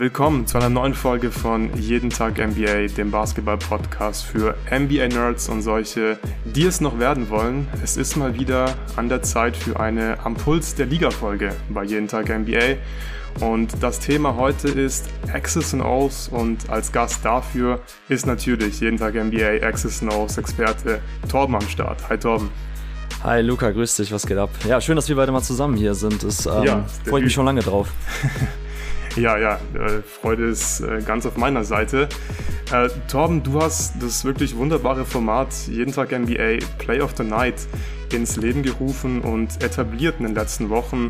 Willkommen zu einer neuen Folge von Jeden Tag NBA, dem Basketball-Podcast für NBA-Nerds und solche, die es noch werden wollen. Es ist mal wieder an der Zeit für eine Am Puls der Liga-Folge bei Jeden Tag NBA. Und das Thema heute ist Access and O's und als Gast dafür ist natürlich jeden Tag NBA Access and O's Experte Torben am Start. Hi Torben. Hi Luca, grüß dich, was geht ab? Ja, schön, dass wir beide mal zusammen hier sind. Das ähm, ja, freue ich mich schon lange drauf. ja, ja, äh, Freude ist äh, ganz auf meiner Seite. Äh, Torben, du hast das wirklich wunderbare Format jeden Tag NBA Play of the Night ins Leben gerufen und etabliert in den letzten Wochen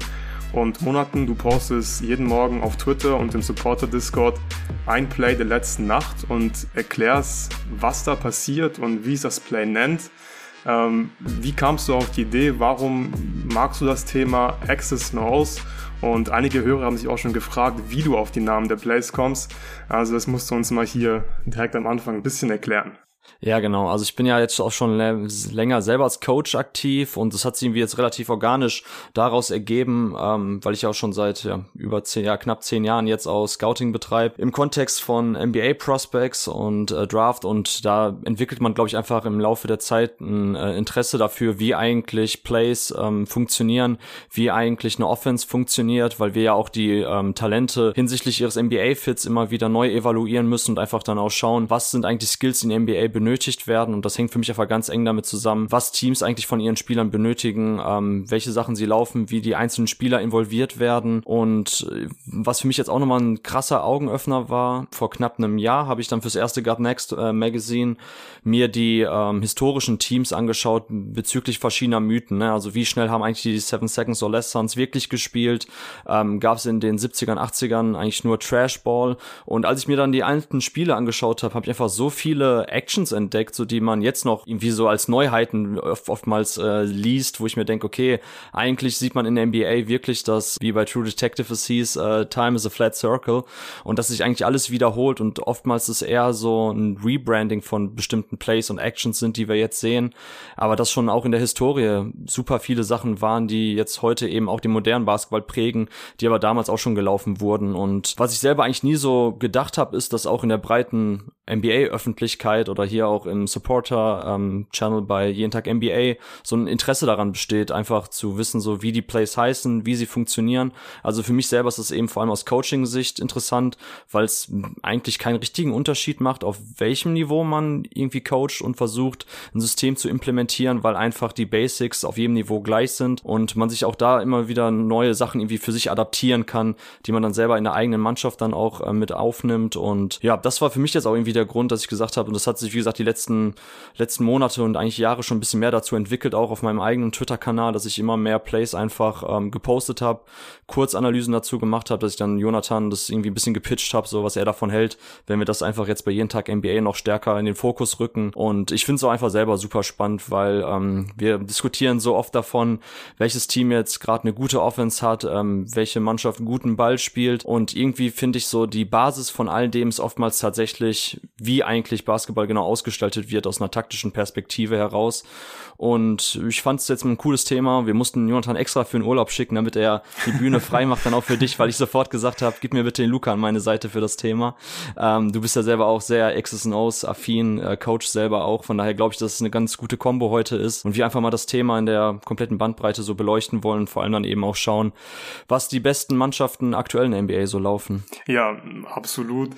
und Monaten. Du postest jeden Morgen auf Twitter und im Supporter Discord ein Play der letzten Nacht und erklärst, was da passiert und wie es das Play nennt. Ähm, wie kamst du auf die Idee? Warum magst du das Thema Access Knows? Und einige Hörer haben sich auch schon gefragt, wie du auf die Namen der Plays kommst. Also das musst du uns mal hier direkt am Anfang ein bisschen erklären. Ja, genau. Also ich bin ja jetzt auch schon länger selber als Coach aktiv und das hat sich irgendwie jetzt relativ organisch daraus ergeben, ähm, weil ich auch schon seit ja, über zehn, ja, knapp zehn Jahren jetzt auch Scouting betreibe im Kontext von NBA Prospects und äh, Draft und da entwickelt man, glaube ich, einfach im Laufe der Zeit ein äh, Interesse dafür, wie eigentlich Plays ähm, funktionieren, wie eigentlich eine Offense funktioniert, weil wir ja auch die ähm, Talente hinsichtlich ihres NBA-Fits immer wieder neu evaluieren müssen und einfach dann auch schauen, was sind eigentlich Skills in NBA benötigt werden. Und das hängt für mich einfach ganz eng damit zusammen, was Teams eigentlich von ihren Spielern benötigen, ähm, welche Sachen sie laufen, wie die einzelnen Spieler involviert werden. Und äh, was für mich jetzt auch nochmal ein krasser Augenöffner war, vor knapp einem Jahr habe ich dann fürs erste Gut Next äh, Magazine mir die ähm, historischen Teams angeschaut bezüglich verschiedener Mythen. Ne? Also wie schnell haben eigentlich die Seven Seconds or Less Suns wirklich gespielt? Ähm, Gab es in den 70ern, 80ern eigentlich nur Trashball? Und als ich mir dann die alten Spiele angeschaut habe, habe ich einfach so viele Actions entdeckt, so die man jetzt noch irgendwie so als Neuheiten oft, oftmals äh, liest, wo ich mir denke, okay, eigentlich sieht man in der NBA wirklich das, wie bei True Detective es hieß, uh, Time is a Flat Circle und dass sich eigentlich alles wiederholt und oftmals ist eher so ein Rebranding von bestimmten Plays und Actions sind, die wir jetzt sehen, aber das schon auch in der Historie super viele Sachen waren, die jetzt heute eben auch den modernen Basketball prägen, die aber damals auch schon gelaufen wurden. Und was ich selber eigentlich nie so gedacht habe, ist, dass auch in der breiten NBA-Öffentlichkeit oder hier auch im Supporter-Channel ähm, bei Jeden Tag NBA so ein Interesse daran besteht, einfach zu wissen, so wie die Plays heißen, wie sie funktionieren. Also für mich selber ist es eben vor allem aus Coaching-Sicht interessant, weil es eigentlich keinen richtigen Unterschied macht, auf welchem Niveau man irgendwie coacht und versucht, ein System zu implementieren, weil einfach die Basics auf jedem Niveau gleich sind und man sich auch da immer wieder neue Sachen irgendwie für sich adaptieren kann, die man dann selber in der eigenen Mannschaft dann auch äh, mit aufnimmt. Und ja, das war für mich jetzt auch irgendwie der Grund, dass ich gesagt habe, und das hat sich, wie gesagt, die letzten, letzten Monate und eigentlich Jahre schon ein bisschen mehr dazu entwickelt, auch auf meinem eigenen Twitter-Kanal, dass ich immer mehr Plays einfach ähm, gepostet habe, Kurzanalysen dazu gemacht habe, dass ich dann Jonathan das irgendwie ein bisschen gepitcht habe, so was er davon hält, wenn wir das einfach jetzt bei jeden Tag NBA noch stärker in den Fokus rücken. Und ich finde es auch einfach selber super spannend, weil ähm, wir diskutieren so oft davon, welches Team jetzt gerade eine gute Offense hat, ähm, welche Mannschaft einen guten Ball spielt. Und irgendwie finde ich so, die Basis von all dem ist oftmals tatsächlich, wie eigentlich Basketball genau ausgestaltet wird aus einer taktischen Perspektive heraus. Und ich fand es jetzt ein cooles Thema. Wir mussten Jonathan extra für den Urlaub schicken, damit er die Bühne frei macht, dann auch für dich, weil ich sofort gesagt habe, gib mir bitte den Luca an meine Seite für das Thema. Ähm, du bist ja selber auch sehr X's and O's affin, äh, Coach selber auch. Von daher glaube ich, dass es eine ganz gute Kombo heute ist und wir einfach mal das Thema in der kompletten Bandbreite so beleuchten wollen, vor allem dann eben auch schauen, was die besten Mannschaften aktuell in der NBA so laufen. Ja, absolut.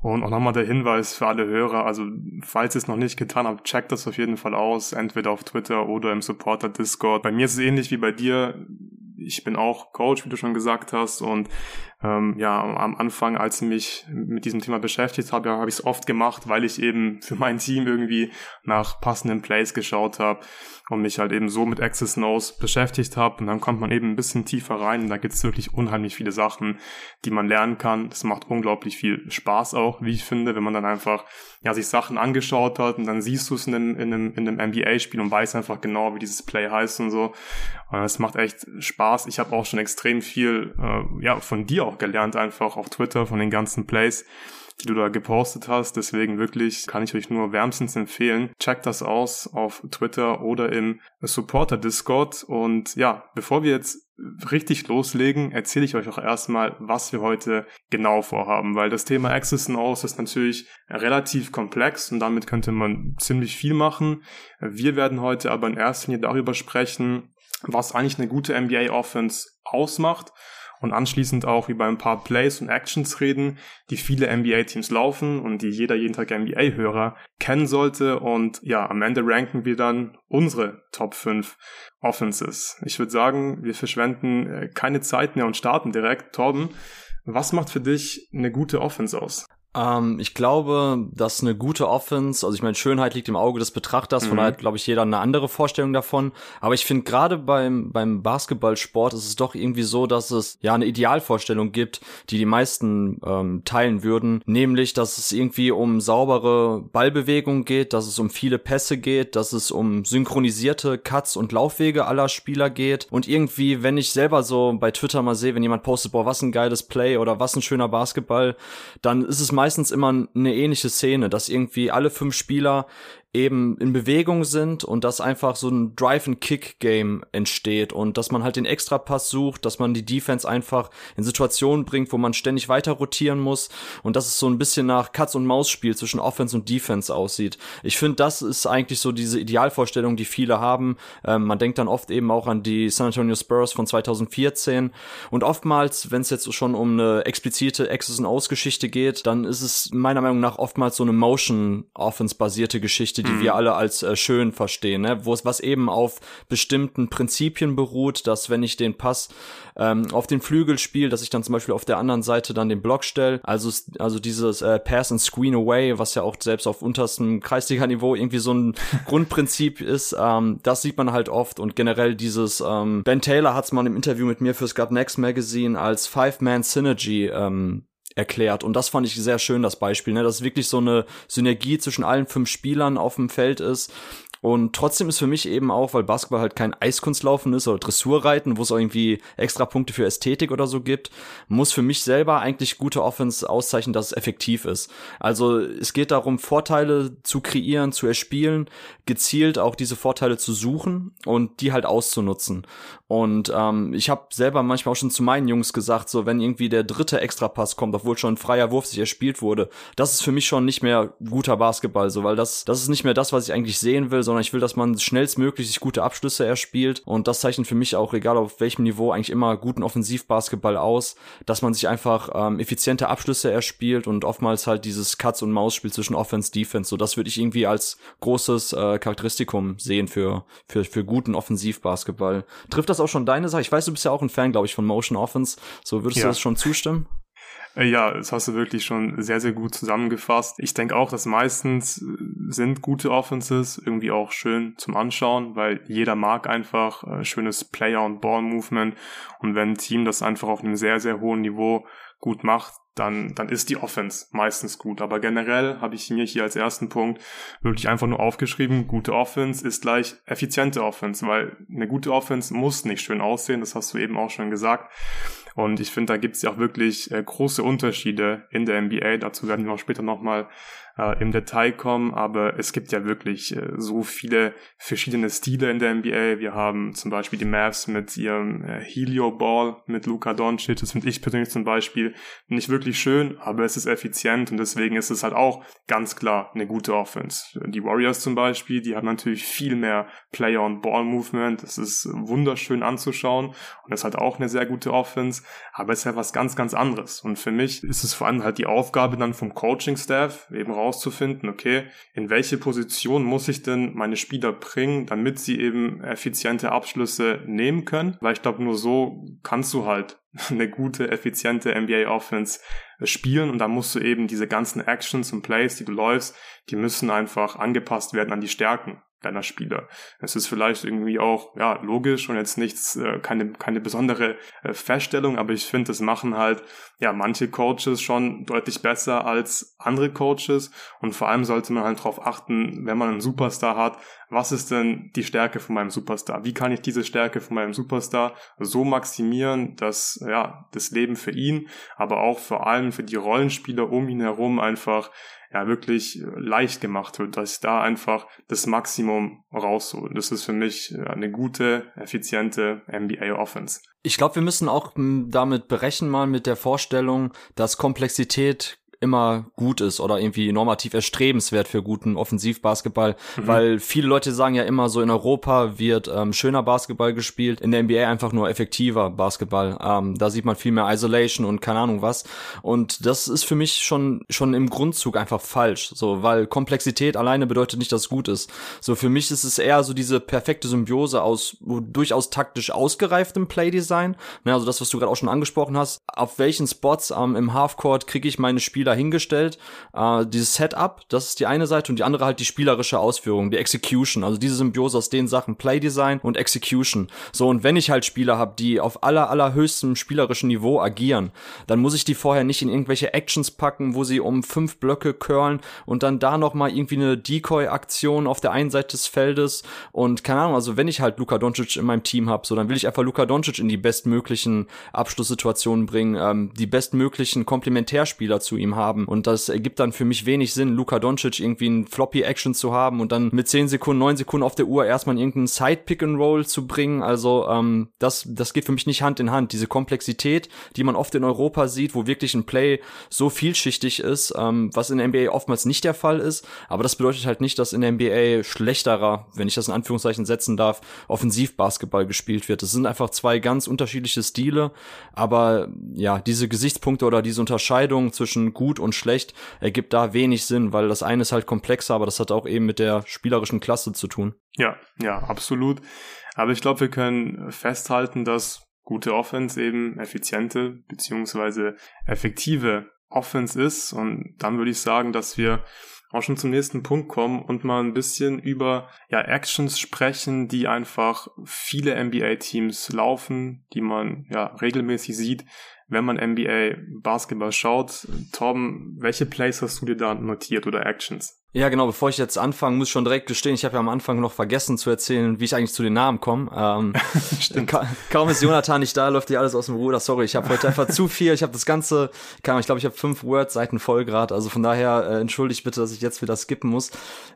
Und auch nochmal der Hinweis für alle Hörer, also falls ihr es noch nicht getan habt, checkt das auf jeden Fall aus, entweder auf Twitter oder im Supporter Discord. Bei mir ist es ähnlich wie bei dir. Ich bin auch Coach, wie du schon gesagt hast, und ähm, ja, am Anfang, als ich mich mit diesem Thema beschäftigt habe, ja, habe ich es oft gemacht, weil ich eben für mein Team irgendwie nach passenden Plays geschaut habe und mich halt eben so mit Access Knows beschäftigt habe. Und dann kommt man eben ein bisschen tiefer rein und da gibt es wirklich unheimlich viele Sachen, die man lernen kann. Das macht unglaublich viel Spaß auch, wie ich finde, wenn man dann einfach ja, sich Sachen angeschaut hat und dann siehst du es in einem, in einem, in einem NBA-Spiel und weißt einfach genau, wie dieses Play heißt und so. Und es macht echt Spaß. Ich habe auch schon extrem viel äh, ja, von dir auch gelernt, einfach auf Twitter, von den ganzen Plays die du da gepostet hast. Deswegen wirklich kann ich euch nur wärmstens empfehlen. Checkt das aus auf Twitter oder im Supporter Discord. Und ja, bevor wir jetzt richtig loslegen, erzähle ich euch auch erstmal, was wir heute genau vorhaben, weil das Thema Access and O's ist natürlich relativ komplex und damit könnte man ziemlich viel machen. Wir werden heute aber in erster Linie darüber sprechen, was eigentlich eine gute NBA Offense ausmacht und anschließend auch über ein paar Plays und Actions reden, die viele NBA-Teams laufen und die jeder jeden Tag NBA-Hörer kennen sollte. Und ja, am Ende ranken wir dann unsere Top 5 Offenses. Ich würde sagen, wir verschwenden äh, keine Zeit mehr und starten direkt. Torben, was macht für dich eine gute Offense aus? Ähm, ich glaube, dass eine gute Offense, also ich meine, Schönheit liegt im Auge des Betrachters, mhm. von daher glaube ich jeder eine andere Vorstellung davon. Aber ich finde gerade beim, beim Basketballsport ist es doch irgendwie so, dass es ja eine Idealvorstellung gibt, die die meisten ähm, teilen würden, nämlich, dass es irgendwie um saubere Ballbewegung geht, dass es um viele Pässe geht, dass es um synchronisierte Cuts und Laufwege aller Spieler geht und irgendwie, wenn ich selber so bei Twitter mal sehe, wenn jemand postet, boah, was ein geiles Play oder was ein schöner Basketball, dann ist es meistens immer eine ähnliche Szene, dass irgendwie alle fünf Spieler eben in Bewegung sind und dass einfach so ein Drive-and-Kick-Game entsteht und dass man halt den Extrapass sucht, dass man die Defense einfach in Situationen bringt, wo man ständig weiter rotieren muss und dass es so ein bisschen nach Katz- und Maus-Spiel zwischen Offense und Defense aussieht. Ich finde, das ist eigentlich so diese Idealvorstellung, die viele haben. Ähm, man denkt dann oft eben auch an die San Antonio Spurs von 2014 und oftmals, wenn es jetzt schon um eine explizite Access- und Aus-Geschichte geht, dann ist es meiner Meinung nach oftmals so eine Motion-Offense-basierte Geschichte Geschichte, die mhm. wir alle als äh, schön verstehen, ne? wo es was eben auf bestimmten Prinzipien beruht, dass wenn ich den Pass ähm, auf den Flügel spiele, dass ich dann zum Beispiel auf der anderen Seite dann den Block stelle. Also also dieses äh, Pass and Screen Away, was ja auch selbst auf unterstem Kreisliga-Niveau irgendwie so ein Grundprinzip ist, ähm, das sieht man halt oft und generell dieses ähm, Ben Taylor hat's mal im Interview mit mir fürs Got Next Magazine als Five-Man Synergy ähm, erklärt. Und das fand ich sehr schön, das Beispiel, ne? dass wirklich so eine Synergie zwischen allen fünf Spielern auf dem Feld ist. Und trotzdem ist für mich eben auch, weil Basketball halt kein Eiskunstlaufen ist oder Dressurreiten, wo es irgendwie extra Punkte für Ästhetik oder so gibt, muss für mich selber eigentlich gute Offense auszeichnen, dass es effektiv ist. Also es geht darum, Vorteile zu kreieren, zu erspielen, gezielt auch diese Vorteile zu suchen und die halt auszunutzen. Und ähm, ich habe selber manchmal auch schon zu meinen Jungs gesagt, so wenn irgendwie der dritte Extrapass kommt, obwohl schon ein freier Wurf sich erspielt wurde, das ist für mich schon nicht mehr guter Basketball, so weil das das ist nicht mehr das, was ich eigentlich sehen will, sondern ich will, dass man schnellstmöglich sich gute Abschlüsse erspielt und das zeichnet für mich auch, egal auf welchem Niveau, eigentlich immer guten Offensivbasketball aus, dass man sich einfach ähm, effiziente Abschlüsse erspielt und oftmals halt dieses Cuts und Maus Spiel zwischen Offense Defense, so das würde ich irgendwie als großes äh, Charakteristikum sehen für für für guten Offensivbasketball. Trifft das auch schon deine Sache? Ich weiß, du bist ja auch ein Fan, glaube ich, von Motion Offense. So würdest ja. du das schon zustimmen? Äh, ja, das hast du wirklich schon sehr, sehr gut zusammengefasst. Ich denke auch, dass meistens äh, sind gute Offenses irgendwie auch schön zum Anschauen, weil jeder mag einfach äh, schönes Player- und Ball-Movement. Und wenn ein Team das einfach auf einem sehr, sehr hohen Niveau gut macht, dann, dann ist die Offense meistens gut. Aber generell habe ich mir hier als ersten Punkt wirklich einfach nur aufgeschrieben, gute Offense ist gleich effiziente Offense, weil eine gute Offense muss nicht schön aussehen, das hast du eben auch schon gesagt. Und ich finde, da gibt es ja auch wirklich äh, große Unterschiede in der NBA. Dazu werden wir auch später nochmal äh, im Detail kommen, aber es gibt ja wirklich äh, so viele verschiedene Stile in der NBA. Wir haben zum Beispiel die Mavs mit ihrem äh, Helio Ball mit Luka Doncic. Das finde ich persönlich zum Beispiel nicht wirklich schön, aber es ist effizient und deswegen ist es halt auch ganz klar eine gute Offense. Die Warriors zum Beispiel, die haben natürlich viel mehr Player- und Ball-Movement. Das ist wunderschön anzuschauen und ist halt auch eine sehr gute Offense, aber es ist ja was ganz, ganz anderes. Und für mich ist es vor allem halt die Aufgabe dann vom Coaching-Staff, eben raus herauszufinden, okay, in welche Position muss ich denn meine Spieler bringen, damit sie eben effiziente Abschlüsse nehmen können, weil ich glaube, nur so kannst du halt eine gute, effiziente NBA Offense spielen. Und da musst du eben diese ganzen Actions und Plays, die du läufst, die müssen einfach angepasst werden an die Stärken deiner Spieler. Es ist vielleicht irgendwie auch ja logisch und jetzt nichts äh, keine keine besondere äh, Feststellung, aber ich finde, das machen halt ja manche Coaches schon deutlich besser als andere Coaches und vor allem sollte man halt darauf achten, wenn man einen Superstar hat, was ist denn die Stärke von meinem Superstar? Wie kann ich diese Stärke von meinem Superstar so maximieren, dass ja das Leben für ihn, aber auch vor allem für die Rollenspieler um ihn herum einfach ja wirklich leicht gemacht wird, dass da einfach das Maximum rausholen. Das ist für mich eine gute, effiziente NBA Offense. Ich glaube, wir müssen auch damit berechnen mal mit der Vorstellung, dass Komplexität immer gut ist oder irgendwie normativ erstrebenswert für guten Offensivbasketball, mhm. weil viele Leute sagen ja immer so in Europa wird ähm, schöner Basketball gespielt, in der NBA einfach nur effektiver Basketball. Ähm, da sieht man viel mehr Isolation und keine Ahnung was und das ist für mich schon schon im Grundzug einfach falsch, so weil Komplexität alleine bedeutet nicht, dass es gut ist. So für mich ist es eher so diese perfekte Symbiose aus durchaus taktisch ausgereiftem Playdesign, ne, also das was du gerade auch schon angesprochen hast, auf welchen Spots ähm, im Halfcourt kriege ich meine Spieler dahingestellt. Äh, dieses Setup, das ist die eine Seite und die andere halt die spielerische Ausführung, die Execution, also diese Symbiose aus den Sachen Playdesign und Execution. So und wenn ich halt Spieler habe, die auf aller allerhöchstem spielerischen Niveau agieren, dann muss ich die vorher nicht in irgendwelche Actions packen, wo sie um fünf Blöcke curlen und dann da noch mal irgendwie eine Decoy-Aktion auf der einen Seite des Feldes und keine Ahnung, also wenn ich halt Luka Doncic in meinem Team habe, so dann will ich einfach Luka Doncic in die bestmöglichen Abschlusssituationen bringen, ähm, die bestmöglichen Komplementärspieler zu ihm haben. Und das ergibt dann für mich wenig Sinn, Luka Doncic irgendwie ein Floppy-Action zu haben und dann mit 10 Sekunden, 9 Sekunden auf der Uhr erstmal irgendeinen Side-Pick-and-Roll zu bringen. Also ähm, das, das geht für mich nicht Hand in Hand. Diese Komplexität, die man oft in Europa sieht, wo wirklich ein Play so vielschichtig ist, ähm, was in der NBA oftmals nicht der Fall ist. Aber das bedeutet halt nicht, dass in der NBA schlechterer, wenn ich das in Anführungszeichen setzen darf, Offensivbasketball gespielt wird. Das sind einfach zwei ganz unterschiedliche Stile. Aber ja, diese Gesichtspunkte oder diese Unterscheidung zwischen gut und schlecht ergibt da wenig Sinn, weil das eine ist halt komplexer, aber das hat auch eben mit der spielerischen Klasse zu tun. Ja, ja, absolut. Aber ich glaube, wir können festhalten, dass gute Offense eben effiziente beziehungsweise effektive Offense ist. Und dann würde ich sagen, dass wir auch schon zum nächsten Punkt kommen und mal ein bisschen über ja, Actions sprechen, die einfach viele NBA-Teams laufen, die man ja regelmäßig sieht, wenn man NBA Basketball schaut. Tom, welche Plays hast du dir da notiert oder Actions? Ja, genau, bevor ich jetzt anfange, muss ich schon direkt gestehen, ich habe ja am Anfang noch vergessen zu erzählen, wie ich eigentlich zu den Namen komme. Ähm, Stimmt. Ka kaum ist Jonathan nicht da, läuft dir alles aus dem Ruder. Sorry, ich habe heute einfach zu viel. Ich habe das ganze, ich glaube, ich habe fünf Word-Seiten voll gerade. Also von daher äh, entschuldigt bitte, dass ich jetzt wieder skippen muss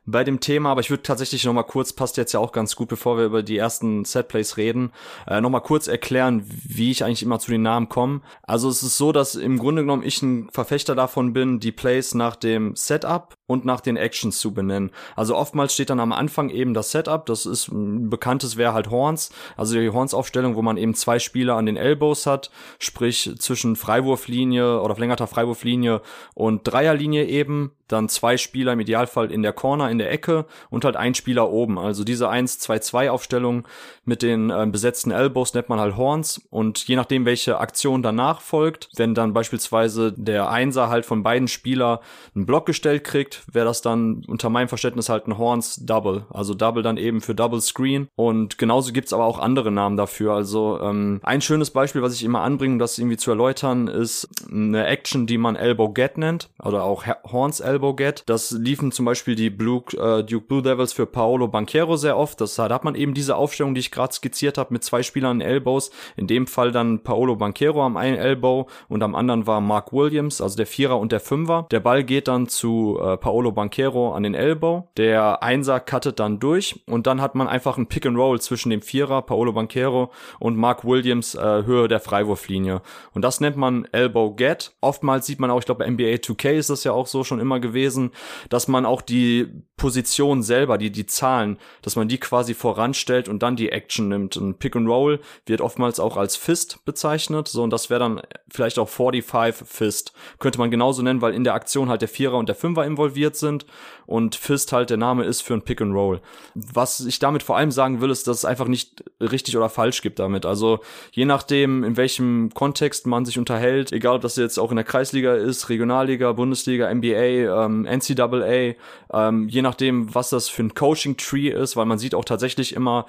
bei dem Thema. Aber ich würde tatsächlich noch mal kurz, passt jetzt ja auch ganz gut, bevor wir über die ersten Setplays reden, äh, noch mal kurz erklären, wie ich eigentlich immer zu den Namen komme. Also es ist so, dass im Grunde genommen ich ein Verfechter davon bin, die Plays nach dem Setup und nach den Actions zu benennen. Also oftmals steht dann am Anfang eben das Setup, das ist ein bekanntes wäre halt Horns, also die Horns-Aufstellung, wo man eben zwei Spieler an den Elbows hat, sprich zwischen Freiwurflinie oder verlängerter Freiwurflinie und Dreierlinie eben, dann zwei Spieler im Idealfall in der Corner, in der Ecke und halt ein Spieler oben. Also diese 1-2-2-Aufstellung mit den äh, besetzten Elbows nennt man halt Horns und je nachdem, welche Aktion danach folgt, wenn dann beispielsweise der Einser halt von beiden Spieler einen Block gestellt kriegt, wäre das dann unter meinem Verständnis halt ein Horns Double. Also Double dann eben für Double Screen und genauso gibt's aber auch andere Namen dafür. Also ähm, ein schönes Beispiel, was ich immer anbringe, um das irgendwie zu erläutern, ist eine Action, die man Elbow Get nennt oder auch Horns Elbow Get. Das liefen zum Beispiel die Blue, äh, Duke Blue Devils für Paolo Banquero sehr oft. Das, da hat man eben diese Aufstellung, die ich gerade skizziert habe, mit zwei Spielern in Elbows. In dem Fall dann Paolo Banquero am einen Elbow und am anderen war Mark Williams, also der Vierer und der Fünfer. Der Ball geht dann zu äh, Paolo Banquero an den Elbow. Der Einser cuttet dann durch und dann hat man einfach ein Pick and Roll zwischen dem Vierer, Paolo Banquero und Mark Williams äh, Höhe der Freiwurflinie. Und das nennt man Elbow Get. Oftmals sieht man auch, ich glaube NBA 2K ist das ja auch so schon immer gewesen, dass man auch die Position selber, die, die Zahlen, dass man die quasi voranstellt und dann die Action nimmt. Ein Pick and Roll wird oftmals auch als Fist bezeichnet, so und das wäre dann vielleicht auch 45 Fist. Könnte man genauso nennen, weil in der Aktion halt der Vierer und der Fünfer involviert sind und Fist halt der Name ist für ein Pick and Roll. Was ich damit vor allem sagen will, ist, dass es einfach nicht richtig oder falsch gibt damit. Also je nachdem, in welchem Kontext man sich unterhält, egal ob das jetzt auch in der Kreisliga ist, Regionalliga, Bundesliga, NBA, ähm, NCAA, ähm, je nachdem, was das für ein Coaching-Tree ist, weil man sieht auch tatsächlich immer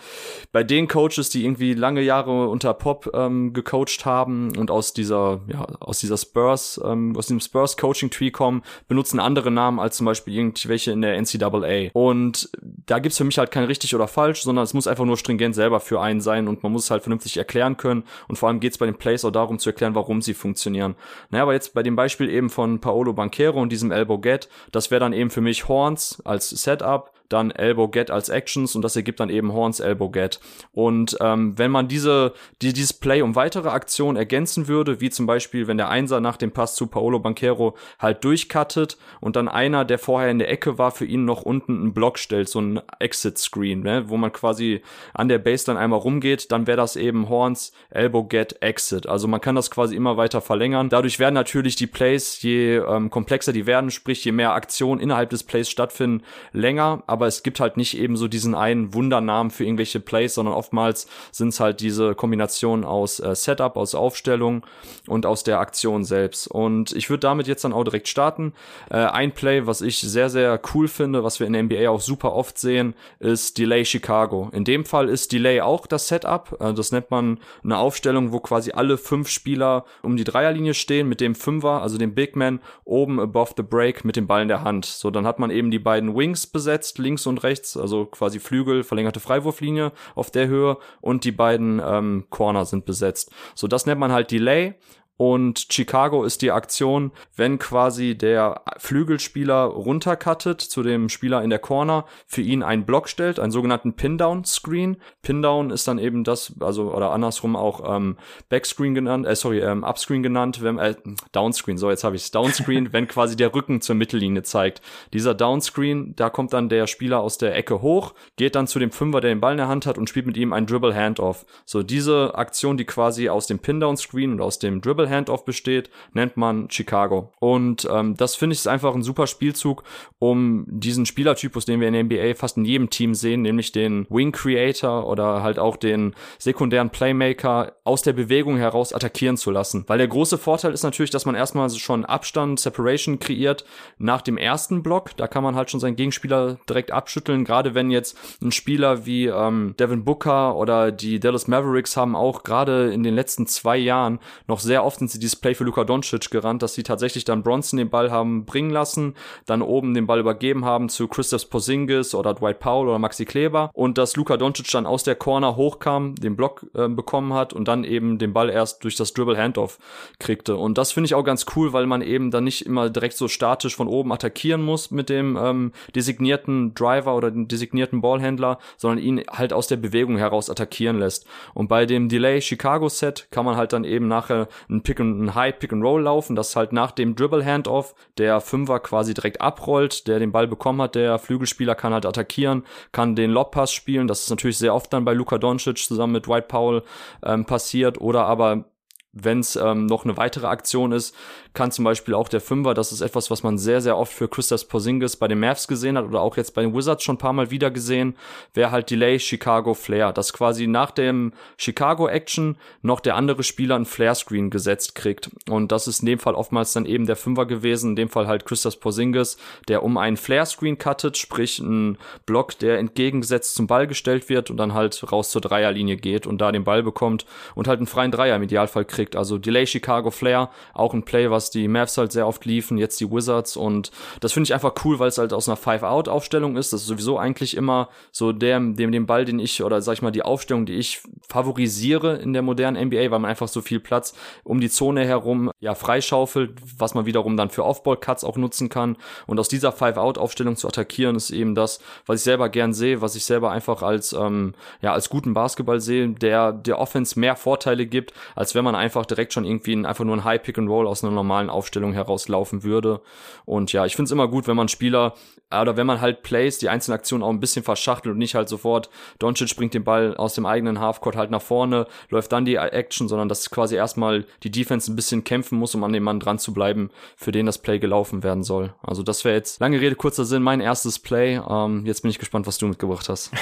bei den Coaches, die irgendwie lange Jahre unter Pop ähm, gecoacht haben und aus dieser, ja, aus dieser Spurs, ähm, aus dem Spurs Coaching Tree kommen, benutzen andere Namen als zum Beispiel irgendwelche in der NCAA. Und da gibt's für mich halt kein richtig oder falsch, sondern es muss einfach nur stringent selber für einen sein und man muss es halt vernünftig erklären können. Und vor allem geht's bei den Plays auch darum zu erklären, warum sie funktionieren. Naja, aber jetzt bei dem Beispiel eben von Paolo Banquero und diesem Elbow Get, das wäre dann eben für mich Horns als Setup, dann Elbow Get als Actions und das ergibt dann eben Horns Elbow Get. Und ähm, wenn man diese, die, dieses Play um weitere Aktionen ergänzen würde, wie zum Beispiel, wenn der Einser nach dem Pass zu Paolo Banquero halt durchcuttet und dann einer, der vorher in der Ecke war, für ihn noch unten einen Block stellt, so ein Exit-Screen, ne, wo man quasi an der Base dann einmal rumgeht, dann wäre das eben Horns Elbow Get Exit. Also man kann das quasi immer weiter verlängern. Dadurch werden natürlich die Plays, je ähm, komplexer die werden, sprich je mehr Aktionen innerhalb des Plays stattfinden, länger. Aber es gibt halt nicht eben so diesen einen Wundernamen für irgendwelche Plays, sondern oftmals sind es halt diese Kombination aus äh, Setup, aus Aufstellung und aus der Aktion selbst. Und ich würde damit jetzt dann auch direkt starten. Äh, ein Play, was ich sehr, sehr cool finde, was wir in der NBA auch super oft sehen, ist Delay Chicago. In dem Fall ist Delay auch das Setup. Äh, das nennt man eine Aufstellung, wo quasi alle fünf Spieler um die Dreierlinie stehen mit dem Fünfer, also dem Big Man, oben above the break mit dem Ball in der Hand. So, dann hat man eben die beiden Wings besetzt, links und rechts, also quasi Flügel, verlängerte Freiwurflinie auf der Höhe und die beiden ähm, Corner sind besetzt. So, das nennt man halt Delay. Und Chicago ist die Aktion, wenn quasi der Flügelspieler runtercuttet zu dem Spieler in der Corner, für ihn einen Block stellt, einen sogenannten Pin-Down-Screen. Pin-Down ist dann eben das, also oder andersrum auch ähm, Backscreen genannt, äh, sorry, ähm, Upscreen genannt, wenn, äh, Downscreen, so jetzt habe ich Downscreen, wenn quasi der Rücken zur Mittellinie zeigt. Dieser Downscreen, da kommt dann der Spieler aus der Ecke hoch, geht dann zu dem Fünfer, der den Ball in der Hand hat und spielt mit ihm ein Dribble Handoff. So diese Aktion, die quasi aus dem Pin-Down-Screen und aus dem Dribble Dribble Handoff besteht, nennt man Chicago. Und ähm, das finde ich einfach ein super Spielzug, um diesen Spielertypus, den wir in der NBA fast in jedem Team sehen, nämlich den Wing Creator oder halt auch den sekundären Playmaker aus der Bewegung heraus attackieren zu lassen. Weil der große Vorteil ist natürlich, dass man erstmal schon Abstand, Separation kreiert nach dem ersten Block. Da kann man halt schon seinen Gegenspieler direkt abschütteln. Gerade wenn jetzt ein Spieler wie ähm, Devin Booker oder die Dallas Mavericks haben auch gerade in den letzten zwei Jahren noch sehr oft oft sind sie dieses Play für Luka Doncic gerannt, dass sie tatsächlich dann Bronson den Ball haben bringen lassen, dann oben den Ball übergeben haben zu Christoph Porzingis oder Dwight Powell oder Maxi Kleber und dass Luka Doncic dann aus der Corner hochkam, den Block äh, bekommen hat und dann eben den Ball erst durch das Dribble Handoff kriegte. Und das finde ich auch ganz cool, weil man eben dann nicht immer direkt so statisch von oben attackieren muss mit dem ähm, designierten Driver oder dem designierten Ballhändler, sondern ihn halt aus der Bewegung heraus attackieren lässt. Und bei dem Delay Chicago Set kann man halt dann eben nachher Pick and, ein High Pick and Roll laufen, das halt nach dem Dribble Handoff der Fünfer quasi direkt abrollt, der den Ball bekommen hat, der Flügelspieler kann halt attackieren, kann den Lobpass spielen, das ist natürlich sehr oft dann bei Luka Doncic zusammen mit Dwight Powell ähm, passiert. Oder aber wenn es ähm, noch eine weitere Aktion ist, kann zum Beispiel auch der Fünfer, das ist etwas, was man sehr, sehr oft für Christoph Porzingis bei den Mavs gesehen hat oder auch jetzt bei den Wizards schon ein paar Mal wieder gesehen, wäre halt Delay Chicago Flair, dass quasi nach dem Chicago Action noch der andere Spieler einen Flare Screen gesetzt kriegt und das ist in dem Fall oftmals dann eben der Fünfer gewesen, in dem Fall halt Christoph Porzingis, der um einen Flare Screen cuttet, sprich ein Block, der entgegengesetzt zum Ball gestellt wird und dann halt raus zur Dreierlinie geht und da den Ball bekommt und halt einen freien Dreier im Idealfall kriegt. Also Delay Chicago Flair, auch ein Play, was was die Mavs halt sehr oft liefen, jetzt die Wizards und das finde ich einfach cool, weil es halt aus einer Five-Out-Aufstellung ist. Das ist sowieso eigentlich immer so der, dem, dem Ball, den ich, oder sag ich mal, die Aufstellung, die ich favorisiere in der modernen NBA, weil man einfach so viel Platz um die Zone herum ja freischaufelt, was man wiederum dann für Off-Ball-Cuts auch nutzen kann. Und aus dieser Five-Out-Aufstellung zu attackieren, ist eben das, was ich selber gern sehe, was ich selber einfach als, ähm, ja, als guten Basketball sehe, der der Offense mehr Vorteile gibt, als wenn man einfach direkt schon irgendwie ein, einfach nur ein High-Pick-and-Roll aus einer normalen normalen Aufstellung herauslaufen würde. Und ja, ich finde es immer gut, wenn man Spieler oder wenn man halt Plays, die einzelnen Aktionen auch ein bisschen verschachtelt und nicht halt sofort Doncic springt den Ball aus dem eigenen Halfcourt halt nach vorne, läuft dann die Action, sondern dass quasi erstmal die Defense ein bisschen kämpfen muss, um an dem Mann dran zu bleiben, für den das Play gelaufen werden soll. Also das wäre jetzt lange Rede, kurzer Sinn, mein erstes Play. Ähm, jetzt bin ich gespannt, was du mitgebracht hast.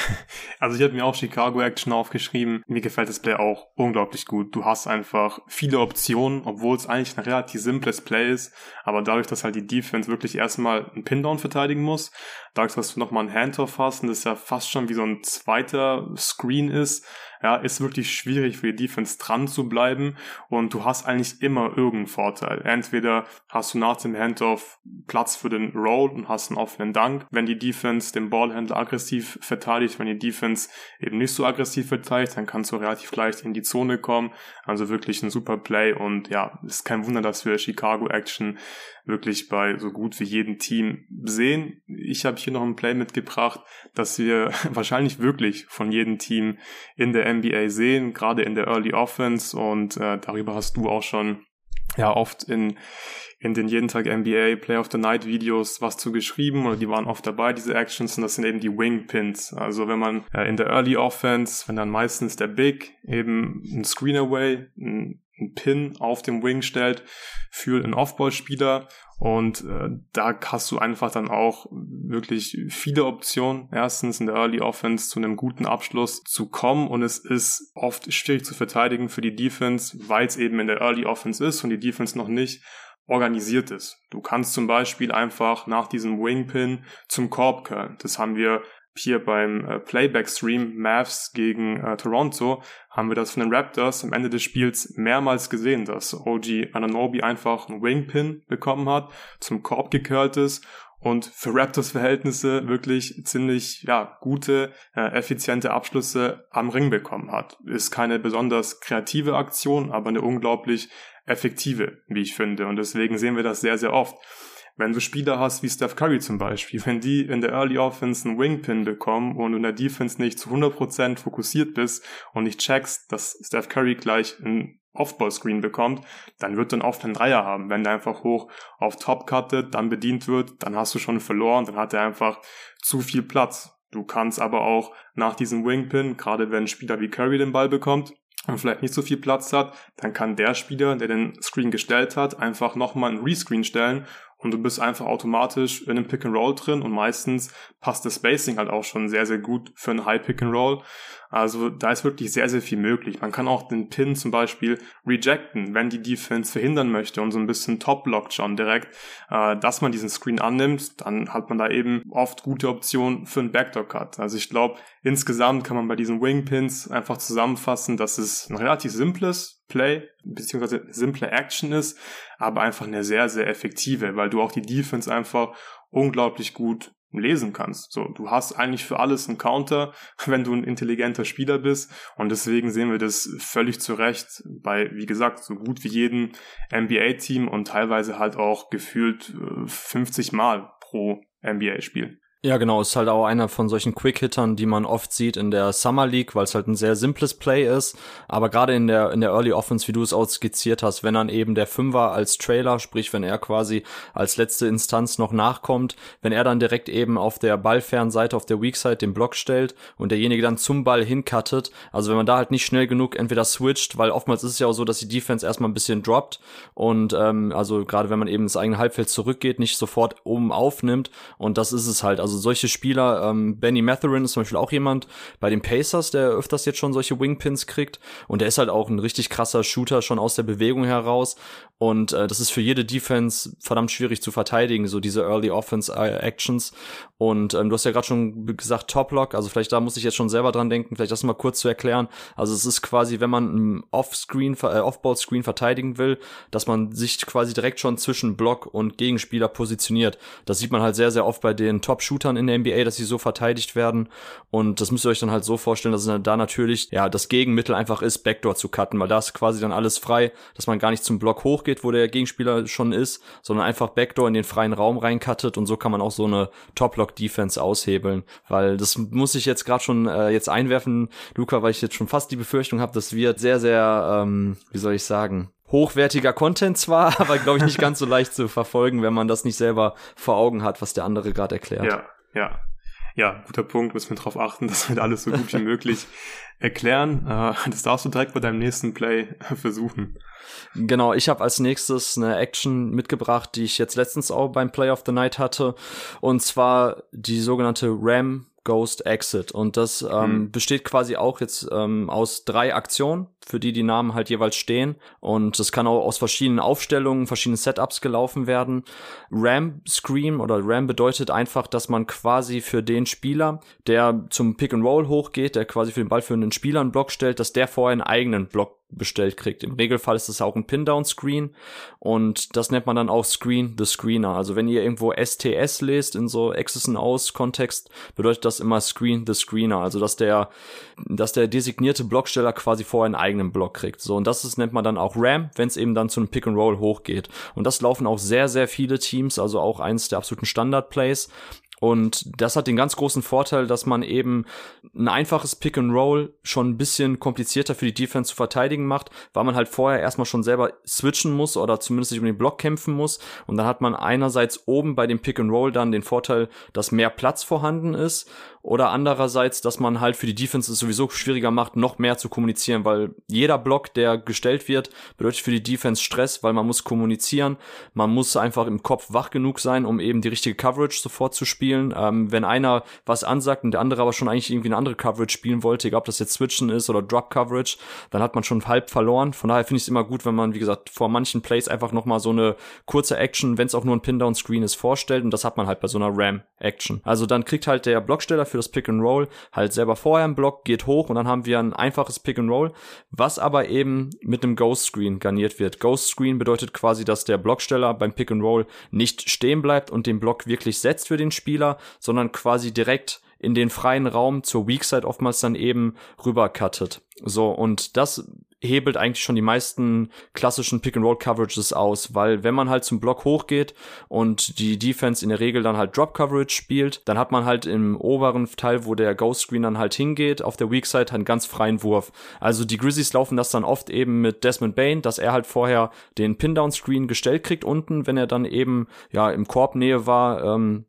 Also ich habe mir auch Chicago Action aufgeschrieben. Mir gefällt das Play auch unglaublich gut. Du hast einfach viele Optionen, obwohl es eigentlich ein relativ simples Play ist, aber dadurch, dass halt die Defense wirklich erstmal einen Pin-Down verteidigen muss, dass du nochmal ein Handoff hast und das ja fast schon wie so ein zweiter Screen ist, ja, ist wirklich schwierig für die Defense dran zu bleiben und du hast eigentlich immer irgendeinen Vorteil. Entweder hast du nach dem Handoff Platz für den Roll und hast einen offenen Dank, wenn die Defense den Ballhändler aggressiv verteidigt, wenn die Defense eben nicht so aggressiv verteidigt, dann kannst du relativ leicht in die Zone kommen. Also wirklich ein super Play und ja, ist kein Wunder, dass wir Chicago Action wirklich bei so gut wie jedem Team sehen. Ich habe hier noch ein Play mitgebracht, dass wir wahrscheinlich wirklich von jedem Team in der NBA sehen, gerade in der Early Offense und äh, darüber hast du auch schon ja oft in in den jeden Tag NBA Play of the Night Videos was zu geschrieben oder die waren oft dabei, diese Actions und das sind eben die Wing Pins. Also wenn man äh, in der Early Offense, wenn dann meistens der Big eben ein Screen Away, ein einen Pin auf dem Wing stellt für einen Offball-Spieler und äh, da hast du einfach dann auch wirklich viele Optionen. Erstens in der Early Offense zu einem guten Abschluss zu kommen und es ist oft schwierig zu verteidigen für die Defense, weil es eben in der Early Offense ist und die Defense noch nicht organisiert ist. Du kannst zum Beispiel einfach nach diesem Wingpin zum Korb curlen. Das haben wir hier beim äh, Playback-Stream Mavs gegen äh, Toronto haben wir das von den Raptors am Ende des Spiels mehrmals gesehen, dass OG Ananobi einfach einen Wingpin bekommen hat, zum Korb gecurlt ist und für Raptors Verhältnisse wirklich ziemlich ja gute äh, effiziente Abschlüsse am Ring bekommen hat. Ist keine besonders kreative Aktion, aber eine unglaublich effektive, wie ich finde und deswegen sehen wir das sehr sehr oft. Wenn du Spieler hast wie Steph Curry zum Beispiel, wenn die in der Early Offense einen Wingpin bekommen und in der Defense nicht zu 100% fokussiert bist und nicht checkst, dass Steph Curry gleich einen Off-Ball-Screen bekommt, dann wird dann oft einen Dreier haben. Wenn der einfach hoch auf Top cuttet, dann bedient wird, dann hast du schon verloren, dann hat er einfach zu viel Platz. Du kannst aber auch nach diesem Wingpin, gerade wenn ein Spieler wie Curry den Ball bekommt, und vielleicht nicht so viel Platz hat, dann kann der Spieler, der den Screen gestellt hat, einfach nochmal einen Rescreen stellen und du bist einfach automatisch in einem Pick and Roll drin und meistens passt das Spacing halt auch schon sehr, sehr gut für ein High Pick and Roll. Also da ist wirklich sehr, sehr viel möglich. Man kann auch den Pin zum Beispiel rejecten, wenn die Defense verhindern möchte und so ein bisschen top-blockt schon direkt, äh, dass man diesen Screen annimmt, dann hat man da eben oft gute Optionen für einen Backdoor-Cut. Also ich glaube, insgesamt kann man bei diesen Wing-Pins einfach zusammenfassen, dass es ein relativ simples Play beziehungsweise simple Action ist, aber einfach eine sehr, sehr effektive, weil du auch die Defense einfach unglaublich gut lesen kannst. So, du hast eigentlich für alles einen Counter, wenn du ein intelligenter Spieler bist. Und deswegen sehen wir das völlig zu Recht bei, wie gesagt, so gut wie jedem NBA-Team und teilweise halt auch gefühlt 50 äh, Mal pro NBA-Spiel. Ja, genau, ist halt auch einer von solchen Quick-Hittern, die man oft sieht in der Summer League, weil es halt ein sehr simples Play ist. Aber gerade in der, in der Early Offense, wie du es auch skizziert hast, wenn dann eben der Fünfer als Trailer, sprich, wenn er quasi als letzte Instanz noch nachkommt, wenn er dann direkt eben auf der Ballfernseite, auf der Weakside den Block stellt und derjenige dann zum Ball hincuttet, also wenn man da halt nicht schnell genug entweder switcht, weil oftmals ist es ja auch so, dass die Defense erstmal ein bisschen droppt und ähm, also gerade wenn man eben ins eigene Halbfeld zurückgeht, nicht sofort oben aufnimmt und das ist es halt. Also also solche Spieler, ähm, Benny Matherin ist zum Beispiel auch jemand bei den Pacers, der öfters jetzt schon solche Wingpins kriegt. Und der ist halt auch ein richtig krasser Shooter schon aus der Bewegung heraus. Und äh, das ist für jede Defense verdammt schwierig zu verteidigen, so diese Early Offense äh, Actions. Und ähm, du hast ja gerade schon gesagt Top-Lock, also vielleicht da muss ich jetzt schon selber dran denken, vielleicht das mal kurz zu erklären. Also es ist quasi, wenn man ein Off-Screen, äh, Off-Ball-Screen verteidigen will, dass man sich quasi direkt schon zwischen Block und Gegenspieler positioniert. Das sieht man halt sehr, sehr oft bei den Top-Shootern in der NBA, dass sie so verteidigt werden. Und das müsst ihr euch dann halt so vorstellen, dass da natürlich, ja, das Gegenmittel einfach ist, Backdoor zu cutten, weil da ist quasi dann alles frei, dass man gar nicht zum Block hochgeht geht, wo der Gegenspieler schon ist, sondern einfach Backdoor in den freien Raum reinkattet und so kann man auch so eine Top-Lock-Defense aushebeln, weil das muss ich jetzt gerade schon äh, jetzt einwerfen, Luca, weil ich jetzt schon fast die Befürchtung habe, das wird sehr, sehr, ähm, wie soll ich sagen, hochwertiger Content zwar, aber glaube ich nicht ganz so leicht zu verfolgen, wenn man das nicht selber vor Augen hat, was der andere gerade erklärt. Ja, ja. Ja, guter Punkt, müssen wir darauf achten, dass wir alles so gut wie möglich erklären. Äh, das darfst du direkt bei deinem nächsten Play versuchen. Genau, ich habe als nächstes eine Action mitgebracht, die ich jetzt letztens auch beim Play of the Night hatte. Und zwar die sogenannte Ram Ghost Exit. Und das ähm, hm. besteht quasi auch jetzt ähm, aus drei Aktionen. Für die die Namen halt jeweils stehen. Und es kann auch aus verschiedenen Aufstellungen, verschiedenen Setups gelaufen werden. Ram Screen oder Ram bedeutet einfach, dass man quasi für den Spieler, der zum Pick and Roll hochgeht, der quasi für den ballführenden Spieler einen Block stellt, dass der vorher einen eigenen Block bestellt kriegt. Im Regelfall ist es auch ein Pin-Down-Screen und das nennt man dann auch Screen the Screener. Also wenn ihr irgendwo STS lest in so Access and Aus Kontext, bedeutet das immer Screen the Screener. Also dass der, dass der designierte Blocksteller quasi vorher einen eigenen Block kriegt. So und das ist, nennt man dann auch RAM, wenn es eben dann zu einem Pick and Roll hochgeht. Und das laufen auch sehr, sehr viele Teams, also auch eins der absoluten Standard-Plays. Und das hat den ganz großen Vorteil, dass man eben ein einfaches Pick and Roll schon ein bisschen komplizierter für die Defense zu verteidigen macht, weil man halt vorher erstmal schon selber switchen muss oder zumindest sich um den Block kämpfen muss. Und dann hat man einerseits oben bei dem Pick and Roll dann den Vorteil, dass mehr Platz vorhanden ist oder andererseits, dass man halt für die Defense es sowieso schwieriger macht, noch mehr zu kommunizieren, weil jeder Block, der gestellt wird, bedeutet für die Defense Stress, weil man muss kommunizieren, man muss einfach im Kopf wach genug sein, um eben die richtige Coverage sofort zu spielen. Ähm, wenn einer was ansagt und der andere aber schon eigentlich irgendwie eine andere Coverage spielen wollte, egal ob das jetzt Switchen ist oder Drop Coverage, dann hat man schon halb verloren. Von daher finde ich es immer gut, wenn man, wie gesagt, vor manchen Plays einfach nochmal so eine kurze Action, wenn es auch nur ein Pin-Down-Screen ist, vorstellt und das hat man halt bei so einer Ram-Action. Also dann kriegt halt der Blocksteller für das Pick and Roll halt selber vorher im Block, geht hoch und dann haben wir ein einfaches Pick and Roll, was aber eben mit einem Ghost Screen garniert wird. Ghost Screen bedeutet quasi, dass der Blocksteller beim Pick and Roll nicht stehen bleibt und den Block wirklich setzt für den Spieler, sondern quasi direkt in den freien Raum zur Weak Side oftmals dann eben rüber cuttet. So, und das hebelt eigentlich schon die meisten klassischen Pick-and-Roll-Coverages aus, weil wenn man halt zum Block hochgeht und die Defense in der Regel dann halt Drop-Coverage spielt, dann hat man halt im oberen Teil, wo der Ghost-Screen dann halt hingeht, auf der Weak-Side einen ganz freien Wurf. Also die Grizzlies laufen das dann oft eben mit Desmond Bain, dass er halt vorher den Pin-Down-Screen gestellt kriegt unten, wenn er dann eben ja im Korbnähe war, ähm,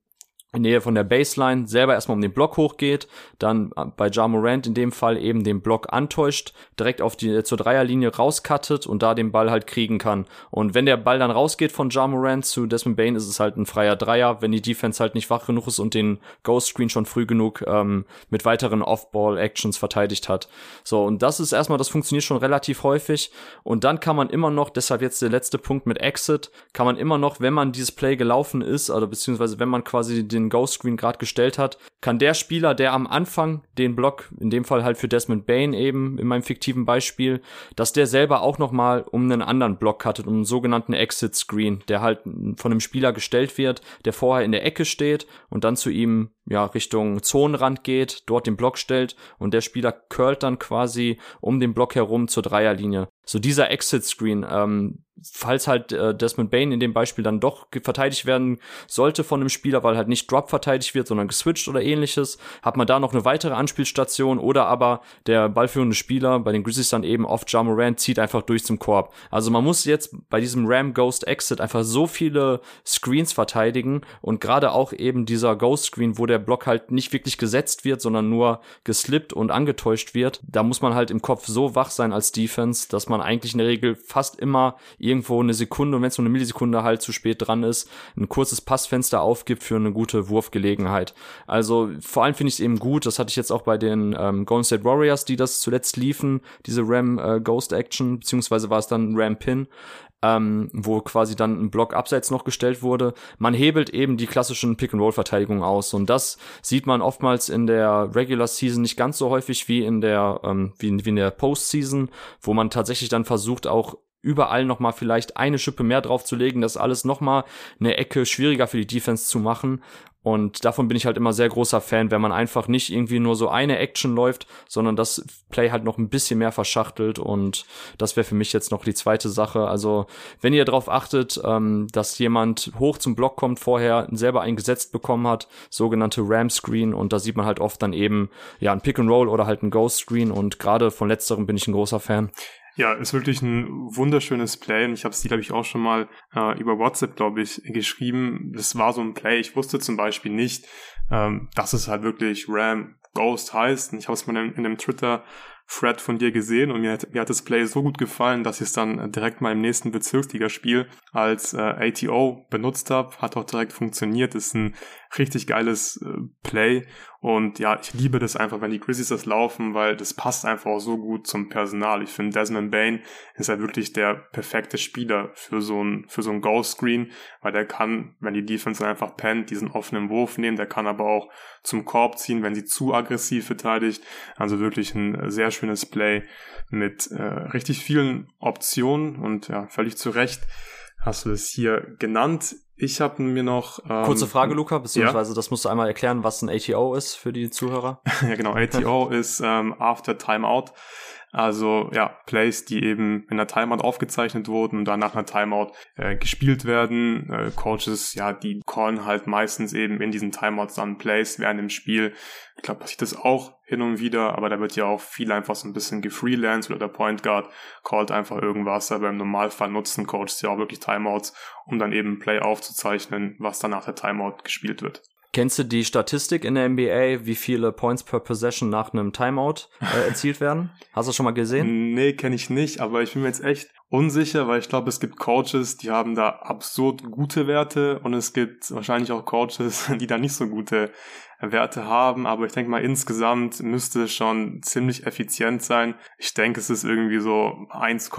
in Nähe von der Baseline selber erstmal um den Block hochgeht, dann bei Ja Morant in dem Fall eben den Block antäuscht, direkt auf die zur Dreierlinie rauskattet und da den Ball halt kriegen kann. Und wenn der Ball dann rausgeht von Ja Morant zu Desmond Bain, ist es halt ein freier Dreier, wenn die Defense halt nicht wach genug ist und den Ghost Screen schon früh genug ähm, mit weiteren Off-Ball-Actions verteidigt hat. So, und das ist erstmal, das funktioniert schon relativ häufig. Und dann kann man immer noch, deshalb jetzt der letzte Punkt mit Exit, kann man immer noch, wenn man dieses Play gelaufen ist, oder beziehungsweise wenn man quasi den den Ghost Screen gerade gestellt hat, kann der Spieler, der am Anfang den Block, in dem Fall halt für Desmond Bain eben in meinem fiktiven Beispiel, dass der selber auch noch mal um einen anderen Block hattet, um einen sogenannten Exit Screen, der halt von einem Spieler gestellt wird, der vorher in der Ecke steht und dann zu ihm ja, Richtung Zonenrand geht, dort den Block stellt und der Spieler curlt dann quasi um den Block herum zur Dreierlinie. So dieser Exit-Screen, ähm, falls halt äh, Desmond Bain in dem Beispiel dann doch verteidigt werden sollte von einem Spieler, weil halt nicht Drop verteidigt wird, sondern geswitcht oder ähnliches, hat man da noch eine weitere Anspielstation oder aber der ballführende Spieler bei den Grizzlies dann eben auf Ja Morant zieht einfach durch zum Korb. Also man muss jetzt bei diesem Ram Ghost Exit einfach so viele Screens verteidigen und gerade auch eben dieser Ghost Screen, wo der Block halt nicht wirklich gesetzt wird, sondern nur geslippt und angetäuscht wird, da muss man halt im Kopf so wach sein als Defense, dass man eigentlich in der Regel fast immer irgendwo eine Sekunde und wenn es nur eine Millisekunde halt zu spät dran ist, ein kurzes Passfenster aufgibt für eine gute Wurfgelegenheit. Also vor allem finde ich es eben gut, das hatte ich jetzt auch bei den ähm, Golden State Warriors, die das zuletzt liefen, diese Ram äh, Ghost Action, beziehungsweise war es dann Ram Pin, ähm, wo quasi dann ein Block abseits noch gestellt wurde. Man hebelt eben die klassischen Pick-and-Roll-Verteidigungen aus und das sieht man oftmals in der Regular Season nicht ganz so häufig wie in der ähm, wie, in, wie in der Postseason, wo man tatsächlich dann versucht auch überall noch mal vielleicht eine Schippe mehr draufzulegen, das alles noch mal eine Ecke schwieriger für die Defense zu machen und davon bin ich halt immer sehr großer Fan, wenn man einfach nicht irgendwie nur so eine Action läuft, sondern das Play halt noch ein bisschen mehr verschachtelt. Und das wäre für mich jetzt noch die zweite Sache. Also wenn ihr darauf achtet, ähm, dass jemand hoch zum Block kommt, vorher selber eingesetzt bekommen hat, sogenannte Ram Screen. Und da sieht man halt oft dann eben ja ein Pick and Roll oder halt ein Ghost Screen. Und gerade von letzterem bin ich ein großer Fan. Ja, ist wirklich ein wunderschönes Play. Und ich habe es glaube ich, auch schon mal äh, über WhatsApp, glaube ich, geschrieben. Das war so ein Play. Ich wusste zum Beispiel nicht, ähm, dass es halt wirklich Ram Ghost heißt. Und ich habe es mal in, in einem Twitter Thread von dir gesehen und mir hat, mir hat das Play so gut gefallen, dass ich es dann direkt mal im nächsten Bezirksligaspiel als äh, ATO benutzt habe. Hat auch direkt funktioniert. Ist ein richtig geiles äh, Play Und ja, ich liebe das einfach, wenn die Grizzlies das laufen, weil das passt einfach auch so gut zum Personal. Ich finde, Desmond Bain ist ja wirklich der perfekte Spieler für so ein, für so ein Goal-Screen, weil der kann, wenn die Defense einfach pennt, diesen offenen Wurf nehmen, der kann aber auch zum Korb ziehen, wenn sie zu aggressiv verteidigt. Also wirklich ein sehr schönes Play mit äh, richtig vielen Optionen und ja, völlig zu Recht hast du es hier genannt. Ich habe mir noch. Ähm, Kurze Frage, Luca, beziehungsweise ja? das musst du einmal erklären, was ein ATO ist für die Zuhörer. ja, genau. ATO ist ähm, After Timeout. Also ja, Plays, die eben in der Timeout aufgezeichnet wurden und dann nach einer Timeout äh, gespielt werden. Äh, Coaches, ja, die callen halt meistens eben in diesen Timeouts dann Plays während dem Spiel. Ich glaube, passiert das auch hin und wieder, aber da wird ja auch viel einfach so ein bisschen gefreelanced oder der Point Guard callt einfach irgendwas, aber im Normalfall nutzen Coaches ja auch wirklich Timeouts, um dann eben Play aufzuzeichnen, was dann nach der Timeout gespielt wird. Kennst du die Statistik in der NBA, wie viele Points per Possession nach einem Timeout äh, erzielt werden? Hast du das schon mal gesehen? Nee, kenne ich nicht, aber ich bin mir jetzt echt unsicher, weil ich glaube, es gibt Coaches, die haben da absurd gute Werte und es gibt wahrscheinlich auch Coaches, die da nicht so gute Werte haben, aber ich denke mal insgesamt müsste es schon ziemlich effizient sein. Ich denke, es ist irgendwie so 1,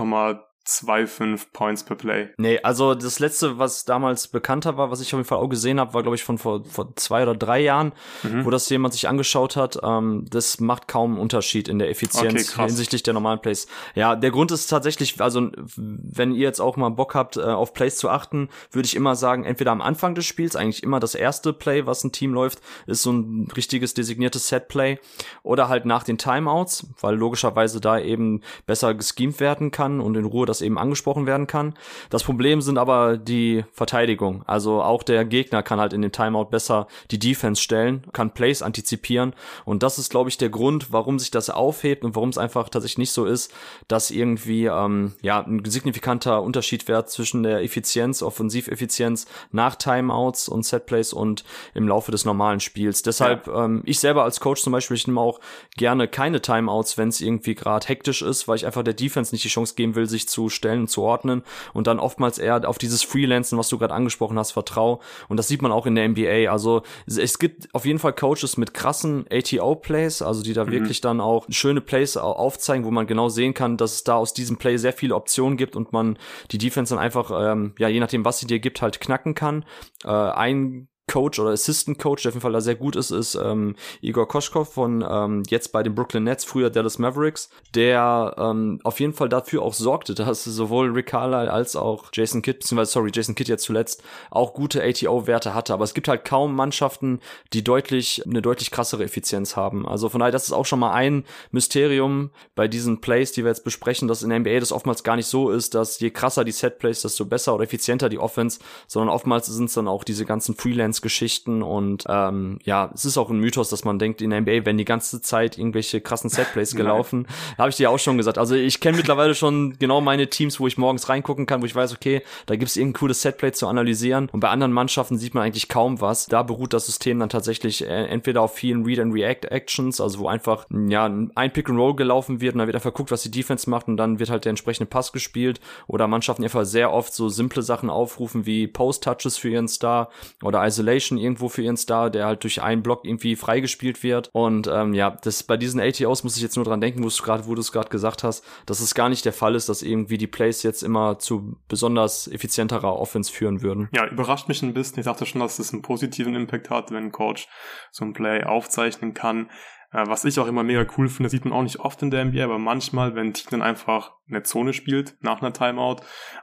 2,5 Points per Play. Nee, also das letzte, was damals bekannter war, was ich auf jeden Fall auch gesehen habe, war glaube ich von vor, vor zwei oder drei Jahren, mhm. wo das jemand sich angeschaut hat. Ähm, das macht kaum einen Unterschied in der Effizienz okay, hinsichtlich der normalen Plays. Ja, der Grund ist tatsächlich, also wenn ihr jetzt auch mal Bock habt, äh, auf Plays zu achten, würde ich immer sagen, entweder am Anfang des Spiels, eigentlich immer das erste Play, was ein Team läuft, ist so ein richtiges designiertes Set-Play oder halt nach den Timeouts, weil logischerweise da eben besser geschemt werden kann und in Ruhe das eben angesprochen werden kann. Das Problem sind aber die Verteidigung. Also auch der Gegner kann halt in dem Timeout besser die Defense stellen, kann Plays antizipieren und das ist, glaube ich, der Grund, warum sich das aufhebt und warum es einfach tatsächlich nicht so ist, dass irgendwie ähm, ja ein signifikanter Unterschied wäre zwischen der Effizienz, Offensiveffizienz nach Timeouts und Setplays und im Laufe des normalen Spiels. Deshalb ja. ähm, ich selber als Coach zum Beispiel ich nehme auch gerne keine Timeouts, wenn es irgendwie gerade hektisch ist, weil ich einfach der Defense nicht die Chance geben will, sich zu zu stellen, zu ordnen und dann oftmals eher auf dieses Freelancen, was du gerade angesprochen hast, vertrau. Und das sieht man auch in der NBA. Also es gibt auf jeden Fall Coaches mit krassen ATO-Plays, also die da mhm. wirklich dann auch schöne Plays aufzeigen, wo man genau sehen kann, dass es da aus diesem Play sehr viele Optionen gibt und man die Defense dann einfach, ähm, ja, je nachdem, was sie dir gibt, halt knacken kann. Äh, ein Coach oder Assistant Coach, der auf jeden Fall da sehr gut ist, ist ähm, Igor Koschkov von ähm, jetzt bei den Brooklyn Nets, früher Dallas Mavericks, der ähm, auf jeden Fall dafür auch sorgte, dass sowohl Rick Carlisle als auch Jason Kidd, beziehungsweise sorry, Jason Kidd jetzt zuletzt, auch gute ATO-Werte hatte. Aber es gibt halt kaum Mannschaften, die deutlich, eine deutlich krassere Effizienz haben. Also von daher, das ist auch schon mal ein Mysterium bei diesen Plays, die wir jetzt besprechen, dass in der NBA das oftmals gar nicht so ist, dass je krasser die Set-Plays, desto besser oder effizienter die Offense, sondern oftmals sind es dann auch diese ganzen Freelance Geschichten und ähm, ja, es ist auch ein Mythos, dass man denkt, in der NBA werden die ganze Zeit irgendwelche krassen Setplays gelaufen. habe ich dir auch schon gesagt. Also ich kenne mittlerweile schon genau meine Teams, wo ich morgens reingucken kann, wo ich weiß, okay, da gibt es irgendein cooles Setplay zu analysieren. Und bei anderen Mannschaften sieht man eigentlich kaum was. Da beruht das System dann tatsächlich äh, entweder auf vielen Read and React Actions, also wo einfach ja ein Pick and Roll gelaufen wird und dann wird einfach geguckt, was die Defense macht und dann wird halt der entsprechende Pass gespielt oder Mannschaften einfach sehr oft so simple Sachen aufrufen wie Post Touches für ihren Star oder Isolation Isolation irgendwo für ihren Star, der halt durch einen Block irgendwie freigespielt wird. Und ähm, ja, das bei diesen ATOs muss ich jetzt nur dran denken, wo du gerade, wo du es gerade gesagt hast, dass es gar nicht der Fall ist, dass irgendwie die Plays jetzt immer zu besonders effizienterer Offense führen würden. Ja, überrascht mich ein bisschen. Ich dachte schon, dass es einen positiven Impact hat, wenn ein Coach so ein Play aufzeichnen kann. Äh, was ich auch immer mega cool finde, sieht man auch nicht oft in der NBA, aber manchmal, wenn ein Team dann einfach eine Zone spielt nach einer Timeout,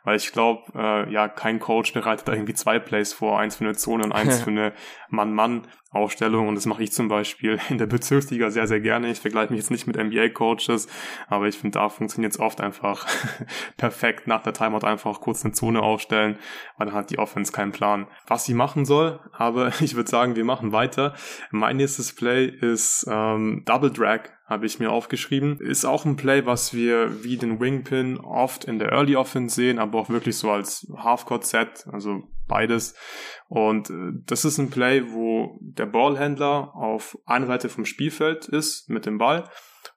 weil ich glaube, äh, ja, kein Coach bereitet da irgendwie zwei Plays vor, eins für eine Zone und eins für eine Mann-Mann. Aufstellung und das mache ich zum Beispiel in der Bezirksliga sehr, sehr gerne. Ich vergleiche mich jetzt nicht mit NBA-Coaches, aber ich finde, da funktioniert es oft einfach perfekt nach der Timeout einfach kurz eine Zone aufstellen, weil dann hat die Offense keinen Plan, was sie machen soll. Aber ich würde sagen, wir machen weiter. Mein nächstes Play ist ähm, Double Drag habe ich mir aufgeschrieben. Ist auch ein Play, was wir wie den Wingpin oft in der Early Offense sehen, aber auch wirklich so als Half-Court-Set, also beides. Und äh, das ist ein Play, wo der Ballhändler auf einer Seite vom Spielfeld ist mit dem Ball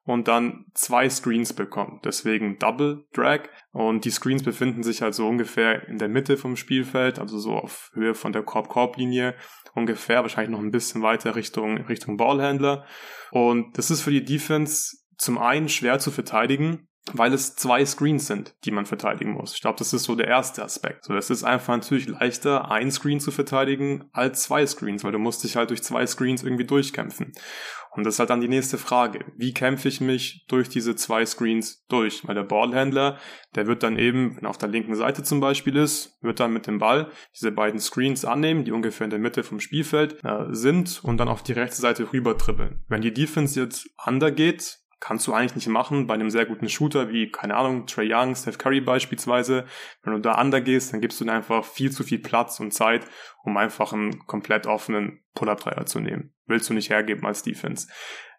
und dann zwei Screens bekommt. Deswegen Double Drag. Und die Screens befinden sich halt so ungefähr in der Mitte vom Spielfeld, also so auf Höhe von der Korb-Korb-Linie. Ungefähr, wahrscheinlich noch ein bisschen weiter Richtung, Richtung Ballhändler. Und das ist für die Defense zum einen schwer zu verteidigen, weil es zwei Screens sind, die man verteidigen muss. Ich glaube, das ist so der erste Aspekt. So, es ist einfach natürlich leichter, ein Screen zu verteidigen als zwei Screens, weil du musst dich halt durch zwei Screens irgendwie durchkämpfen. Und das ist halt dann die nächste Frage. Wie kämpfe ich mich durch diese zwei Screens durch? Weil der Ballhändler, der wird dann eben, wenn er auf der linken Seite zum Beispiel ist, wird dann mit dem Ball diese beiden Screens annehmen, die ungefähr in der Mitte vom Spielfeld äh, sind und dann auf die rechte Seite rüber trippeln. Wenn die Defense jetzt undergeht, kannst du eigentlich nicht machen bei einem sehr guten Shooter wie, keine Ahnung, Trey Young, Steph Curry beispielsweise. Wenn du da undergehst, dann gibst du dir einfach viel zu viel Platz und Zeit, um einfach einen komplett offenen Pull-Up-Dreier zu nehmen. Willst du nicht hergeben als Defense.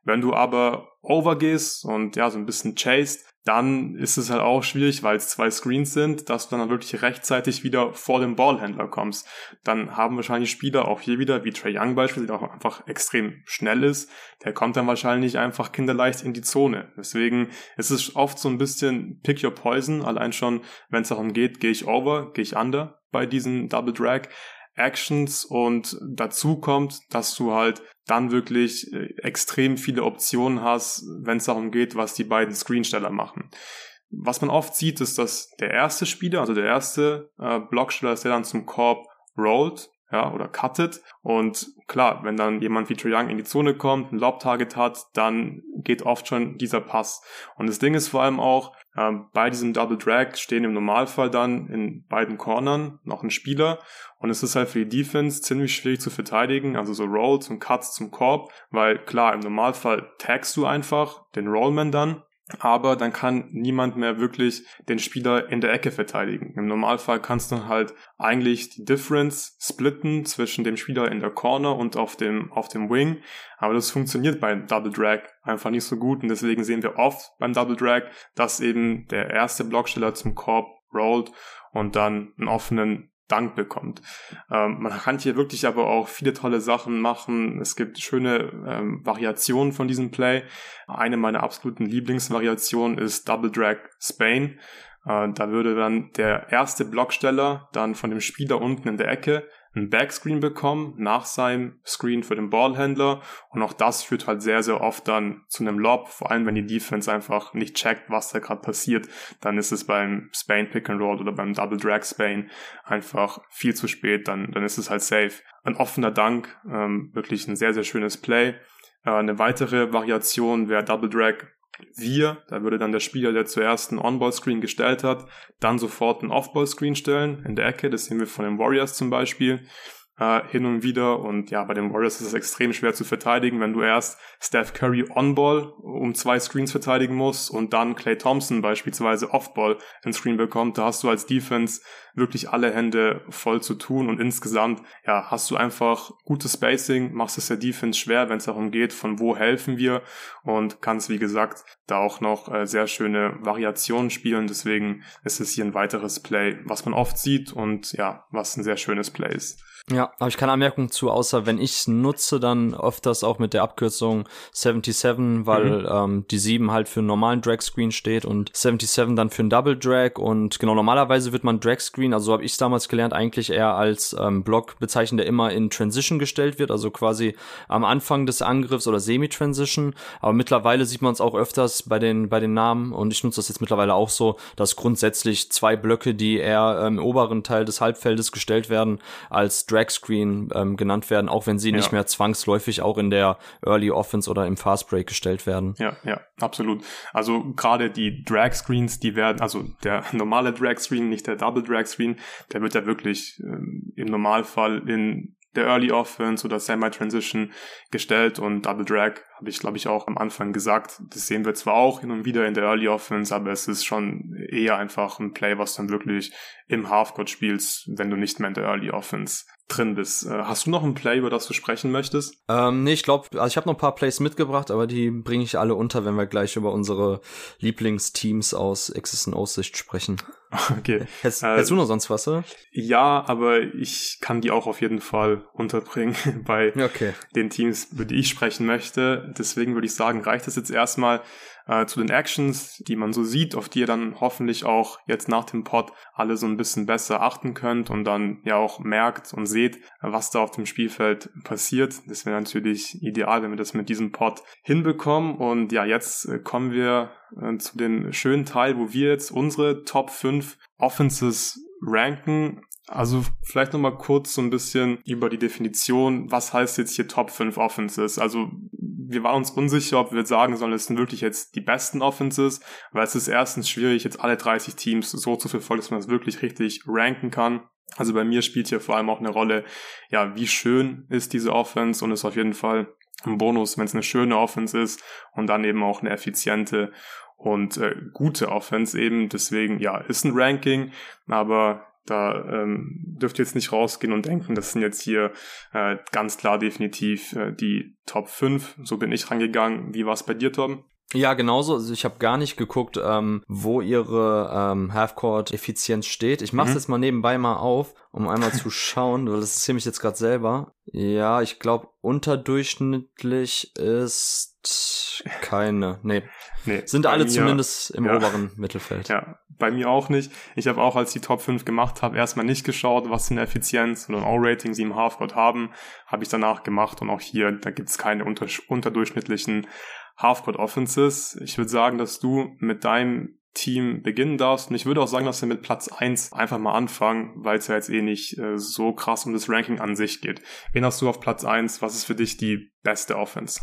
Wenn du aber overgehst und ja, so ein bisschen chased, dann ist es halt auch schwierig, weil es zwei Screens sind, dass du dann wirklich rechtzeitig wieder vor dem Ballhändler kommst. Dann haben wahrscheinlich Spieler auch hier wieder, wie Trey Young beispielsweise, der auch einfach extrem schnell ist, der kommt dann wahrscheinlich einfach kinderleicht in die Zone. Deswegen ist es oft so ein bisschen pick your poison, allein schon, wenn es darum geht, gehe ich over, gehe ich under bei diesen Double Drag. Actions und dazu kommt, dass du halt dann wirklich äh, extrem viele Optionen hast, wenn es darum geht, was die beiden Screensteller machen. Was man oft sieht, ist, dass der erste Spieler, also der erste äh, Blocksteller, ist der dann zum Korb rollt, ja, oder cuttet. Und klar, wenn dann jemand wie Trae Young in die Zone kommt, ein Lob-Target hat, dann geht oft schon dieser Pass. Und das Ding ist vor allem auch, äh, bei diesem Double Drag stehen im Normalfall dann in beiden Cornern noch ein Spieler. Und es ist halt für die Defense ziemlich schwierig zu verteidigen, also so Rolls und Cuts zum Korb, weil klar, im Normalfall tagst du einfach den Rollman dann aber dann kann niemand mehr wirklich den Spieler in der Ecke verteidigen. Im Normalfall kannst du halt eigentlich die Difference splitten zwischen dem Spieler in der Corner und auf dem, auf dem Wing, aber das funktioniert beim Double Drag einfach nicht so gut und deswegen sehen wir oft beim Double Drag, dass eben der erste Blocksteller zum Korb rollt und dann einen offenen Dank bekommt. Ähm, man kann hier wirklich aber auch viele tolle Sachen machen. Es gibt schöne ähm, Variationen von diesem Play. Eine meiner absoluten Lieblingsvariationen ist Double Drag Spain. Äh, da würde dann der erste Blocksteller dann von dem Spieler unten in der Ecke einen Backscreen bekommen nach seinem Screen für den Ballhändler und auch das führt halt sehr, sehr oft dann zu einem Lob, vor allem wenn die Defense einfach nicht checkt, was da gerade passiert, dann ist es beim Spain Pick and Roll oder beim Double Drag Spain einfach viel zu spät, dann, dann ist es halt safe. Ein offener Dank, ähm, wirklich ein sehr, sehr schönes Play. Äh, eine weitere Variation wäre Double Drag wir, da würde dann der Spieler, der zuerst einen On-Ball-Screen gestellt hat, dann sofort einen Off-Ball-Screen stellen in der Ecke. Das sehen wir von den Warriors zum Beispiel äh, hin und wieder. Und ja, bei den Warriors ist es extrem schwer zu verteidigen, wenn du erst Steph Curry on-Ball um zwei Screens verteidigen musst und dann Clay Thompson beispielsweise off-Ball ein Screen bekommt. Da hast du als Defense wirklich alle Hände voll zu tun und insgesamt, ja, hast du einfach gutes Spacing, machst es der Defense schwer, wenn es darum geht, von wo helfen wir und kannst, wie gesagt, da auch noch äh, sehr schöne Variationen spielen. Deswegen ist es hier ein weiteres Play, was man oft sieht und ja, was ein sehr schönes Play ist. Ja, habe ich keine Anmerkung zu, außer wenn ich nutze, dann öfters auch mit der Abkürzung 77, weil mhm. ähm, die 7 halt für einen normalen Drag Screen steht und 77 dann für einen Double Drag und genau normalerweise wird man Drag Screen, also habe ich damals gelernt, eigentlich eher als ähm, Block bezeichnen, der immer in Transition gestellt wird, also quasi am Anfang des Angriffs oder Semi-Transition, aber mittlerweile sieht man es auch öfters bei den bei den Namen und ich nutze das jetzt mittlerweile auch so, dass grundsätzlich zwei Blöcke, die eher ähm, im oberen Teil des Halbfeldes gestellt werden, als Drag Screen ähm, genannt werden, auch wenn sie ja. nicht mehr zwangsläufig auch in der Early Offense oder im Fast Break gestellt werden. Ja, ja, absolut. Also gerade die Drag Screens, die werden, also der normale Drag Screen, nicht der Double Drag Screen, der wird ja wirklich ähm, im Normalfall in der Early Offense oder Semi-Transition gestellt und Double Drag habe ich glaube ich auch am Anfang gesagt. Das sehen wir zwar auch hin und wieder in der Early Offense, aber es ist schon eher einfach ein Play, was dann wirklich im Halfcourt spielst, wenn du nicht mehr in der Early Offense drin bist. Äh, hast du noch ein Play, über das du sprechen möchtest? Ähm, nee, ich glaube, also ich habe noch ein paar Plays mitgebracht, aber die bringe ich alle unter, wenn wir gleich über unsere Lieblingsteams aus und Aussicht sprechen. Okay. Hättest, äh, hättest du noch sonst was, oder? Ja, aber ich kann die auch auf jeden Fall unterbringen bei okay. den Teams, über die ich sprechen möchte. Deswegen würde ich sagen, reicht es jetzt erstmal äh, zu den Actions, die man so sieht, auf die ihr dann hoffentlich auch jetzt nach dem Pod alle so ein bisschen besser achten könnt und dann ja auch merkt und seht, was da auf dem Spielfeld passiert. Das wäre natürlich ideal, wenn wir das mit diesem Pod hinbekommen. Und ja, jetzt äh, kommen wir äh, zu dem schönen Teil, wo wir jetzt unsere Top 5 Offenses ranken. Also vielleicht nochmal kurz so ein bisschen über die Definition, was heißt jetzt hier Top 5 Offenses? Also wir waren uns unsicher, ob wir sagen sollen, es sind wirklich jetzt die besten Offenses, weil es ist erstens schwierig, jetzt alle 30 Teams so zu verfolgen, dass man das wirklich richtig ranken kann. Also bei mir spielt hier vor allem auch eine Rolle, ja, wie schön ist diese Offense und ist auf jeden Fall ein Bonus, wenn es eine schöne Offense ist und dann eben auch eine effiziente und äh, gute Offense eben. Deswegen, ja, ist ein Ranking, aber da ähm, dürft ihr jetzt nicht rausgehen und denken, das sind jetzt hier äh, ganz klar definitiv äh, die Top 5. So bin ich rangegangen. Wie war es bei dir, Tom? Ja, genauso. Also ich habe gar nicht geguckt, ähm, wo ihre ähm, Halfcourt-Effizienz steht. Ich mache es mhm. jetzt mal nebenbei mal auf, um einmal zu schauen, weil das interessiert mich jetzt gerade selber. Ja, ich glaube, unterdurchschnittlich ist keine. Nee. nee Sind alle mir, zumindest im ja. oberen Mittelfeld. Ja, bei mir auch nicht. Ich habe auch, als ich die Top 5 gemacht habe, erstmal nicht geschaut, was für eine Effizienz oder ein O-Rating sie im Halfcourt haben. Habe ich danach gemacht und auch hier, da gibt's keine unter, unterdurchschnittlichen Halfcourt Offenses. Ich würde sagen, dass du mit deinem Team beginnen darfst. Und ich würde auch sagen, dass wir mit Platz 1 einfach mal anfangen, weil es ja jetzt eh nicht äh, so krass um das Ranking an sich geht. Wen hast du auf Platz 1? Was ist für dich die beste Offense?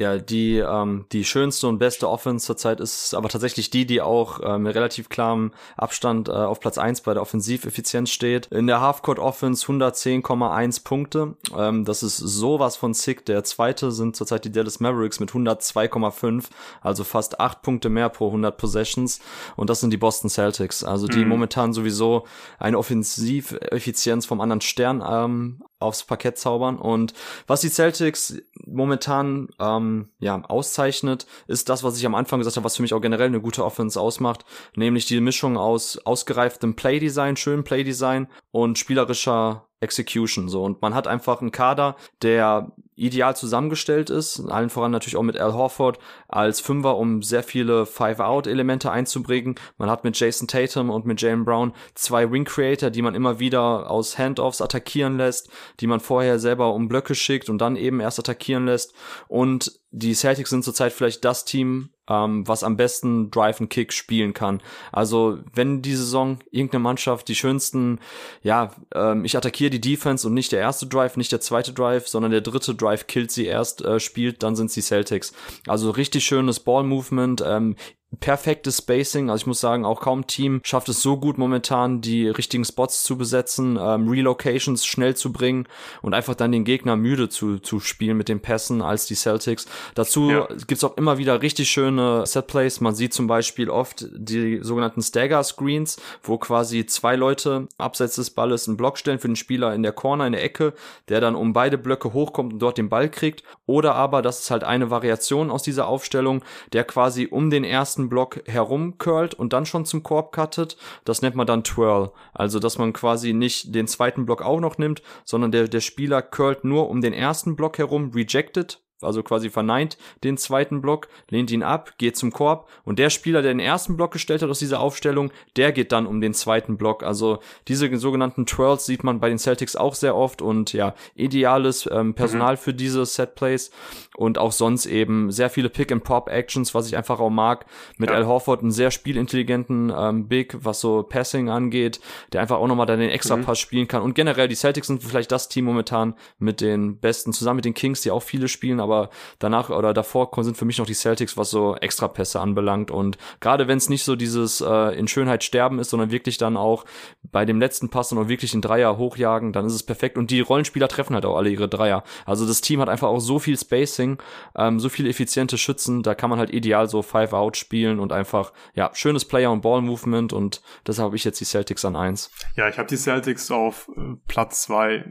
Ja, die, ähm, die schönste und beste Offense zurzeit ist aber tatsächlich die, die auch äh, mit relativ klarem Abstand äh, auf Platz eins bei der Offensiveffizienz steht. In der Halfcourt Offense 110,1 Punkte. Ähm, das ist sowas von sick. Der zweite sind zurzeit die Dallas Mavericks mit 102,5, also fast acht Punkte mehr pro 100 Possessions. Und das sind die Boston Celtics, also die mhm. momentan sowieso eine Offensiveffizienz vom anderen Stern ähm, aufs Parkett zaubern. Und was die Celtics momentan ähm, ja auszeichnet, ist das, was ich am Anfang gesagt habe, was für mich auch generell eine gute Offense ausmacht, nämlich die Mischung aus ausgereiftem Playdesign, schönem Playdesign und spielerischer Execution so und man hat einfach einen Kader, der ideal zusammengestellt ist, allen voran natürlich auch mit Al Horford als Fünfer, um sehr viele Five-Out-Elemente einzubringen. Man hat mit Jason Tatum und mit Jalen Brown zwei Wing-Creator, die man immer wieder aus Handoffs attackieren lässt, die man vorher selber um Blöcke schickt und dann eben erst attackieren lässt und die Celtics sind zurzeit vielleicht das Team, ähm, was am besten Drive and Kick spielen kann. Also wenn die Saison irgendeine Mannschaft die schönsten, ja, ähm, ich attackiere die Defense und nicht der erste Drive, nicht der zweite Drive, sondern der dritte Drive killt sie erst äh, spielt, dann sind sie Celtics. Also richtig schönes Ball Movement, ähm, perfektes Spacing. Also ich muss sagen, auch kaum Team schafft es so gut momentan, die richtigen Spots zu besetzen, ähm, Relocations schnell zu bringen und einfach dann den Gegner müde zu, zu spielen mit den Pässen als die Celtics. Dazu ja. gibt's auch immer wieder richtig schöne Setplays. Man sieht zum Beispiel oft die sogenannten Stagger Screens, wo quasi zwei Leute abseits des Balles einen Block stellen für den Spieler in der Corner, in der Ecke, der dann um beide Blöcke hochkommt und dort den Ball kriegt. Oder aber, das ist halt eine Variation aus dieser Aufstellung, der quasi um den ersten ersten Block herumcurlt und dann schon zum Korb cuttet. Das nennt man dann Twirl. Also, dass man quasi nicht den zweiten Block auch noch nimmt, sondern der, der Spieler curlt nur um den ersten Block herum, rejected, also quasi verneint den zweiten Block, lehnt ihn ab, geht zum Korb und der Spieler, der den ersten Block gestellt hat aus dieser Aufstellung, der geht dann um den zweiten Block. Also diese sogenannten Twirls sieht man bei den Celtics auch sehr oft und ja, ideales ähm, Personal mhm. für diese Setplays und auch sonst eben sehr viele Pick-and-Pop-Actions, was ich einfach auch mag. Mit ja. Al Horford einen sehr spielintelligenten ähm, Big, was so Passing angeht, der einfach auch nochmal dann den Extra-Pass mhm. spielen kann und generell die Celtics sind vielleicht das Team momentan mit den besten, zusammen mit den Kings, die auch viele spielen, aber danach oder davor sind für mich noch die Celtics, was so Extrapässe anbelangt. Und gerade wenn es nicht so dieses äh, in Schönheit sterben ist, sondern wirklich dann auch bei dem letzten Pass und wirklich einen Dreier hochjagen, dann ist es perfekt. Und die Rollenspieler treffen halt auch alle ihre Dreier. Also das Team hat einfach auch so viel Spacing, ähm, so viele effiziente Schützen, da kann man halt ideal so Five-Out spielen und einfach, ja, schönes Player- und Ball-Movement und deshalb habe ich jetzt die Celtics an eins. Ja, ich habe die Celtics auf äh, Platz zwei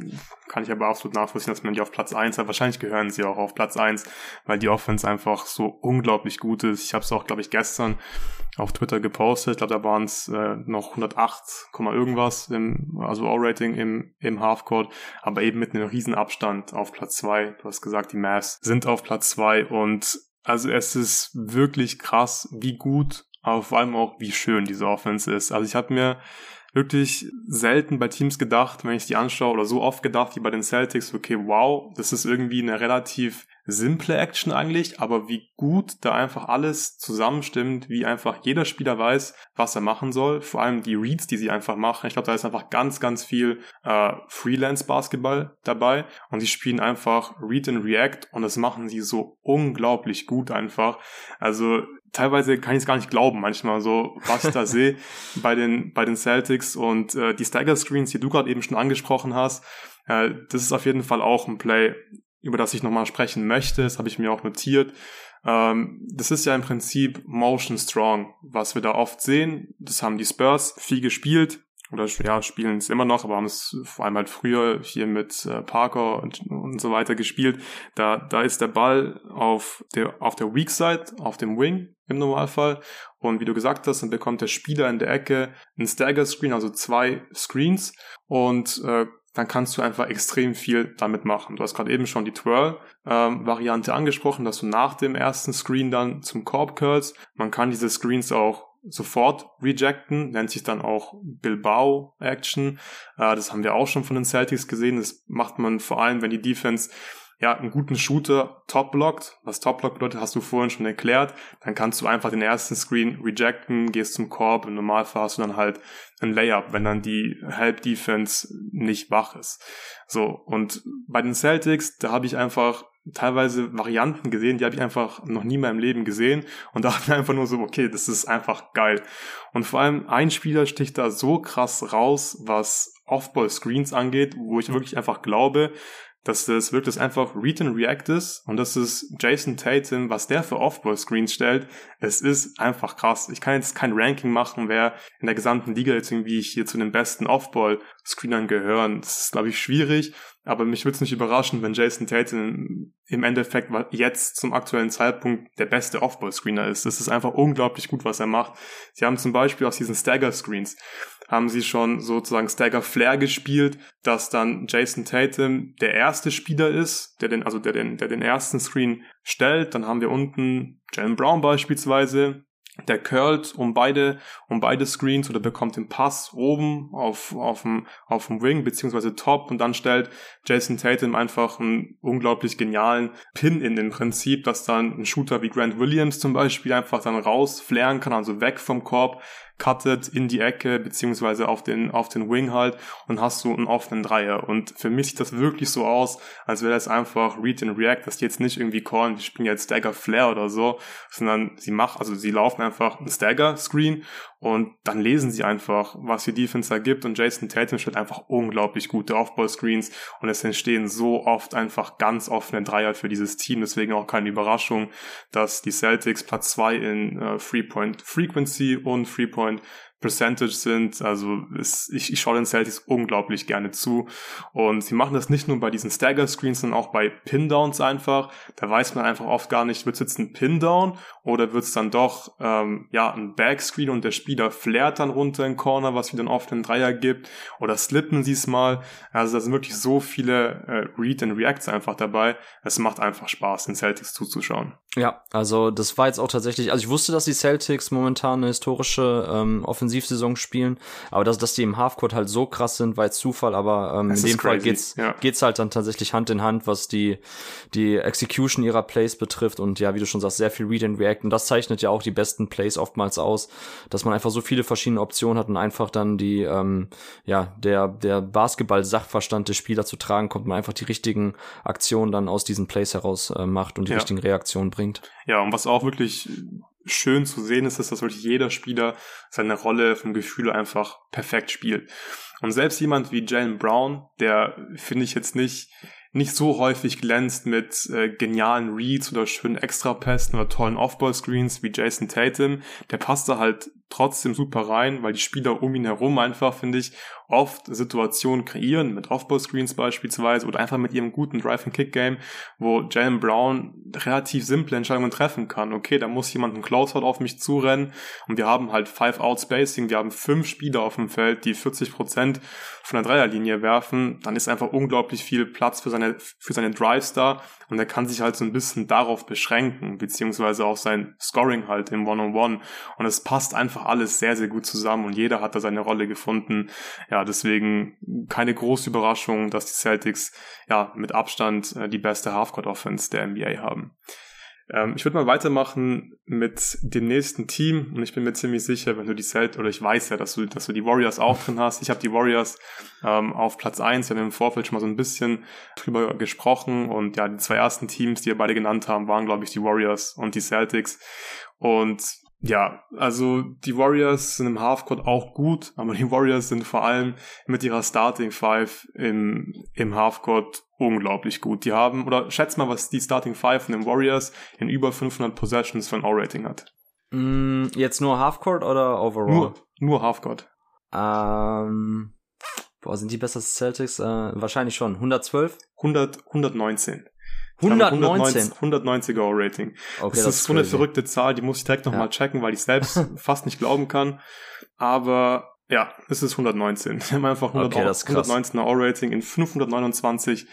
kann ich aber absolut nachvollziehen, dass man die auf Platz eins hat. Wahrscheinlich gehören sie auch auf Platz eins, weil die Offense einfach so unglaublich gut ist. Ich habe es auch, glaube ich, gestern auf Twitter gepostet. Ich glaube, da waren es äh, noch 108, irgendwas, im, also All-Rating im, im Halfcourt, aber eben mit einem riesen Abstand auf Platz zwei. Du hast gesagt, die Mavs sind auf Platz zwei und also es ist wirklich krass, wie gut, aber vor allem auch wie schön diese Offense ist. Also ich habe mir wirklich selten bei Teams gedacht, wenn ich die anschaue, oder so oft gedacht wie bei den Celtics, okay, wow, das ist irgendwie eine relativ simple Action eigentlich, aber wie gut da einfach alles zusammenstimmt, wie einfach jeder Spieler weiß, was er machen soll. Vor allem die Reads, die sie einfach machen. Ich glaube, da ist einfach ganz, ganz viel äh, Freelance-Basketball dabei und sie spielen einfach Read and React und das machen sie so unglaublich gut einfach. Also teilweise kann ich es gar nicht glauben, manchmal so, was ich da sehe bei den, bei den Celtics und äh, die Stagger Screens, die du gerade eben schon angesprochen hast, äh, das ist auf jeden Fall auch ein Play, über das ich nochmal sprechen möchte. Das habe ich mir auch notiert. Ähm, das ist ja im Prinzip Motion Strong, was wir da oft sehen. Das haben die Spurs viel gespielt oder ja, spielen es immer noch, aber haben es vor allem halt früher hier mit äh, Parker und, und so weiter gespielt. Da, da ist der Ball auf der, auf der Weak Side, auf dem Wing im Normalfall. Und wie du gesagt hast, dann bekommt der Spieler in der Ecke ein Stagger Screen, also zwei Screens und äh, dann kannst du einfach extrem viel damit machen. Du hast gerade eben schon die Twirl-Variante ähm, angesprochen, dass du nach dem ersten Screen dann zum Korb curlst. Man kann diese Screens auch sofort rejecten, nennt sich dann auch Bilbao Action. Äh, das haben wir auch schon von den Celtics gesehen. Das macht man vor allem, wenn die Defense ja, einen guten Shooter top blockt. Was top block bedeutet, hast du vorhin schon erklärt. Dann kannst du einfach den ersten Screen rejecten, gehst zum Korb. Im Normalfall hast du dann halt ein Layup, wenn dann die Help Defense nicht wach ist. So. Und bei den Celtics, da habe ich einfach teilweise Varianten gesehen, die habe ich einfach noch nie in meinem Leben gesehen und dachte mir einfach nur so, okay, das ist einfach geil. Und vor allem ein Spieler sticht da so krass raus, was Off-Ball-Screens angeht, wo ich wirklich einfach glaube, dass das wirklich einfach Read and React ist und das ist Jason Tatum, was der für Off-Ball-Screens stellt, es ist einfach krass. Ich kann jetzt kein Ranking machen, wer in der gesamten Liga jetzt irgendwie hier zu den besten Off-Ball-Screenern gehören. Das ist, glaube ich, schwierig, aber mich würde es nicht überraschen, wenn Jason Tatum im Endeffekt jetzt zum aktuellen Zeitpunkt der beste Off-Ball-Screener ist. Das ist einfach unglaublich gut, was er macht. Sie haben zum Beispiel aus diesen Stagger-Screens haben sie schon sozusagen Stagger Flair gespielt, dass dann Jason Tatum der erste Spieler ist, der den, also der den, der den ersten Screen stellt. Dann haben wir unten Jalen Brown beispielsweise, der curlt um beide, um beide Screens oder bekommt den Pass oben auf, auf dem, auf dem Wing beziehungsweise Top. Und dann stellt Jason Tatum einfach einen unglaublich genialen Pin in im Prinzip, dass dann ein Shooter wie Grant Williams zum Beispiel einfach dann rausflären kann, also weg vom Korb, cuttet in die Ecke, beziehungsweise auf den, auf den Wing halt und hast du einen offenen Dreier. Und für mich sieht das wirklich so aus, als wäre das einfach Read and React, dass die jetzt nicht irgendwie callen, die spielen jetzt Stagger Flare oder so, sondern sie machen, also sie laufen einfach einen Stagger Screen und dann lesen sie einfach, was die Defense da gibt und Jason Tatum stellt einfach unglaublich gute Off-Ball-Screens und es entstehen so oft einfach ganz offene Dreier für dieses Team. Deswegen auch keine Überraschung, dass die Celtics Platz zwei in äh, Three-Point Frequency und Three-Point und Percentage sind. Also es, ich, ich schaue den Celtics unglaublich gerne zu. Und sie machen das nicht nur bei diesen Stagger Screens, sondern auch bei Pin-Downs einfach. Da weiß man einfach oft gar nicht, wird es jetzt ein Pin-Down oder wird es dann doch ähm, ja ein Backscreen und der Spieler flärt dann runter in Corner, was wieder oft einen Dreier gibt. Oder slippen sie es mal. Also da sind wirklich so viele äh, Read and Reacts einfach dabei. Es macht einfach Spaß, den Celtics zuzuschauen. Ja, also das war jetzt auch tatsächlich, also ich wusste, dass die Celtics momentan eine historische ähm, Offensive Offensivsaison spielen. Aber dass, dass die im Halfcourt halt so krass sind, war jetzt Zufall, aber ähm, in dem Fall geht's, ja. geht's halt dann tatsächlich Hand in Hand, was die, die Execution ihrer Plays betrifft und ja, wie du schon sagst, sehr viel Read and React und das zeichnet ja auch die besten Plays oftmals aus, dass man einfach so viele verschiedene Optionen hat und einfach dann die, ähm, ja, der, der Basketball-Sachverstand des Spielers zu tragen kommt, man einfach die richtigen Aktionen dann aus diesen Plays heraus äh, macht und die ja. richtigen Reaktionen bringt. Ja, und was auch wirklich schön zu sehen ist, ist, dass wirklich jeder Spieler seine Rolle vom Gefühl einfach perfekt spielt. Und selbst jemand wie Jalen Brown, der finde ich jetzt nicht nicht so häufig glänzt mit äh, genialen Reads oder schönen Extrapässen oder tollen Offball-Screens wie Jason Tatum, der passt da halt trotzdem super rein, weil die Spieler um ihn herum einfach, finde ich, oft Situationen kreieren, mit Offball-Screens beispielsweise oder einfach mit ihrem guten Drive-and-Kick-Game, wo Jalen Brown relativ simple Entscheidungen treffen kann. Okay, da muss jemand ein Closeout auf mich zurennen und wir haben halt Five-Out-Spacing, wir haben fünf Spieler auf dem Feld, die 40 Prozent von der Dreierlinie werfen, dann ist einfach unglaublich viel Platz für seine, für seine Drives da und er kann sich halt so ein bisschen darauf beschränken, beziehungsweise auch sein Scoring halt im One-on-One -on -One. und es passt einfach alles sehr, sehr gut zusammen und jeder hat da seine Rolle gefunden. Ja, deswegen keine große Überraschung, dass die Celtics ja mit Abstand äh, die beste Halfcourt-Offense der NBA haben. Ähm, ich würde mal weitermachen mit dem nächsten Team und ich bin mir ziemlich sicher, wenn du die Celt oder ich weiß ja, dass du, dass du die Warriors auch drin hast. Ich habe die Warriors ähm, auf Platz eins. Wir haben im Vorfeld schon mal so ein bisschen drüber gesprochen und ja, die zwei ersten Teams, die wir beide genannt haben, waren glaube ich die Warriors und die Celtics. Und ja, also die Warriors sind im Halfcourt auch gut, aber die Warriors sind vor allem mit ihrer Starting Five im, im Halfcourt unglaublich gut. Die haben, oder schätzt mal, was die Starting Five von den Warriors in über 500 Possessions für ein O-Rating hat. Mm, jetzt nur Halfcourt oder overall? Nur, nur Halfcourt. Ähm, boah, sind die besser als Celtics? Äh, wahrscheinlich schon. 112? 100, 119. 119. 190er Rating. Okay, das, das ist so eine verrückte Zahl, die muss ich direkt nochmal ja. checken, weil ich selbst fast nicht glauben kann. Aber ja, es ist 119. Wir haben einfach 100, okay, 119er O-Rating in 529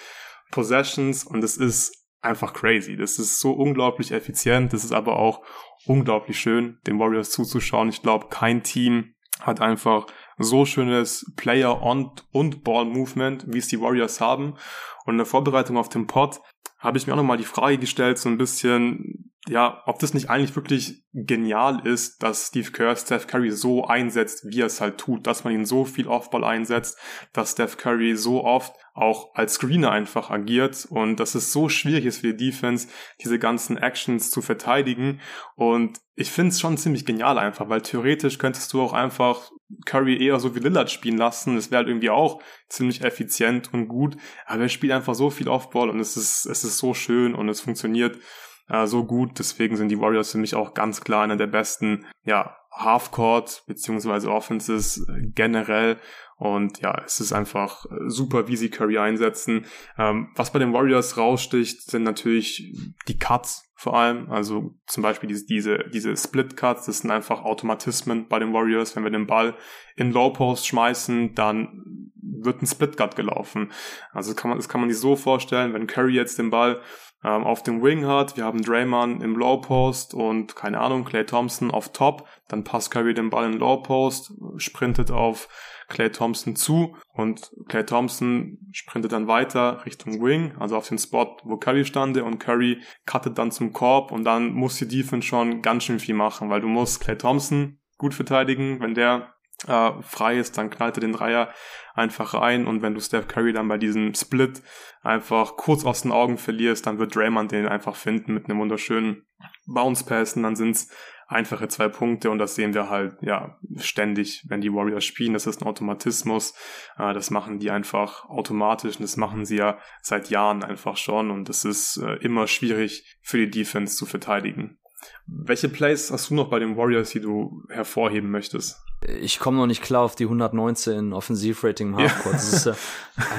Possessions und es ist einfach crazy. Das ist so unglaublich effizient. Das ist aber auch unglaublich schön, den Warriors zuzuschauen. Ich glaube, kein Team hat einfach so schönes Player-on- und Ball-Movement, wie es die Warriors haben. Und in der Vorbereitung auf den Pod habe ich mir auch nochmal die Frage gestellt, so ein bisschen, ja, ob das nicht eigentlich wirklich genial ist, dass Steve Kerr Steph Curry so einsetzt, wie er es halt tut, dass man ihn so viel Offball einsetzt, dass Steph Curry so oft auch als Screener einfach agiert. Und dass es so schwierig ist für die Defense, diese ganzen Actions zu verteidigen. Und ich finde es schon ziemlich genial einfach, weil theoretisch könntest du auch einfach Curry eher so wie Lillard spielen lassen, das wäre halt irgendwie auch ziemlich effizient und gut, aber er spielt einfach so viel Offball und es ist, es ist so schön und es funktioniert äh, so gut. Deswegen sind die Warriors für mich auch ganz klar einer der besten, ja, Halfcourt beziehungsweise Offenses generell. Und ja, es ist einfach äh, super, wie sie Curry einsetzen. Ähm, was bei den Warriors raussticht, sind natürlich die Cuts vor allem. Also zum Beispiel diese, diese, diese Split Cuts, das sind einfach Automatismen bei den Warriors. Wenn wir den Ball in Low Post schmeißen, dann wird ein Split Cut gelaufen. Also kann man, das kann man sich so vorstellen, wenn Curry jetzt den Ball ähm, auf dem Wing hat. Wir haben Draymond im Low Post und keine Ahnung, Clay Thompson auf Top. Dann passt Curry den Ball in Low Post, sprintet auf Clay Thompson zu und Clay Thompson sprintet dann weiter Richtung Wing, also auf den Spot, wo Curry stande und Curry cuttet dann zum Korb und dann muss die Defense schon ganz schön viel machen, weil du musst Clay Thompson gut verteidigen, wenn der äh, frei ist, dann knallt er den Dreier einfach rein und wenn du Steph Curry dann bei diesem Split einfach kurz aus den Augen verlierst, dann wird Draymond den einfach finden mit einem wunderschönen Bounce Pass und dann sind's einfache zwei Punkte und das sehen wir halt ja ständig, wenn die Warriors spielen. Das ist ein Automatismus. Äh, das machen die einfach automatisch und das machen sie ja seit Jahren einfach schon und es ist äh, immer schwierig für die Defense zu verteidigen. Welche Plays hast du noch bei den Warriors, die du hervorheben möchtest? Ich komme noch nicht klar auf die 119 Offensivrating im Halfcourt. Das ist ja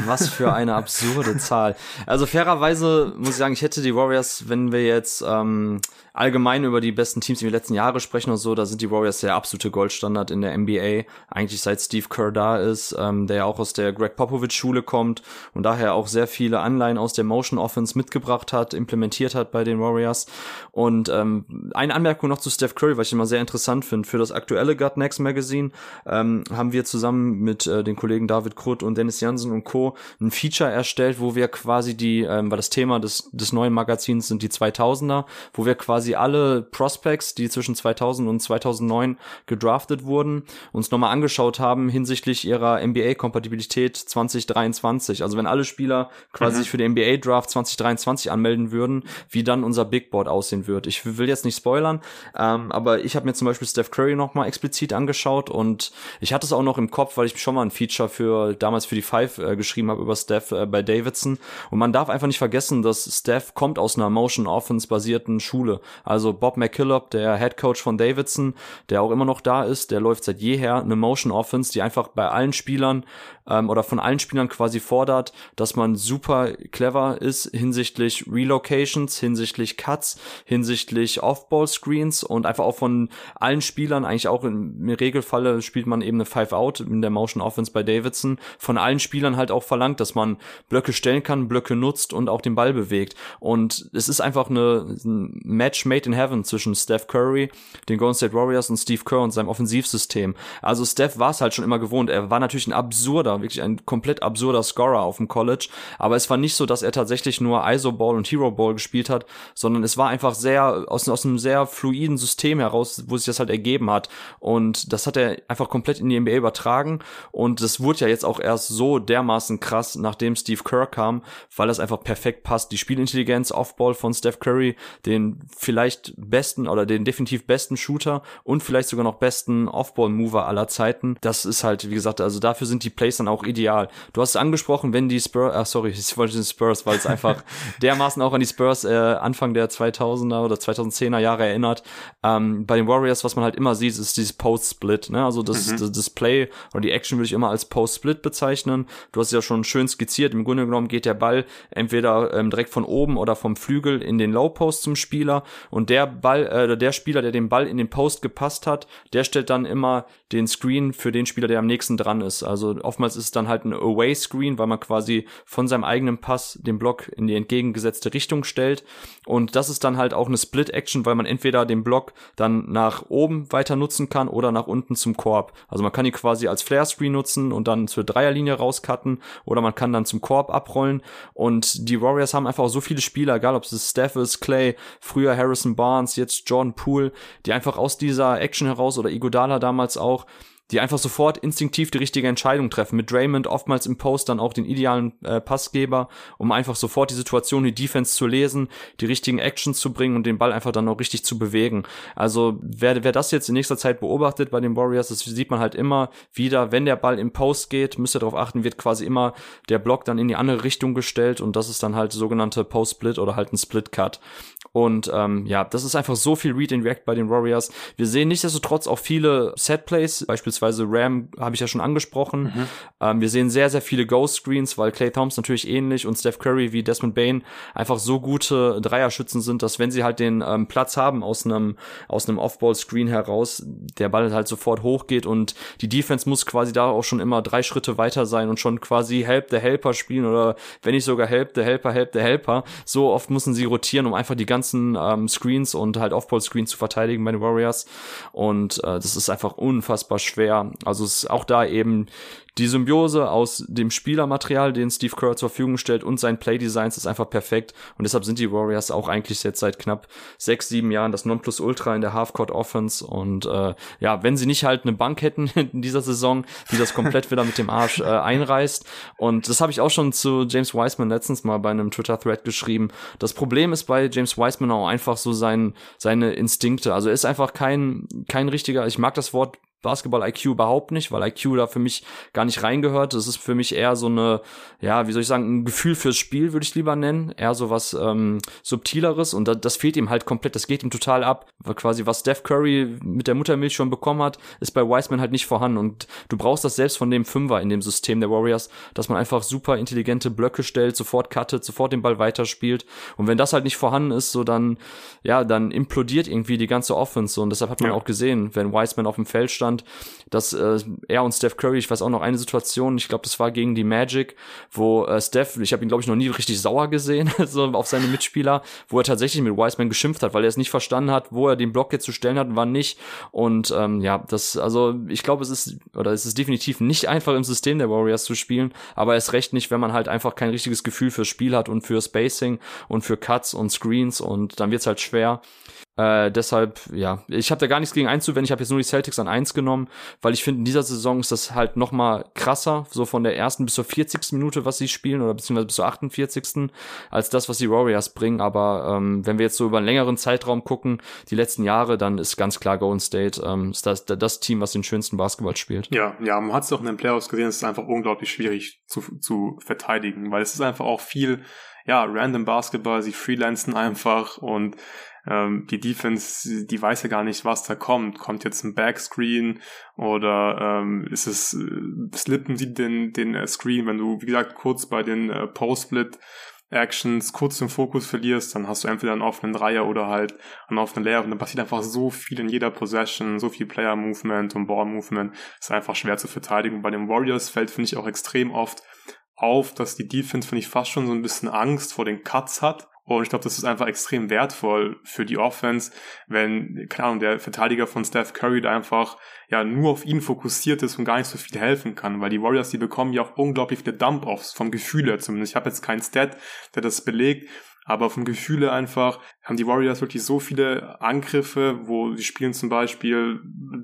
was für eine absurde Zahl. Also fairerweise muss ich sagen, ich hätte die Warriors, wenn wir jetzt ähm, allgemein über die besten Teams in den letzten Jahren sprechen und so, da sind die Warriors der absolute Goldstandard in der NBA. Eigentlich seit Steve Kerr da ist, ähm, der ja auch aus der Greg Popovich Schule kommt und daher auch sehr viele Anleihen aus der Motion Offense mitgebracht hat, implementiert hat bei den Warriors. Und ähm, eine Anmerkung noch zu Steph Curry, was ich immer sehr interessant finde. Für das aktuelle Gut Next Magazine Magazin ähm, haben wir zusammen mit äh, den Kollegen David Krutt und Dennis Jansen und Co. ein Feature erstellt, wo wir quasi die, ähm, weil das Thema des, des neuen Magazins sind die 2000er, wo wir quasi alle Prospects, die zwischen 2000 und 2009 gedraftet wurden, uns nochmal angeschaut haben hinsichtlich ihrer NBA-Kompatibilität 2023. Also wenn alle Spieler quasi mhm. sich für den NBA-Draft 2023 anmelden würden, wie dann unser Big Board aussehen wird. Ich will jetzt nicht spoilern, ähm, aber ich habe mir zum Beispiel Steph Curry nochmal explizit angeschaut und ich hatte es auch noch im Kopf, weil ich schon mal ein Feature für damals für die Five äh, geschrieben habe über Steph äh, bei Davidson. Und man darf einfach nicht vergessen, dass Steph kommt aus einer Motion Offense basierten Schule. Also Bob McKillop, der Head Coach von Davidson, der auch immer noch da ist, der läuft seit jeher eine Motion Offense, die einfach bei allen Spielern ähm, oder von allen Spielern quasi fordert, dass man super clever ist hinsichtlich Relocations, hinsichtlich Cuts, hinsichtlich Off-Ball-Screens und einfach auch von allen Spielern, eigentlich auch im Regelfalle spielt man eben eine Five-Out in der Motion Offense bei Davidson, von allen Spielern halt auch verlangt, dass man Blöcke stellen kann, Blöcke nutzt und auch den Ball bewegt. Und es ist einfach eine, ein Match made in heaven zwischen Steph Curry, den Golden State Warriors und Steve Kerr und seinem Offensivsystem. Also Steph war es halt schon immer gewohnt. Er war natürlich ein absurder, wirklich ein komplett absurder Scorer auf dem College. Aber es war nicht so, dass er tatsächlich nur ISO-Ball und Hero-Ball gespielt hat, sondern es war einfach sehr, aus, aus einem sehr fluiden System heraus, wo sich das halt ergeben hat. Und das hat er einfach komplett in die NBA übertragen. Und das wurde ja jetzt auch erst so dermaßen krass, nachdem Steve Kerr kam, weil das einfach perfekt passt. Die Spielintelligenz, Offball von Steph Curry, den vielleicht besten oder den definitiv besten Shooter und vielleicht sogar noch besten Offball-Mover aller Zeiten. Das ist halt, wie gesagt, also dafür sind die Plays dann auch ideal. Du hast es angesprochen, wenn die Spurs, ach sorry, ich wollte den Spurs, weil es einfach dermaßen auch an die Spurs äh, Anfang der 2000er oder 2010er Jahre erinnert. Ähm, bei den Warriors, was man halt immer sieht, ist dieses Post-Split. Ne? Also das, mhm. das, das Play oder die Action würde ich immer als Post-Split bezeichnen. Du hast es ja schon schön skizziert. Im Grunde genommen geht der Ball entweder ähm, direkt von oben oder vom Flügel in den Low Post zum Spieler und der Ball, äh, der Spieler, der den Ball in den Post gepasst hat, der stellt dann immer den Screen für den Spieler, der am nächsten dran ist. Also oftmals ist es dann halt ein Away Screen, weil man quasi von seinem eigenen Pass den Block in die entgegengesetzte Richtung stellt. Und das ist dann halt auch eine Split Action, weil man entweder den Block dann nach oben weiter nutzen kann oder nach unten zum Korb. Also man kann ihn quasi als Flare Screen nutzen und dann zur Dreierlinie rauscutten oder man kann dann zum Korb abrollen. Und die Warriors haben einfach auch so viele Spieler, egal ob es Steph ist, Clay, früher Harrison Barnes, jetzt Jordan Poole, die einfach aus dieser Action heraus oder Igodala damals auch die einfach sofort instinktiv die richtige Entscheidung treffen. Mit Draymond oftmals im Post dann auch den idealen äh, Passgeber, um einfach sofort die Situation, die Defense zu lesen, die richtigen Actions zu bringen und den Ball einfach dann auch richtig zu bewegen. Also wer, wer das jetzt in nächster Zeit beobachtet bei den Warriors, das sieht man halt immer wieder, wenn der Ball im Post geht, müsst ihr darauf achten, wird quasi immer der Block dann in die andere Richtung gestellt und das ist dann halt sogenannte Post-Split oder halt ein Split-Cut. Und ähm, ja, das ist einfach so viel Read and React bei den Warriors. Wir sehen nichtsdestotrotz auch viele Set-Plays, beispielsweise beispielsweise Ram habe ich ja schon angesprochen. Mhm. Ähm, wir sehen sehr, sehr viele Ghost Screens, weil Clay Thompson natürlich ähnlich und Steph Curry wie Desmond Bain einfach so gute Dreierschützen sind, dass wenn sie halt den ähm, Platz haben aus einem aus einem Off-Ball-Screen heraus, der Ball halt sofort hochgeht und die Defense muss quasi da auch schon immer drei Schritte weiter sein und schon quasi Help the Helper spielen oder wenn nicht sogar Help the Helper, Help the Helper. So oft müssen sie rotieren, um einfach die ganzen ähm, Screens und halt Off-Ball-Screens zu verteidigen bei den Warriors und äh, das ist einfach unfassbar schwer schwer. Also es ist auch da eben die Symbiose aus dem Spielermaterial, den Steve Kerr zur Verfügung stellt und sein Playdesigns ist einfach perfekt und deshalb sind die Warriors auch eigentlich jetzt seit knapp sechs, sieben Jahren das Nonplusultra in der Halfcourt Offense und äh, ja, wenn sie nicht halt eine Bank hätten in dieser Saison, die das komplett wieder mit dem Arsch äh, einreißt und das habe ich auch schon zu James Wiseman letztens mal bei einem Twitter-Thread geschrieben. Das Problem ist bei James Wiseman auch einfach so sein, seine Instinkte. Also er ist einfach kein, kein richtiger, ich mag das Wort Basketball-IQ überhaupt nicht, weil IQ da für mich gar nicht reingehört. Das ist für mich eher so eine, ja, wie soll ich sagen, ein Gefühl fürs Spiel, würde ich lieber nennen. Eher so was ähm, Subtileres und da, das fehlt ihm halt komplett, das geht ihm total ab. Weil quasi, was Steph Curry mit der Muttermilch schon bekommen hat, ist bei Wiseman halt nicht vorhanden und du brauchst das selbst von dem Fünfer in dem System der Warriors, dass man einfach super intelligente Blöcke stellt, sofort cuttet, sofort den Ball weiterspielt und wenn das halt nicht vorhanden ist, so dann, ja, dann implodiert irgendwie die ganze Offense und deshalb hat man ja. auch gesehen, wenn Wiseman auf dem Feld stand, stand, dass äh, er und Steph Curry, ich weiß auch noch eine Situation, ich glaube, das war gegen die Magic, wo äh, Steph, ich habe ihn glaube ich noch nie richtig sauer gesehen, so auf seine Mitspieler, wo er tatsächlich mit Wiseman geschimpft hat, weil er es nicht verstanden hat, wo er den Block jetzt zu stellen hat und wann nicht. Und ähm, ja, das, also ich glaube, es ist, oder es ist definitiv nicht einfach im System der Warriors zu spielen, aber es recht nicht, wenn man halt einfach kein richtiges Gefühl fürs Spiel hat und für Spacing und für Cuts und Screens und dann wird's halt schwer. Äh, deshalb, ja, ich habe da gar nichts gegen einzuwenden. Ich habe jetzt nur die Celtics an eins genommen, weil ich finde, in dieser Saison ist das halt noch mal krasser, so von der ersten bis zur 40. Minute, was sie spielen, oder beziehungsweise bis zur 48. als das, was die Warriors bringen. Aber ähm, wenn wir jetzt so über einen längeren Zeitraum gucken, die letzten Jahre, dann ist ganz klar Golden State ähm, ist das, das Team, was den schönsten Basketball spielt. Ja, ja, man hat es auch in den Playoffs gesehen, es ist einfach unglaublich schwierig zu, zu verteidigen, weil es ist einfach auch viel ja, random Basketball, sie freelancen einfach und ähm, die Defense, die weiß ja gar nicht, was da kommt. Kommt jetzt ein Backscreen oder ähm, ist es, äh, slippen sie den, den äh, Screen, wenn du, wie gesagt, kurz bei den äh, Post-Split Actions kurz den Fokus verlierst, dann hast du entweder einen offenen Dreier oder halt einen offenen Layer und dann passiert einfach so viel in jeder Possession, so viel Player Movement und Ball Movement, ist einfach schwer zu verteidigen. Bei den Warriors fällt, finde ich, auch extrem oft auf, dass die Defense, finde ich, fast schon so ein bisschen Angst vor den Cuts hat und ich glaube, das ist einfach extrem wertvoll für die Offense, wenn, keine Ahnung, der Verteidiger von Steph Curry da einfach ja nur auf ihn fokussiert ist und gar nicht so viel helfen kann, weil die Warriors, die bekommen ja auch unglaublich viele Dump-Offs, vom Gefühl her zumindest. Ich habe jetzt keinen Stat, der das belegt, aber vom Gefühle einfach haben die Warriors wirklich so viele Angriffe, wo sie spielen zum Beispiel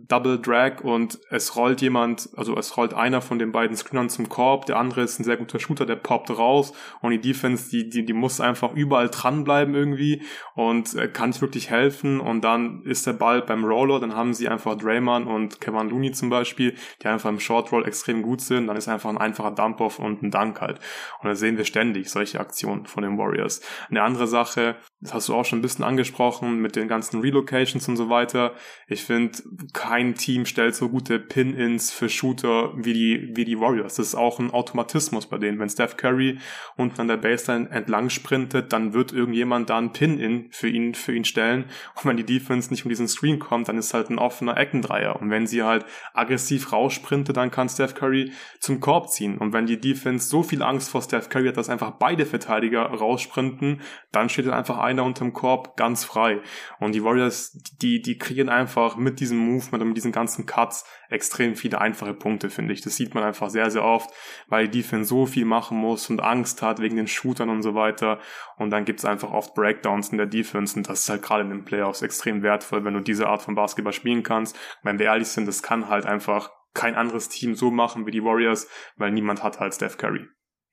Double Drag und es rollt jemand, also es rollt einer von den beiden Screenern zum Korb, der andere ist ein sehr guter Shooter, der poppt raus und die Defense, die, die, die muss einfach überall dranbleiben irgendwie und äh, kann nicht wirklich helfen und dann ist der Ball beim Roller, dann haben sie einfach Draymond und Kevin Looney zum Beispiel, die einfach im Short Roll extrem gut sind, dann ist einfach ein einfacher Dump-Off und ein Dunk halt. Und da sehen wir ständig solche Aktionen von den Warriors. Eine andere Sache, das hast du auch schon ein bisschen angesprochen mit den ganzen Relocations und so weiter. Ich finde, kein Team stellt so gute Pin-Ins für Shooter wie die, wie die Warriors. Das ist auch ein Automatismus bei denen. Wenn Steph Curry unten an der Baseline entlang sprintet, dann wird irgendjemand da ein Pin-In für ihn, für ihn stellen. Und wenn die Defense nicht um diesen Screen kommt, dann ist halt ein offener Eckendreier. Und wenn sie halt aggressiv raussprintet, dann kann Steph Curry zum Korb ziehen. Und wenn die Defense so viel Angst vor Steph Curry hat, dass einfach beide Verteidiger raussprinten, dann steht einfach einer unterm Korb ganz frei. Und die Warriors, die, die kreieren einfach mit diesem Movement und mit diesen ganzen Cuts extrem viele einfache Punkte, finde ich. Das sieht man einfach sehr, sehr oft, weil die Defense so viel machen muss und Angst hat wegen den Shootern und so weiter. Und dann gibt's einfach oft Breakdowns in der Defense und das ist halt gerade in den Playoffs extrem wertvoll, wenn du diese Art von Basketball spielen kannst. Wenn wir ehrlich sind, das kann halt einfach kein anderes Team so machen wie die Warriors, weil niemand hat halt Steph Curry.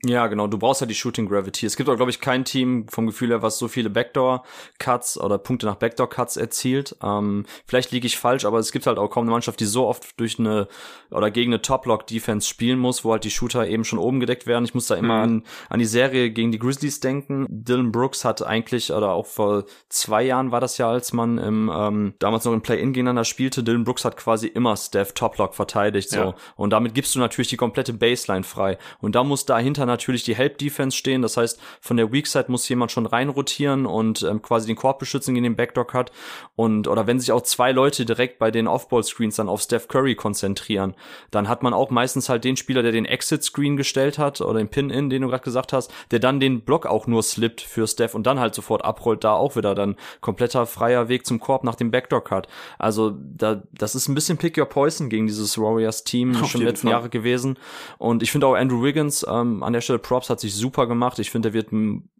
Ja, genau. Du brauchst ja die Shooting Gravity. Es gibt auch, glaube ich, kein Team vom Gefühl her, was so viele Backdoor-Cuts oder Punkte nach Backdoor-Cuts erzielt. Ähm, vielleicht liege ich falsch, aber es gibt halt auch kaum eine Mannschaft, die so oft durch eine oder gegen eine Top-Lock-Defense spielen muss, wo halt die Shooter eben schon oben gedeckt werden. Ich muss da immer mhm. an, an die Serie gegen die Grizzlies denken. Dylan Brooks hat eigentlich, oder auch vor zwei Jahren war das ja, als man im ähm, damals noch im Play-In gegeneinander spielte, Dylan Brooks hat quasi immer Steph Top-Lock verteidigt. so ja. Und damit gibst du natürlich die komplette Baseline frei. Und da muss dahinter natürlich die Help-Defense stehen. Das heißt, von der Weak-Side muss jemand schon reinrotieren und ähm, quasi den Korb beschützen gegen den Backdoor-Cut. Und, oder wenn sich auch zwei Leute direkt bei den Off-Ball-Screens dann auf Steph Curry konzentrieren, dann hat man auch meistens halt den Spieler, der den Exit-Screen gestellt hat oder den Pin-In, den du gerade gesagt hast, der dann den Block auch nur slippt für Steph und dann halt sofort abrollt, da auch wieder dann kompletter freier Weg zum Korb nach dem Backdoor-Cut. Also da, das ist ein bisschen Pick Your Poison gegen dieses Warriors-Team schon in den letzten Jahre gewesen. Und ich finde auch Andrew Wiggins ähm, an der Stelle Props hat sich super gemacht. Ich finde, der wird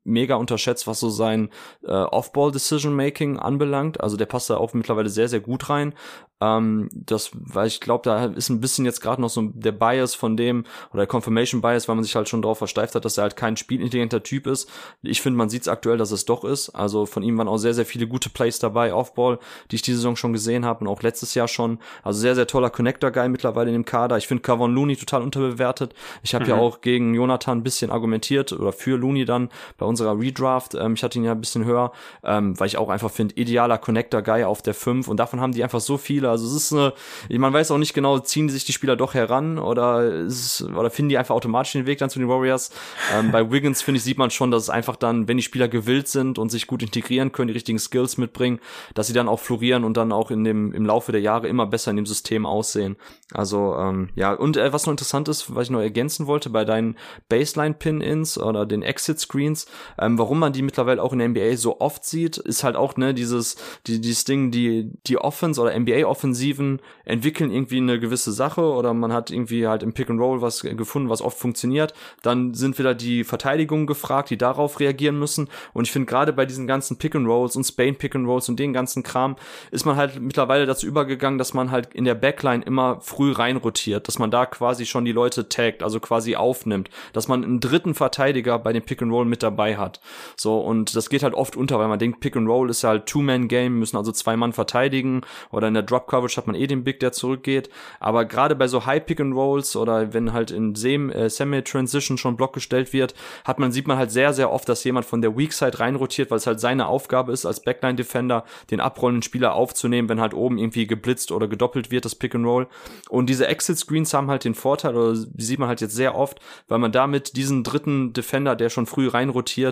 mega unterschätzt, was so sein äh, Off-Ball-Decision-Making anbelangt. Also der passt da auch mittlerweile sehr, sehr gut rein. Ähm, das, weil ich glaube, da ist ein bisschen jetzt gerade noch so der Bias von dem, oder der Confirmation Bias, weil man sich halt schon darauf versteift hat, dass er halt kein spielintelligenter Typ ist. Ich finde, man sieht es aktuell, dass es doch ist. Also von ihm waren auch sehr, sehr viele gute Plays dabei, Off-Ball, die ich diese Saison schon gesehen habe und auch letztes Jahr schon. Also sehr, sehr toller Connector-Guy mittlerweile in dem Kader. Ich finde Kavon Looney total unterbewertet. Ich habe mhm. ja auch gegen Jonathan ein bisschen argumentiert oder für Looney dann bei unserer Redraft. Ähm, ich hatte ihn ja ein bisschen höher, ähm, weil ich auch einfach finde, idealer Connector-Guy auf der 5 und davon haben die einfach so viele. Also es ist eine, man weiß auch nicht genau, ziehen sich die Spieler doch heran oder, ist, oder finden die einfach automatisch den Weg dann zu den Warriors. Ähm, bei Wiggins, finde ich, sieht man schon, dass es einfach dann, wenn die Spieler gewillt sind und sich gut integrieren können, die richtigen Skills mitbringen, dass sie dann auch florieren und dann auch in dem, im Laufe der Jahre immer besser in dem System aussehen. Also, ähm, ja, und äh, was noch interessant ist, was ich noch ergänzen wollte, bei deinen Baseline-Pin-Ins oder den Exit-Screens, ähm, warum man die mittlerweile auch in der NBA so oft sieht, ist halt auch, ne, dieses, die, dieses Ding, die, die Offense oder NBA-Offensiven entwickeln irgendwie eine gewisse Sache oder man hat irgendwie halt im Pick and Roll was gefunden, was oft funktioniert. Dann sind wieder die Verteidigungen gefragt, die darauf reagieren müssen. Und ich finde gerade bei diesen ganzen Pick and Rolls und Spain Pick and Rolls und den ganzen Kram ist man halt mittlerweile dazu übergegangen, dass man halt in der Backline immer früh reinrotiert, dass man da quasi schon die Leute taggt, also quasi aufnimmt, dass man einen dritten Verteidiger bei dem Pick and Roll mit dabei hat. So und das geht halt oft unter, weil man denkt, Pick and Roll ist halt Two-Man-Game, müssen also zwei Mann verteidigen oder in der Drop Coverage hat man eh den Big, der zurückgeht. Aber gerade bei so High Pick and Rolls oder wenn halt in äh, Semi-Transition schon Block gestellt wird, hat man sieht man halt sehr sehr oft, dass jemand von der Weak Side reinrotiert, weil es halt seine Aufgabe ist als Backline Defender, den abrollenden Spieler aufzunehmen, wenn halt oben irgendwie geblitzt oder gedoppelt wird das Pick and Roll. Und diese Exit Screens haben halt den Vorteil oder sieht man halt jetzt sehr oft, weil man damit diesen dritten Defender, der schon früh reinrotiert,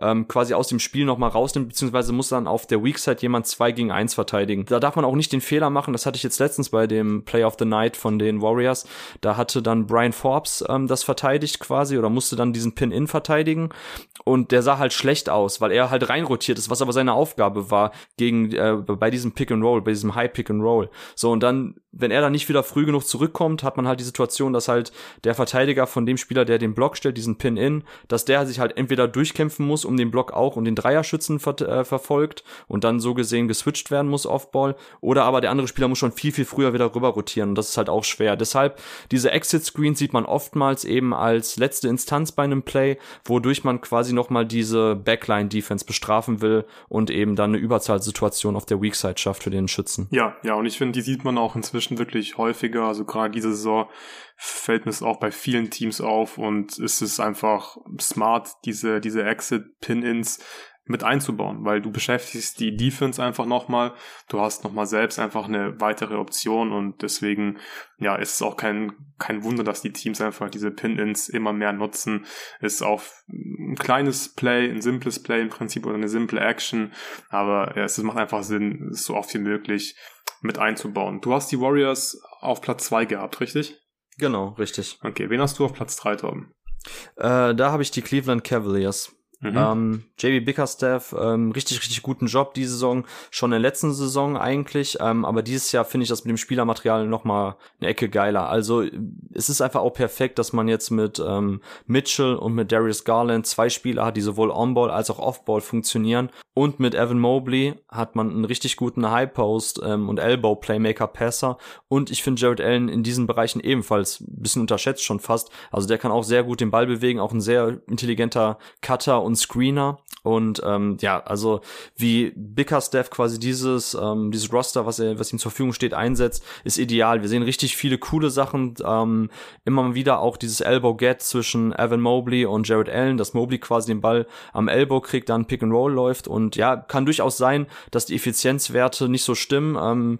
ähm, quasi aus dem Spiel nochmal rausnimmt, beziehungsweise muss dann auf der Weak Side jemand zwei gegen eins verteidigen. Da darf man auch nicht den Fehler machen, das hatte ich jetzt letztens bei dem Play of the Night von den Warriors. Da hatte dann Brian Forbes ähm, das verteidigt quasi oder musste dann diesen Pin-In verteidigen und der sah halt schlecht aus, weil er halt reinrotiert ist, was aber seine Aufgabe war gegen äh, bei diesem Pick and Roll, bei diesem High Pick and Roll. So und dann, wenn er dann nicht wieder früh genug zurückkommt, hat man halt die Situation, dass halt der Verteidiger von dem Spieler, der den Block stellt, diesen Pin-In, dass der sich halt entweder durchkämpfen muss, um den Block auch und den Dreierschützen ver äh, verfolgt und dann so gesehen geswitcht werden muss Offball, oder aber der andere Spieler muss schon viel viel früher wieder rüber rotieren und das ist halt auch schwer. Deshalb diese Exit Screens sieht man oftmals eben als letzte Instanz bei einem Play, wodurch man quasi noch mal diese Backline Defense bestrafen will und eben dann eine Überzahlsituation auf der Weak Side schafft für den Schützen. Ja, ja, und ich finde, die sieht man auch inzwischen wirklich häufiger, also gerade diese Saison fällt mir es auch bei vielen Teams auf und es ist einfach smart, diese, diese Exit-Pin-Ins mit einzubauen, weil du beschäftigst die Defense einfach nochmal, du hast nochmal selbst einfach eine weitere Option und deswegen, ja, ist es auch kein, kein Wunder, dass die Teams einfach diese Pin-Ins immer mehr nutzen. Ist auch ein kleines Play, ein simples Play im Prinzip oder eine simple Action, aber ja, es macht einfach Sinn, es so oft wie möglich mit einzubauen. Du hast die Warriors auf Platz zwei gehabt, richtig? Genau, richtig. Okay, wen hast du auf Platz 3, Torben? Äh, da habe ich die Cleveland Cavaliers. Mhm. Ähm, JB Bickerstaff, ähm, richtig, richtig guten Job diese Saison, schon in der letzten Saison eigentlich, ähm, aber dieses Jahr finde ich das mit dem Spielermaterial noch mal eine Ecke geiler. Also es ist einfach auch perfekt, dass man jetzt mit ähm, Mitchell und mit Darius Garland zwei Spieler hat, die sowohl On-Ball als auch Off-Ball funktionieren und mit Evan Mobley hat man einen richtig guten High-Post ähm, und Elbow-Playmaker-Passer und ich finde Jared Allen in diesen Bereichen ebenfalls ein bisschen unterschätzt schon fast. Also der kann auch sehr gut den Ball bewegen, auch ein sehr intelligenter Cutter und und Screener. Und ähm, ja, also wie Bickerstaff quasi dieses, ähm, dieses Roster, was er, was ihm zur Verfügung steht, einsetzt, ist ideal. Wir sehen richtig viele coole Sachen. Ähm, immer wieder auch dieses Elbow Get zwischen Evan Mobley und Jared Allen, dass Mobley quasi den Ball am Elbow kriegt, dann Pick and Roll läuft. Und ja, kann durchaus sein, dass die Effizienzwerte nicht so stimmen. Ähm,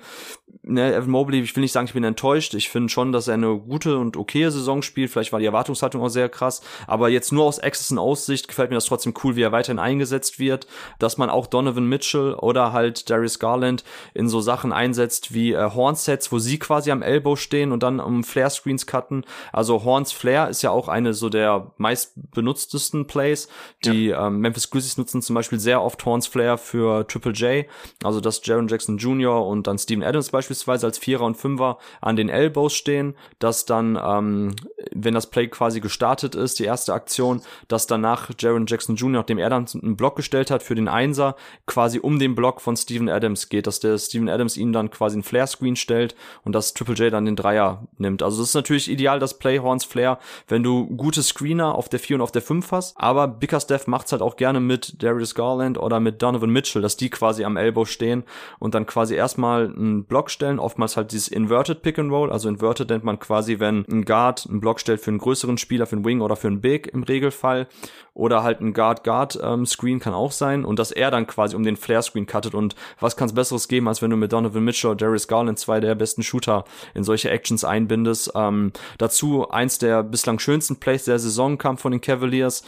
ne, Evan Mobley, ich will nicht sagen, ich bin enttäuscht. Ich finde schon, dass er eine gute und okaye Saison spielt. Vielleicht war die Erwartungshaltung auch sehr krass. Aber jetzt nur aus Access und Aussicht gefällt mir das trotzdem cool, wie er weiterhin eingesetzt wird. Dass man auch Donovan Mitchell oder halt Darius Garland in so Sachen einsetzt wie äh, Hornsets, wo sie quasi am Elbow stehen und dann um Flare-Screens cutten. Also Horns Flare ist ja auch eine so der meist benutztesten Plays. Die ja. ähm, Memphis Grizzlies nutzen zum Beispiel sehr oft Horns Flare für Triple J. Also dass Jaron Jackson Jr. und dann Steven Adams beispielsweise beispielsweise als Vierer und Fünfer an den Elbows stehen, dass dann, ähm, wenn das Play quasi gestartet ist, die erste Aktion, dass danach Jaron Jackson Jr., nachdem er dann einen Block gestellt hat für den Einser, quasi um den Block von Steven Adams geht, dass der Steven Adams ihn dann quasi einen Flare-Screen stellt und dass Triple J dann den Dreier nimmt. Also das ist natürlich ideal, das Play Horns Flare, wenn du gute Screener auf der 4 und auf der 5 hast, aber Bickerstaff macht's halt auch gerne mit Darius Garland oder mit Donovan Mitchell, dass die quasi am Elbow stehen und dann quasi erstmal einen Block stellen, oftmals halt dieses Inverted Pick and Roll, also Inverted nennt man quasi, wenn ein Guard einen Block stellt für einen größeren Spieler, für einen Wing oder für einen Big im Regelfall. Oder halt ein Guard-Guard-Screen ähm, kann auch sein. Und dass er dann quasi um den Flare-Screen cuttet. Und was kann es Besseres geben, als wenn du mit Donovan Mitchell oder Darius Garland zwei der besten Shooter in solche Actions einbindest. Ähm, dazu eins der bislang schönsten Plays der Saison kam von den Cavaliers,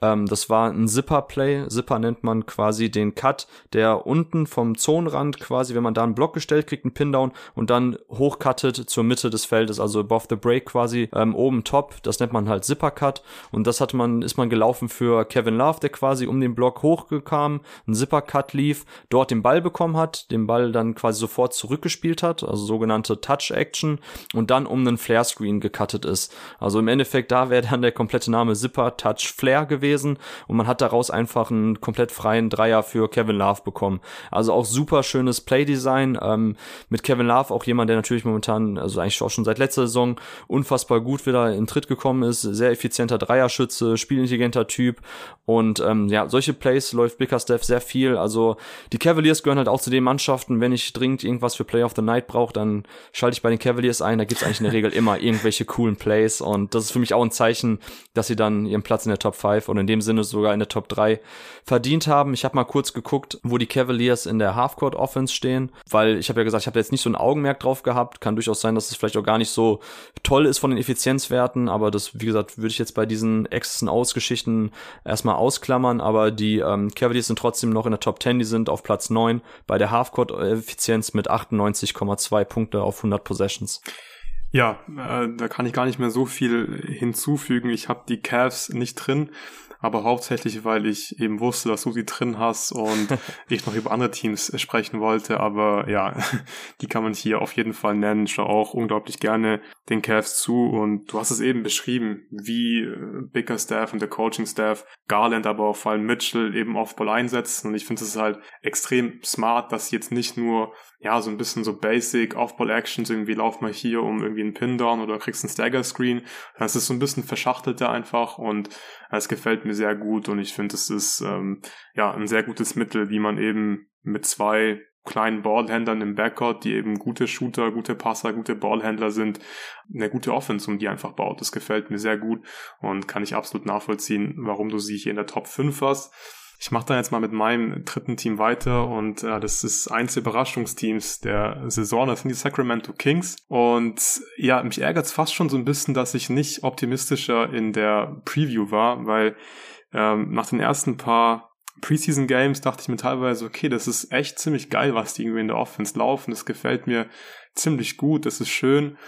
ähm, das war ein Zipper-Play. Zipper nennt man quasi den Cut, der unten vom Zonenrand quasi, wenn man da einen Block gestellt kriegt, einen Pin-Down und dann hochcuttet zur Mitte des Feldes, also above the break quasi, ähm, oben top. Das nennt man halt Zipper-Cut. Und das hat man, ist man gelaufen für Kevin Love, der quasi um den Block hochgekam, ein Zipper-Cut lief, dort den Ball bekommen hat, den Ball dann quasi sofort zurückgespielt hat, also sogenannte Touch-Action und dann um einen Flare-Screen gecuttet ist. Also im Endeffekt, da wäre dann der komplette Name Zipper Touch Flare gewesen gewesen und man hat daraus einfach einen komplett freien Dreier für Kevin Love bekommen. Also auch super schönes Playdesign ähm, mit Kevin Love, auch jemand, der natürlich momentan, also eigentlich auch schon seit letzter Saison unfassbar gut wieder in Tritt gekommen ist, sehr effizienter Dreierschütze, spielintelligenter Typ und ähm, ja, solche Plays läuft Bickerstaff sehr viel. Also die Cavaliers gehören halt auch zu den Mannschaften, wenn ich dringend irgendwas für Play of the Night brauche, dann schalte ich bei den Cavaliers ein, da gibt's eigentlich in der Regel immer irgendwelche coolen Plays und das ist für mich auch ein Zeichen, dass sie dann ihren Platz in der Top 5 oder und in dem Sinne sogar in der Top 3 verdient haben. Ich habe mal kurz geguckt, wo die Cavaliers in der Halfcourt Offense stehen, weil ich habe ja gesagt, ich habe jetzt nicht so ein Augenmerk drauf gehabt. Kann durchaus sein, dass es vielleicht auch gar nicht so toll ist von den Effizienzwerten, aber das, wie gesagt, würde ich jetzt bei diesen X's und erstmal ausklammern, aber die ähm, Cavaliers sind trotzdem noch in der Top 10, die sind auf Platz 9 bei der Halfcourt Effizienz mit 98,2 Punkte auf 100 Possessions. Ja, äh, da kann ich gar nicht mehr so viel hinzufügen. Ich habe die Cavs nicht drin aber hauptsächlich, weil ich eben wusste, dass du sie drin hast und ich noch über andere Teams sprechen wollte, aber ja, die kann man hier auf jeden Fall nennen. Ich schaue auch unglaublich gerne den Cavs zu. Und du hast es eben beschrieben, wie äh, Bigger Staff und der Coaching Staff Garland, aber auch vor allem Mitchell eben auf Ball einsetzen. Und ich finde es halt extrem smart, dass sie jetzt nicht nur ja, so ein bisschen so basic Off-Ball-Actions, irgendwie lauf mal hier um irgendwie einen Pin-Down oder kriegst einen Stagger-Screen. Das ist so ein bisschen verschachtelter einfach und es gefällt mir sehr gut und ich finde, es ist ähm, ja ein sehr gutes Mittel, wie man eben mit zwei kleinen Ballhändlern im Backcourt, die eben gute Shooter, gute Passer, gute Ballhändler sind, eine gute Offense um die einfach baut. Das gefällt mir sehr gut und kann ich absolut nachvollziehen, warum du sie hier in der Top 5 hast. Ich mache da jetzt mal mit meinem dritten Team weiter und äh, das ist eins der Überraschungsteams der Saison, das sind die Sacramento Kings. Und ja, mich ärgert es fast schon so ein bisschen, dass ich nicht optimistischer in der Preview war, weil ähm, nach den ersten paar Preseason Games dachte ich mir teilweise, okay, das ist echt ziemlich geil, was die irgendwie in der Offense laufen. Das gefällt mir ziemlich gut, das ist schön.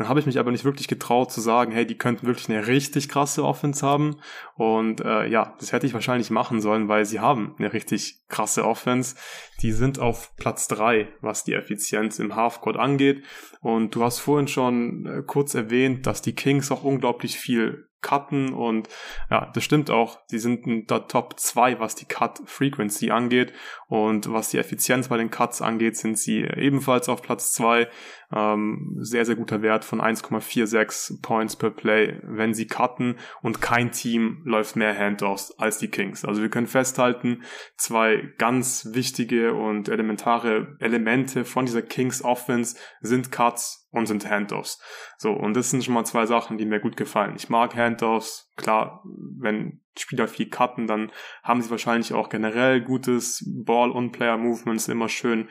Dann habe ich mich aber nicht wirklich getraut zu sagen, hey, die könnten wirklich eine richtig krasse Offense haben. Und äh, ja, das hätte ich wahrscheinlich machen sollen, weil sie haben eine richtig krasse Offense. Die sind auf Platz drei, was die Effizienz im Halfcourt angeht. Und du hast vorhin schon äh, kurz erwähnt, dass die Kings auch unglaublich viel cutten und ja, das stimmt auch. Sie sind in der Top 2, was die Cut Frequency angeht und was die Effizienz bei den Cuts angeht, sind sie ebenfalls auf Platz 2. Ähm, sehr, sehr guter Wert von 1,46 Points per Play, wenn sie cutten und kein Team läuft mehr Handoffs als die Kings. Also wir können festhalten, zwei ganz wichtige und elementare Elemente von dieser Kings Offense sind Cuts und sind Handoffs. So, und das sind schon mal zwei Sachen, die mir gut gefallen. Ich mag Handoffs. Klar, wenn Spieler viel cutten, dann haben sie wahrscheinlich auch generell gutes Ball- und Player-Movements, immer schön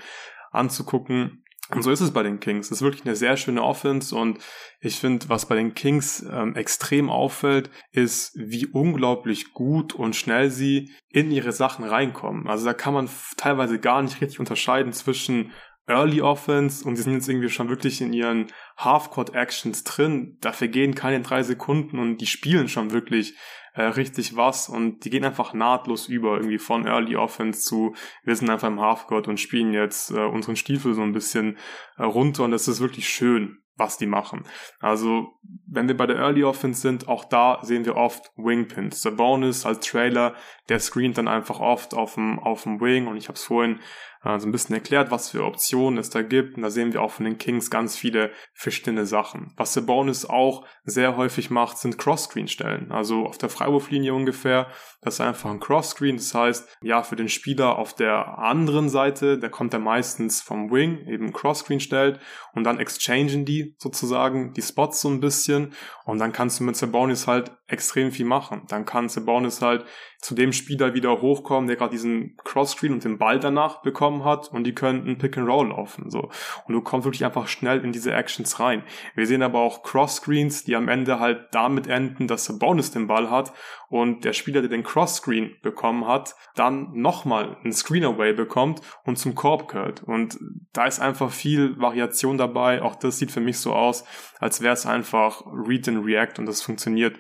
anzugucken. Und so ist es bei den Kings. Es ist wirklich eine sehr schöne Offense und ich finde, was bei den Kings ähm, extrem auffällt, ist, wie unglaublich gut und schnell sie in ihre Sachen reinkommen. Also da kann man teilweise gar nicht richtig unterscheiden zwischen Early Offense und sie sind jetzt irgendwie schon wirklich in ihren Half-Court Actions drin. Da vergehen keine drei Sekunden und die spielen schon wirklich äh, richtig was und die gehen einfach nahtlos über, irgendwie von Early Offense zu, wir sind einfach im Halfcourt und spielen jetzt äh, unseren Stiefel so ein bisschen äh, runter und das ist wirklich schön was die machen. Also, wenn wir bei der Early Offense sind, auch da sehen wir oft Wingpins. Der Bonus als Trailer, der screent dann einfach oft auf dem, auf dem Wing und ich habe es vorhin äh, so ein bisschen erklärt, was für Optionen es da gibt. Und da sehen wir auch von den Kings ganz viele verschiedene Sachen. Was der Bonus auch sehr häufig macht, sind Cross-Screen-Stellen. Also auf der Freiwurflinie ungefähr. Das ist einfach ein Cross-Screen. Das heißt, ja, für den Spieler auf der anderen Seite, der kommt er meistens vom Wing, eben Cross-Screen stellt und dann exchangen die sozusagen die Spots so ein bisschen und dann kannst du mit Sabonis halt extrem viel machen. Dann kann Sabonis halt zu dem Spieler wieder hochkommen, der gerade diesen Cross-Screen und den Ball danach bekommen hat und die könnten Pick and Roll laufen, so. Und du kommst wirklich einfach schnell in diese Actions rein. Wir sehen aber auch Cross-Screens, die am Ende halt damit enden, dass Sabonis den Ball hat und der Spieler, der den Cross-Screen bekommen hat, dann nochmal einen Screen-Away bekommt und zum Korb gehört. Und da ist einfach viel Variation dabei. Auch das sieht für mich so aus, als wäre es einfach Read and React und das funktioniert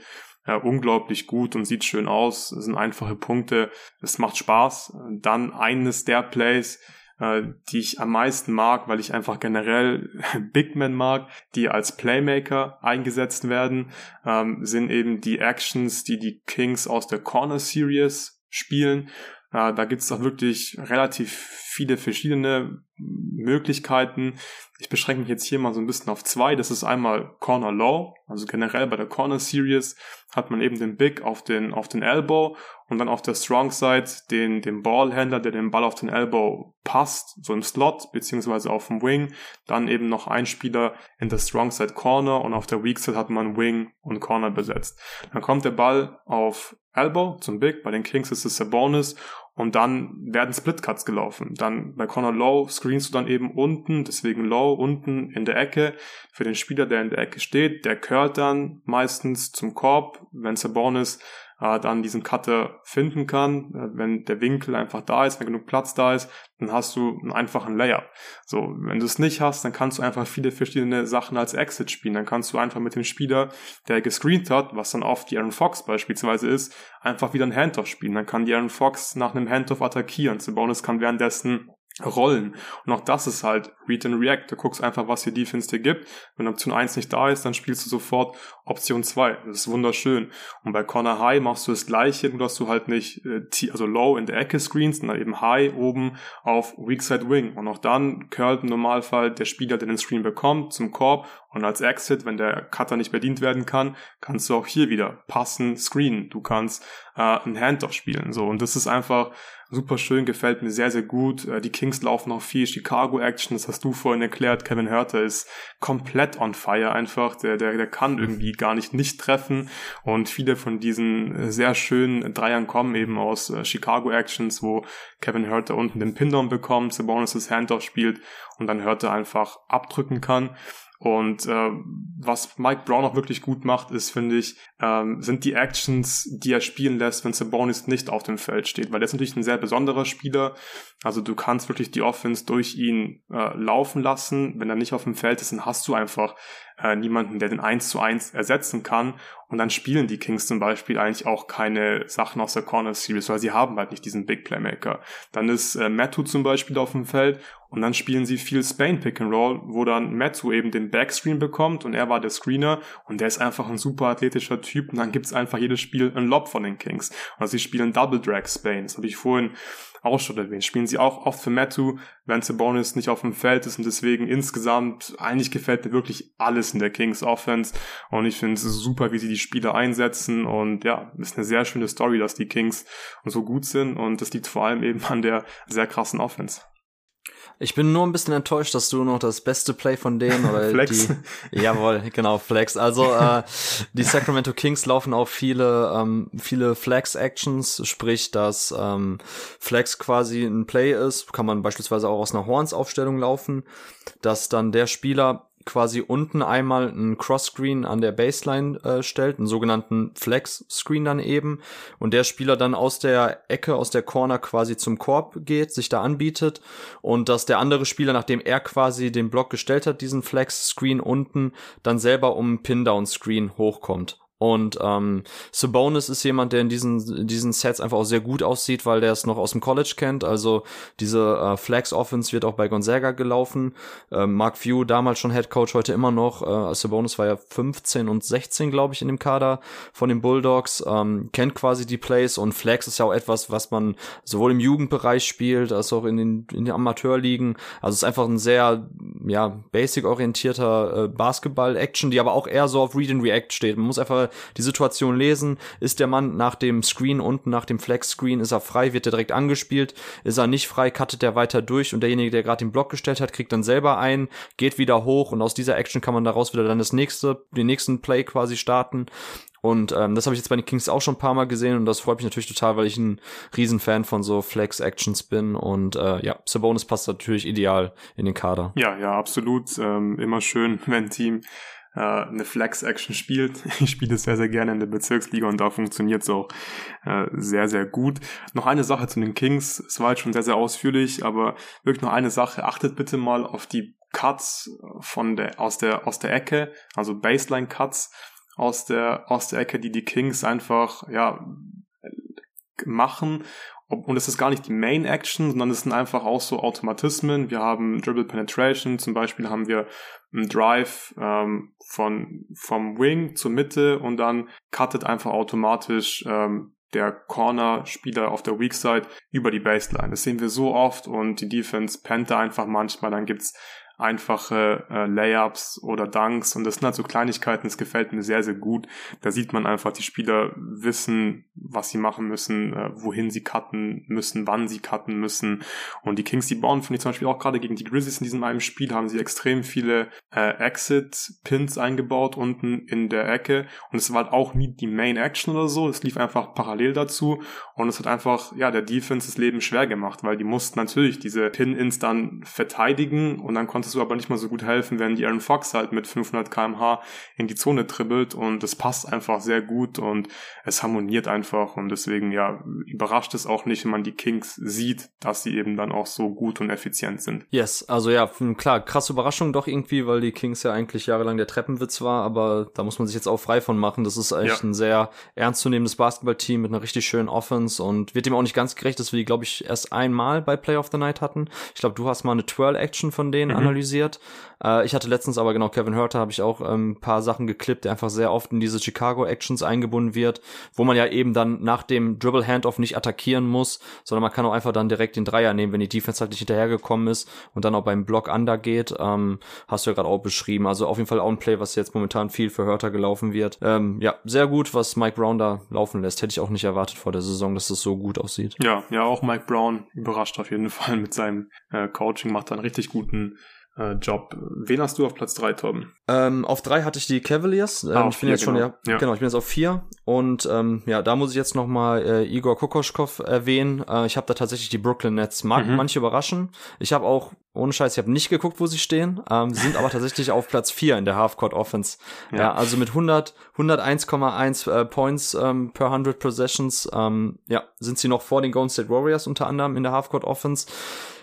ja, unglaublich gut und sieht schön aus. Es sind einfache Punkte. Es macht Spaß. Dann eines der Plays, äh, die ich am meisten mag, weil ich einfach generell Big Men mag, die als Playmaker eingesetzt werden, ähm, sind eben die Actions, die die Kings aus der Corner Series spielen. Äh, da gibt es auch wirklich relativ viele verschiedene Möglichkeiten. Ich beschränke mich jetzt hier mal so ein bisschen auf zwei. Das ist einmal Corner Low, also generell bei der Corner Series hat man eben den Big auf den, auf den Elbow und dann auf der Strong Side den, den Ballhändler, der den Ball auf den Elbow passt, so im Slot, beziehungsweise auf dem Wing. Dann eben noch ein Spieler in der Strong Side Corner und auf der Weak Side hat man Wing und Corner besetzt. Dann kommt der Ball auf Elbow zum Big, bei den Kings ist es Sabonis und dann werden Split Cuts gelaufen. Dann bei Corner Low screenst du dann eben unten, deswegen Low unten in der Ecke für den Spieler, der in der Ecke steht. Der curlt dann meistens zum Korb, wenn Sabonis äh, dann diesen Cutter finden kann. Äh, wenn der Winkel einfach da ist, wenn genug Platz da ist, dann hast du einen einfachen Layer. So, wenn du es nicht hast, dann kannst du einfach viele verschiedene Sachen als Exit spielen. Dann kannst du einfach mit dem Spieler, der gescreent hat, was dann oft die Aaron Fox beispielsweise ist, einfach wieder ein Handoff spielen. Dann kann die Aaron Fox nach einem Handoff attackieren. Sabonis kann währenddessen Rollen. Und auch das ist halt Read and React. Du guckst einfach, was die Defense dir gibt. Wenn Option 1 nicht da ist, dann spielst du sofort Option 2. Das ist wunderschön. Und bei Corner High machst du das gleiche, nur dass du halt nicht äh, also low in der Ecke screens, sondern eben high oben auf Weak Side Wing. Und auch dann curlt im Normalfall der Spieler, der den Screen bekommt, zum Korb und als Exit, wenn der Cutter nicht bedient werden kann, kannst du auch hier wieder passen, screenen. Du kannst äh, ein Handoff spielen. So, und das ist einfach super schön, gefällt mir sehr, sehr gut. Äh, die Kings laufen auch viel Chicago-Action, das hast du vorhin erklärt. Kevin Hörter ist komplett on fire einfach. Der, der, der kann irgendwie gar nicht nicht treffen. Und viele von diesen äh, sehr schönen Dreiern kommen eben aus äh, Chicago-Actions, wo Kevin Hörter unten den Pin-Down bekommt, Sabonis das Handoff spielt und dann Hörter einfach abdrücken kann. Und äh, was Mike Brown auch wirklich gut macht, ist, finde ich, ähm, sind die Actions, die er spielen lässt, wenn Sabonis nicht auf dem Feld steht. Weil der ist natürlich ein sehr besonderer Spieler. Also du kannst wirklich die Offense durch ihn äh, laufen lassen. Wenn er nicht auf dem Feld ist, dann hast du einfach äh, niemanden, der den 1 zu 1 ersetzen kann. Und dann spielen die Kings zum Beispiel eigentlich auch keine Sachen aus der Corner Series, weil sie haben halt nicht diesen Big Playmaker. Dann ist äh, Mattu zum Beispiel auf dem Feld und dann spielen sie viel Spain Pick and Roll, wo dann Mattu eben den Backscreen bekommt und er war der Screener und der ist einfach ein super athletischer Typ und dann gibt's einfach jedes Spiel ein Lob von den Kings. Und sie spielen Double Drag Spain. Das habe ich vorhin auch schon erwähnt. Spielen sie auch oft für Mattu, wenn Sabonis nicht auf dem Feld ist und deswegen insgesamt eigentlich gefällt mir wirklich alles in der Kings Offense und ich finde es super, wie sie die Spieler einsetzen und ja, ist eine sehr schöne Story, dass die Kings so gut sind und das liegt vor allem eben an der sehr krassen Offense. Ich bin nur ein bisschen enttäuscht, dass du noch das beste Play von denen oder Flex. die jawohl, genau, Flex. Also äh, die Sacramento Kings laufen auch viele ähm, viele Flex Actions, sprich, dass ähm, Flex quasi ein Play ist, kann man beispielsweise auch aus einer Horns Aufstellung laufen, dass dann der Spieler quasi unten einmal einen Cross-Screen an der Baseline äh, stellt, einen sogenannten Flex-Screen dann eben, und der Spieler dann aus der Ecke, aus der Corner quasi zum Korb geht, sich da anbietet und dass der andere Spieler, nachdem er quasi den Block gestellt hat, diesen Flex-Screen unten, dann selber um Pin-Down-Screen hochkommt. Und ähm, Sabonis ist jemand, der in diesen, in diesen Sets einfach auch sehr gut aussieht, weil der es noch aus dem College kennt. Also diese äh, Flex Offense wird auch bei Gonzaga gelaufen. Äh, Mark Few, damals schon Head Coach, heute immer noch. Äh, Sabonis war ja 15 und 16, glaube ich, in dem Kader von den Bulldogs. Ähm, kennt quasi die Plays und Flex ist ja auch etwas, was man sowohl im Jugendbereich spielt, als auch in den, in den Amateurligen. Also es ist einfach ein sehr, ja, basic-orientierter äh, Basketball-Action, die aber auch eher so auf Read and React steht. Man muss einfach die Situation lesen. Ist der Mann nach dem Screen unten, nach dem Flex-Screen, ist er frei, wird er direkt angespielt. Ist er nicht frei, cuttet er weiter durch und derjenige, der gerade den Block gestellt hat, kriegt dann selber ein, geht wieder hoch und aus dieser Action kann man daraus wieder dann das nächste, den nächsten Play quasi starten. Und ähm, das habe ich jetzt bei den Kings auch schon ein paar Mal gesehen und das freut mich natürlich total, weil ich ein Riesenfan von so Flex-Actions bin. Und äh, ja, Sabonis passt natürlich ideal in den Kader. Ja, ja, absolut. Ähm, immer schön, wenn Team äh, eine Flex-Action spielt. Ich spiele es sehr, sehr gerne in der Bezirksliga und da funktioniert es auch äh, sehr, sehr gut. Noch eine Sache zu den Kings. Es war jetzt schon sehr, sehr ausführlich, aber wirklich noch eine Sache. Achtet bitte mal auf die Cuts von der, aus der, aus der Ecke, also Baseline-Cuts aus der, aus der Ecke, die die Kings einfach, ja, machen und es ist gar nicht die Main Action, sondern es sind einfach auch so Automatismen. Wir haben Dribble Penetration, zum Beispiel haben wir einen Drive ähm, von vom Wing zur Mitte und dann cuttet einfach automatisch ähm, der Corner-Spieler auf der Weak Side über die Baseline. Das sehen wir so oft und die Defense pennt da einfach manchmal. Dann gibt's einfache äh, Layups oder Dunks. Und das sind halt so Kleinigkeiten, das gefällt mir sehr, sehr gut. Da sieht man einfach, die Spieler wissen, was sie machen müssen, äh, wohin sie cutten müssen, wann sie cutten müssen. Und die Kings, die bauen, finde ich zum Beispiel auch gerade gegen die Grizzlies in diesem einen Spiel, haben sie extrem viele äh, Exit-Pins eingebaut unten in der Ecke. Und es war halt auch nie die Main Action oder so, es lief einfach parallel dazu. Und es hat einfach, ja, der Defense das Leben schwer gemacht, weil die mussten natürlich diese Pin-Ins dann verteidigen. Und dann konnte konntest du aber nicht mal so gut helfen, wenn die Aaron Fox halt mit 500 kmh in die Zone dribbelt und es passt einfach sehr gut und es harmoniert einfach und deswegen ja überrascht es auch nicht, wenn man die Kings sieht, dass sie eben dann auch so gut und effizient sind. Yes, also ja, klar, krasse Überraschung doch irgendwie, weil die Kings ja eigentlich jahrelang der Treppenwitz war, aber da muss man sich jetzt auch frei von machen. Das ist echt ja. ein sehr ernstzunehmendes Basketballteam mit einer richtig schönen Offense und wird dem auch nicht ganz gerecht, dass wir die, glaube ich, erst einmal bei Play of the Night hatten. Ich glaube, du hast mal eine Twirl-Action von denen mhm. analysiert analysiert. Äh, ich hatte letztens aber genau Kevin Hurter habe ich auch ähm, ein paar Sachen geklippt, der einfach sehr oft in diese Chicago Actions eingebunden wird, wo man ja eben dann nach dem Dribble Handoff nicht attackieren muss, sondern man kann auch einfach dann direkt den Dreier nehmen, wenn die Defense halt nicht hinterhergekommen ist und dann auch beim Block under geht. Ähm, hast du ja gerade auch beschrieben. Also auf jeden Fall auch ein Play, was jetzt momentan viel für Hurter gelaufen wird. Ähm, ja, sehr gut, was Mike Brown da laufen lässt. Hätte ich auch nicht erwartet vor der Saison, dass das so gut aussieht. Ja, ja, auch Mike Brown überrascht auf jeden Fall mit seinem äh, Coaching, macht einen richtig guten äh, Job. Wen hast du auf Platz 3, Torben? Ähm, auf 3 hatte ich die Cavaliers. Ähm, ah, ich bin vier, jetzt schon, genau. ja, ja, genau, ich bin jetzt auf 4. Und ähm, ja, da muss ich jetzt nochmal äh, Igor Kokoschkov erwähnen. Äh, ich habe da tatsächlich die Brooklyn Nets. Mag mhm. manche überraschen. Ich habe auch, ohne Scheiß, ich habe nicht geguckt, wo sie stehen. Ähm, sind aber tatsächlich auf Platz 4 in der Halfcourt Offense. Ja. ja also mit 100, 101,1 äh, Points ähm, per 100 Possessions. Ähm, ja, sind sie noch vor den Golden State Warriors unter anderem in der Halfcourt Offense.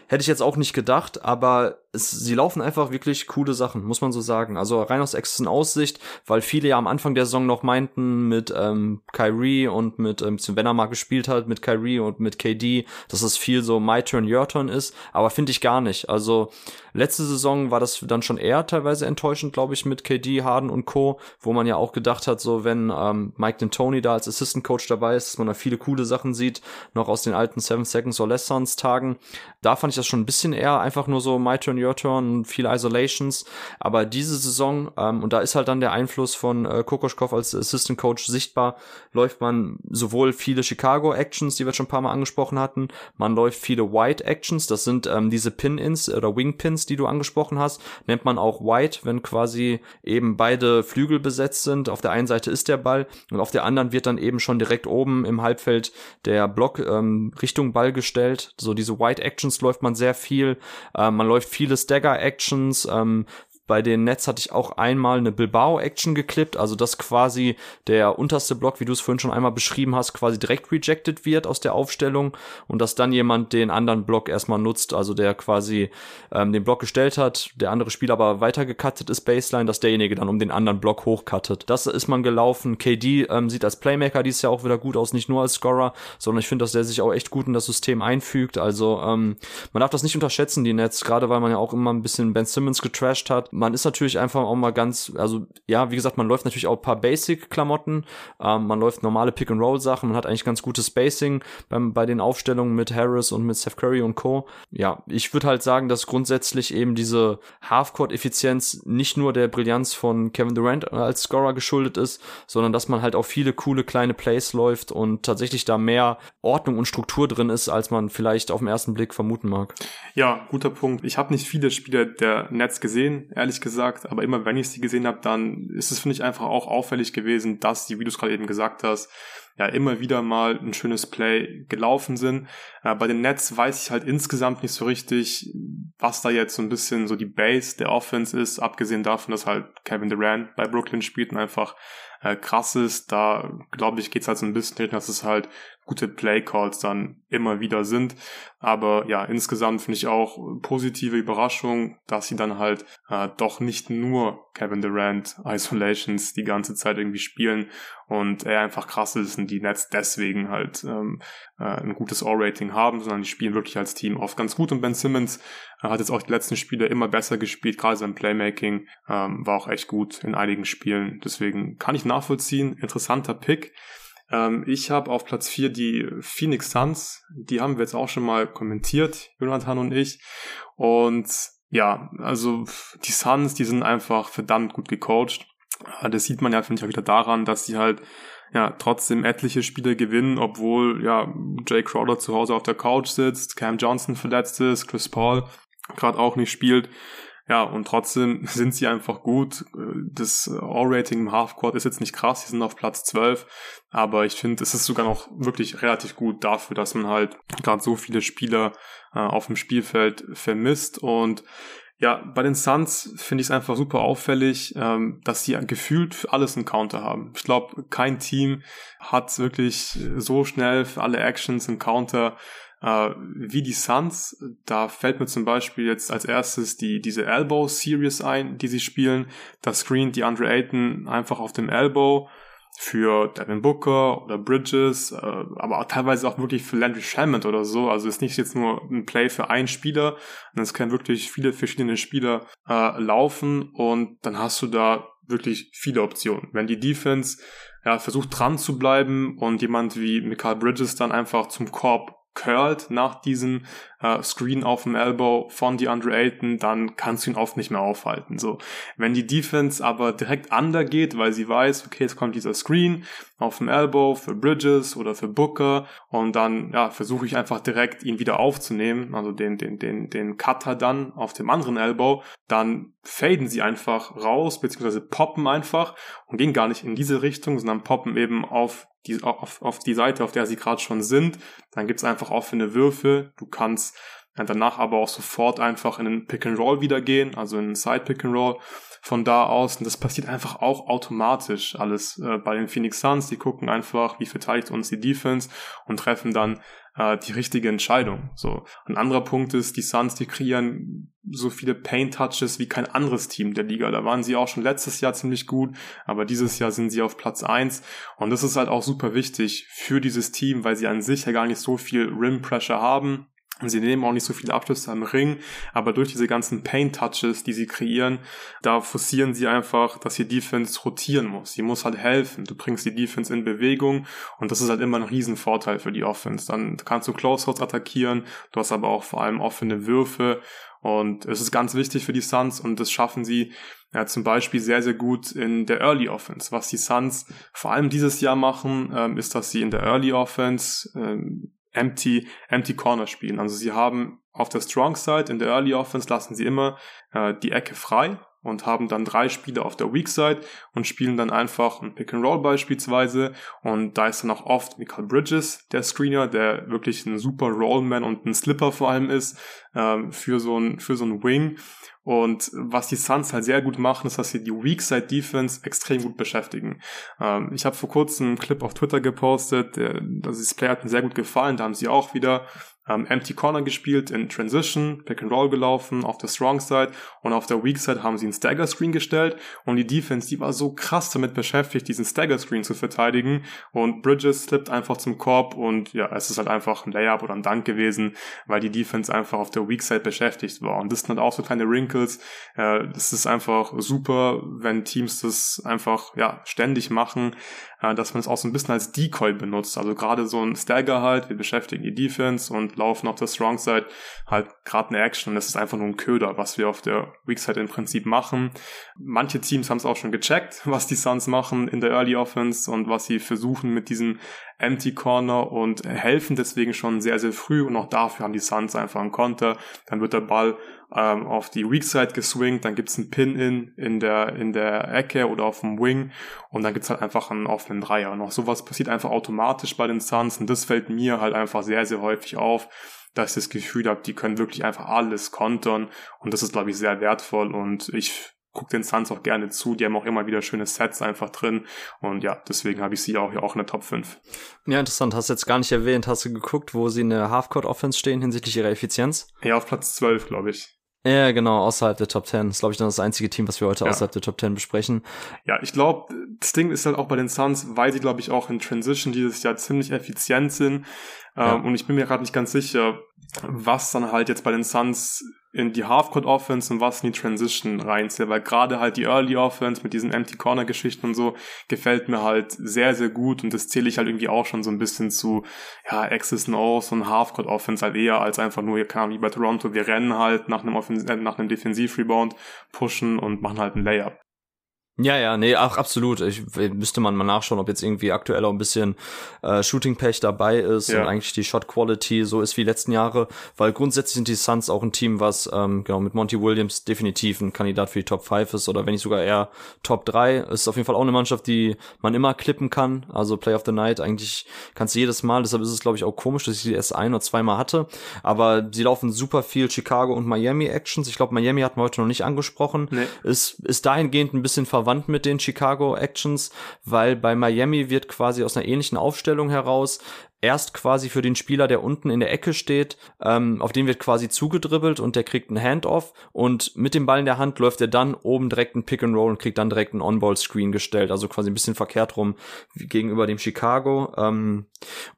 Hätte ich jetzt auch nicht gedacht, aber es, sie laufen einfach wirklich coole Sachen, muss man so sagen. Also rein aus Exen Aussicht, weil viele ja am Anfang der Saison noch meinten mit ähm, Kyrie und mit, ähm, wenn er mal gespielt hat, mit Kyrie und mit KD, dass es viel so My Turn, Your Turn ist, aber finde ich gar nicht. Also letzte Saison war das dann schon eher teilweise enttäuschend, glaube ich, mit KD, Harden und Co., wo man ja auch gedacht hat, so wenn ähm, Mike D'Antoni da als Assistant Coach dabei ist, dass man da viele coole Sachen sieht, noch aus den alten Seven Seconds or Less Sons Tagen. Da fand ich das schon ein bisschen eher einfach nur so My Turn, Your Turn, viele Isolations. Aber diese Saison, ähm, und da ist halt dann der Einfluss von äh, Kokoschkov als Assistant Coach sichtbar, läuft man sowohl viele Chicago Actions, die wir schon ein paar Mal angesprochen hatten, man läuft viele White Actions, das sind ähm, diese Pin-Ins oder Wing-Pins, die du angesprochen hast, nennt man auch White, wenn quasi eben beide Flügel besetzt sind. Auf der einen Seite ist der Ball und auf der anderen wird dann eben schon direkt oben im Halbfeld der Block ähm, Richtung Ball gestellt. So diese White Actions läuft man sehr viel. Äh, man läuft viele Stagger-Actions, ähm, bei den Nets hatte ich auch einmal eine Bilbao-Action geklippt, also dass quasi der unterste Block, wie du es vorhin schon einmal beschrieben hast, quasi direkt rejected wird aus der Aufstellung und dass dann jemand den anderen Block erstmal nutzt, also der quasi ähm, den Block gestellt hat, der andere Spieler aber weitergecuttet ist Baseline, dass derjenige dann um den anderen Block hochcuttet. Das ist man gelaufen. KD ähm, sieht als Playmaker dieses Jahr auch wieder gut aus, nicht nur als Scorer, sondern ich finde, dass der sich auch echt gut in das System einfügt. Also ähm, man darf das nicht unterschätzen, die Nets, gerade weil man ja auch immer ein bisschen Ben Simmons getrashed hat. Man ist natürlich einfach auch mal ganz, also ja, wie gesagt, man läuft natürlich auch ein paar Basic-Klamotten, ähm, man läuft normale Pick-and-Roll-Sachen, man hat eigentlich ganz gutes Spacing beim, bei den Aufstellungen mit Harris und mit Seth Curry und Co. Ja, ich würde halt sagen, dass grundsätzlich eben diese Half-Court-Effizienz nicht nur der Brillanz von Kevin Durant als Scorer geschuldet ist, sondern dass man halt auch viele coole kleine Plays läuft und tatsächlich da mehr Ordnung und Struktur drin ist, als man vielleicht auf den ersten Blick vermuten mag. Ja, guter Punkt. Ich habe nicht viele Spiele der Nets gesehen, ehrlich gesagt, aber immer wenn ich sie gesehen habe, dann ist es, finde ich, einfach auch auffällig gewesen, dass die, wie du es gerade eben gesagt hast, ja immer wieder mal ein schönes Play gelaufen sind. Äh, bei den Nets weiß ich halt insgesamt nicht so richtig, was da jetzt so ein bisschen so die Base der Offense ist, abgesehen davon, dass halt Kevin Durant bei Brooklyn spielt und einfach äh, krass ist. Da glaube ich, geht's halt so ein bisschen, dass es halt gute Playcalls dann immer wieder sind. Aber ja, insgesamt finde ich auch positive Überraschung, dass sie dann halt äh, doch nicht nur Kevin Durant Isolations die ganze Zeit irgendwie spielen und er einfach krass ist und die Nets deswegen halt ähm, äh, ein gutes All-Rating haben, sondern die spielen wirklich als Team oft ganz gut und Ben Simmons äh, hat jetzt auch die letzten Spiele immer besser gespielt, gerade sein Playmaking ähm, war auch echt gut in einigen Spielen. Deswegen kann ich nachvollziehen, interessanter Pick. Ähm, ich habe auf Platz 4 die Phoenix Suns. Die haben wir jetzt auch schon mal kommentiert, Jonathan und ich. Und ja, also die Suns, die sind einfach verdammt gut gecoacht. Äh, das sieht man ja, finde ich, auch wieder daran, dass sie halt ja trotzdem etliche Spiele gewinnen, obwohl ja Jay Crowder zu Hause auf der Couch sitzt, Cam Johnson verletzt ist, Chris Paul gerade auch nicht spielt. Ja, und trotzdem sind sie einfach gut. Das All-Rating im Halfcourt ist jetzt nicht krass, sie sind auf Platz 12, aber ich finde, es ist sogar noch wirklich relativ gut dafür, dass man halt gerade so viele Spieler äh, auf dem Spielfeld vermisst und ja, bei den Suns finde ich es einfach super auffällig, ähm, dass sie gefühlt für alles einen Counter haben. Ich glaube, kein Team hat wirklich so schnell für alle Actions einen Counter äh, wie die Suns. Da fällt mir zum Beispiel jetzt als erstes die, diese Elbow Series ein, die sie spielen. Da screent die Andre Ayton einfach auf dem Elbow für Devin Booker oder Bridges, äh, aber auch teilweise auch wirklich für Landry Shammond oder so. Also ist nicht jetzt nur ein Play für einen Spieler, es können wirklich viele verschiedene Spieler äh, laufen und dann hast du da wirklich viele Optionen. Wenn die Defense ja, versucht dran zu bleiben und jemand wie Michael Bridges dann einfach zum Korb curlt nach diesem äh, Screen auf dem Elbow von DeAndre Ayton, dann kannst du ihn oft nicht mehr aufhalten. So, wenn die Defense aber direkt undergeht, weil sie weiß, okay, es kommt dieser Screen auf dem Elbow für Bridges oder für Booker und dann ja versuche ich einfach direkt ihn wieder aufzunehmen, also den den den den Cutter dann auf dem anderen Elbow, dann faden sie einfach raus beziehungsweise poppen einfach und gehen gar nicht in diese Richtung, sondern poppen eben auf die, auf, auf die Seite, auf der sie gerade schon sind. Dann gibt's einfach offene Würfe. Du kannst danach aber auch sofort einfach in den Pick and Roll wieder gehen, also in den Side Pick and Roll von da aus. Und das passiert einfach auch automatisch alles äh, bei den Phoenix Suns. Die gucken einfach, wie verteidigt uns die Defense und treffen dann äh, die richtige Entscheidung. So. Ein anderer Punkt ist, die Suns, die kreieren so viele Paint-Touches wie kein anderes Team der Liga. Da waren sie auch schon letztes Jahr ziemlich gut, aber dieses Jahr sind sie auf Platz eins Und das ist halt auch super wichtig für dieses Team, weil sie an sich ja gar nicht so viel Rim-Pressure haben Sie nehmen auch nicht so viele Abschlüsse am Ring, aber durch diese ganzen Paint-Touches, die sie kreieren, da forcieren sie einfach, dass die Defense rotieren muss. Sie muss halt helfen. Du bringst die Defense in Bewegung und das ist halt immer ein Riesenvorteil für die Offense. Dann kannst du Close-Outs attackieren, du hast aber auch vor allem offene Würfe und es ist ganz wichtig für die Suns und das schaffen sie ja, zum Beispiel sehr, sehr gut in der Early Offense. Was die Suns vor allem dieses Jahr machen, ähm, ist, dass sie in der Early Offense ähm, empty, empty Corner spielen. Also sie haben auf der Strong Side in der Early Offense lassen sie immer äh, die Ecke frei und haben dann drei Spieler auf der Weak Side und spielen dann einfach ein Pick and Roll beispielsweise und da ist dann auch oft Michael Bridges der Screener, der wirklich ein super Rollman und ein Slipper vor allem ist ähm, für so ein für so ein Wing und was die Suns halt sehr gut machen, ist, dass sie die Weak Side Defense extrem gut beschäftigen. Ähm, ich habe vor kurzem einen Clip auf Twitter gepostet, der, das Display hat mir sehr gut gefallen. Da haben sie auch wieder ähm, Empty Corner gespielt, in Transition, Pick and Roll gelaufen, auf der Strong Side und auf der Weak Side haben sie einen Stagger Screen gestellt und die Defense, die war so krass damit beschäftigt, diesen Stagger Screen zu verteidigen und Bridges slippt einfach zum Korb und ja, es ist halt einfach ein Layup oder ein Dank gewesen, weil die Defense einfach auf der Weak Side beschäftigt war und das sind halt auch so kleine Wrinkles, äh, das ist einfach super, wenn Teams das einfach, ja, ständig machen, äh, dass man es auch so ein bisschen als Decoy benutzt. Also gerade so ein Stagger halt, wir beschäftigen die Defense und laufen auf der Strong Side halt gerade eine Action und das ist einfach nur ein Köder, was wir auf der Weak Side im Prinzip machen. Manche Teams haben es auch schon gecheckt, was die Suns machen in der Early Offense und was sie versuchen mit diesem Empty Corner und helfen deswegen schon sehr, sehr früh und auch dafür haben die Suns einfach einen Konter. Dann wird der Ball ähm, auf die Weak Side geswingt, dann gibt's einen Pin-In in der, in der Ecke oder auf dem Wing und dann gibt's halt einfach einen offenen Dreier. Und auch sowas passiert einfach automatisch bei den Suns und das fällt mir halt einfach sehr, sehr häufig auf, dass ich das Gefühl habe, die können wirklich einfach alles kontern und das ist, glaube ich, sehr wertvoll und ich gucke den Suns auch gerne zu. Die haben auch immer wieder schöne Sets einfach drin. Und ja, deswegen habe ich sie auch hier auch in der Top 5. Ja, interessant. Hast du jetzt gar nicht erwähnt. Hast du geguckt, wo sie in der Halfcourt-Offense stehen hinsichtlich ihrer Effizienz? Ja, auf Platz 12, glaube ich. Ja, genau, außerhalb der Top 10. Das ist, glaube ich, dann das einzige Team, was wir heute ja. außerhalb der Top 10 besprechen. Ja, ich glaube, das Ding ist halt auch bei den Suns, weil sie, glaube ich, auch in Transition dieses Jahr ziemlich effizient sind. Ja. Ähm, und ich bin mir gerade nicht ganz sicher, was dann halt jetzt bei den Suns in die Halfcourt Offense und was in die Transition reinzählt, weil gerade halt die Early Offense mit diesen Empty Corner Geschichten und so gefällt mir halt sehr, sehr gut und das zähle ich halt irgendwie auch schon so ein bisschen zu, ja, X's and O's und Halfcourt Offense halt eher als einfach nur, hier kam wie bei Toronto, wir rennen halt nach einem, Offens äh, einem Defensiv Rebound, pushen und machen halt einen Layup. Ja, ja, nee, auch absolut. Ich müsste man mal nachschauen, ob jetzt irgendwie aktuell auch ein bisschen äh, Shooting Pech dabei ist ja. und eigentlich die Shot Quality so ist wie letzten Jahre, weil grundsätzlich sind die Suns auch ein Team, was ähm, genau mit Monty Williams definitiv ein Kandidat für die Top 5 ist oder wenn nicht sogar eher Top 3. Ist auf jeden Fall auch eine Mannschaft, die man immer klippen kann. Also Play of the Night eigentlich kannst du jedes Mal, deshalb ist es glaube ich auch komisch, dass ich die erst ein oder zweimal hatte, aber sie laufen super viel Chicago und Miami Actions. Ich glaube, Miami hatten wir heute noch nicht angesprochen. Nee. Ist ist dahingehend ein bisschen verwandt verwandt mit den Chicago Actions, weil bei Miami wird quasi aus einer ähnlichen Aufstellung heraus erst quasi für den Spieler, der unten in der Ecke steht, ähm, auf den wird quasi zugedribbelt und der kriegt einen Handoff und mit dem Ball in der Hand läuft er dann oben direkt ein Pick and Roll und kriegt dann direkt einen On-Ball-Screen gestellt, also quasi ein bisschen verkehrt rum gegenüber dem Chicago. Ähm,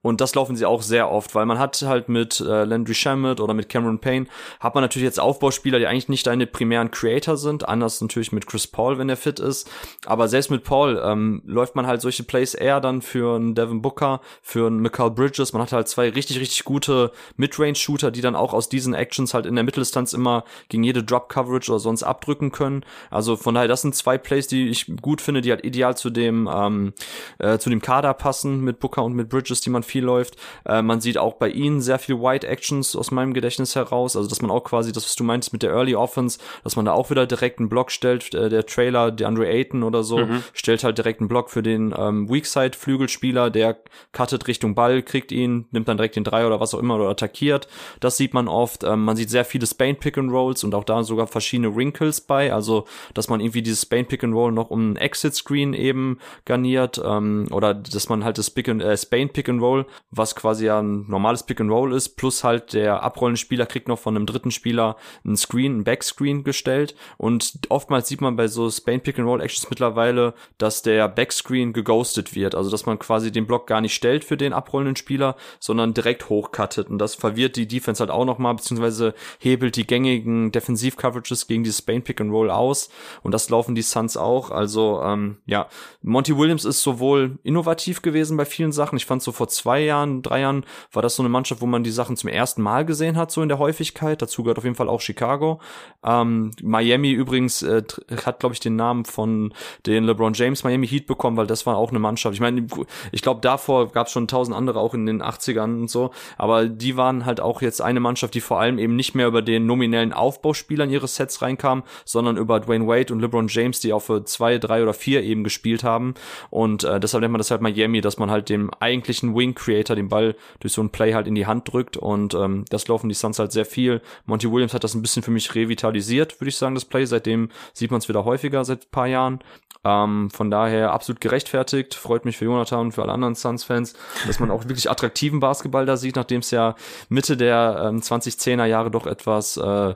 und das laufen sie auch sehr oft, weil man hat halt mit äh, Landry Shamet oder mit Cameron Payne, hat man natürlich jetzt Aufbauspieler, die eigentlich nicht deine primären Creator sind, anders natürlich mit Chris Paul, wenn er fit ist, aber selbst mit Paul ähm, läuft man halt solche Plays eher dann für einen Devin Booker, für einen Mikal Bridges, man hat halt zwei richtig, richtig gute Midrange-Shooter, die dann auch aus diesen Actions halt in der Mitteldistanz immer gegen jede Drop-Coverage oder sonst abdrücken können. Also von daher, das sind zwei Plays, die ich gut finde, die halt ideal zu dem, ähm, äh, zu dem Kader passen mit Booker und mit Bridges, die man viel läuft. Äh, man sieht auch bei ihnen sehr viel White Actions aus meinem Gedächtnis heraus, also dass man auch quasi das, was du meintest mit der Early Offense, dass man da auch wieder direkt einen Block stellt, äh, der Trailer, der Andre Ayton oder so, mhm. stellt halt direkt einen Block für den ähm, Weakside-Flügelspieler, der cuttet Richtung Ball, kriegt ihn, nimmt dann direkt den Dreier oder was auch immer oder attackiert. Das sieht man oft. Ähm, man sieht sehr viele Spain Pick and Rolls und auch da sogar verschiedene Wrinkles bei. Also, dass man irgendwie dieses Spain Pick and Roll noch um einen Exit Screen eben garniert ähm, oder dass man halt das Pick and, äh, Spain Pick and Roll, was quasi ja ein normales Pick and Roll ist, plus halt der abrollende Spieler kriegt noch von einem dritten Spieler ein Screen, ein Backscreen gestellt und oftmals sieht man bei so Spain Pick and Roll Actions mittlerweile, dass der Backscreen geghostet wird, also dass man quasi den Block gar nicht stellt für den abrollenden Spieler, sondern direkt hochcuttet. Und das verwirrt die Defense halt auch nochmal, beziehungsweise hebelt die gängigen Defensiv-Coverages gegen die Spain Pick and Roll aus. Und das laufen die Suns auch. Also, ähm, ja, Monty Williams ist sowohl innovativ gewesen bei vielen Sachen. Ich fand so vor zwei Jahren, drei Jahren war das so eine Mannschaft, wo man die Sachen zum ersten Mal gesehen hat, so in der Häufigkeit. Dazu gehört auf jeden Fall auch Chicago. Ähm, Miami übrigens äh, hat, glaube ich, den Namen von den LeBron James Miami Heat bekommen, weil das war auch eine Mannschaft. Ich meine, ich glaube, davor gab es schon tausend andere andere auch in den 80ern und so. Aber die waren halt auch jetzt eine Mannschaft, die vor allem eben nicht mehr über den nominellen Aufbauspieler in ihre Sets reinkam, sondern über Dwayne Wade und LeBron James, die auch für zwei, drei oder vier eben gespielt haben. Und äh, deshalb nennt man das halt Miami, dass man halt dem eigentlichen Wing Creator den Ball durch so ein Play halt in die Hand drückt. Und ähm, das laufen die Suns halt sehr viel. Monty Williams hat das ein bisschen für mich revitalisiert, würde ich sagen, das Play. Seitdem sieht man es wieder häufiger seit paar Jahren. Ähm, von daher absolut gerechtfertigt. Freut mich für Jonathan und für alle anderen Suns-Fans, dass man auch wirklich attraktiven Basketball da sieht, nachdem es ja Mitte der ähm, 2010er Jahre doch etwas äh,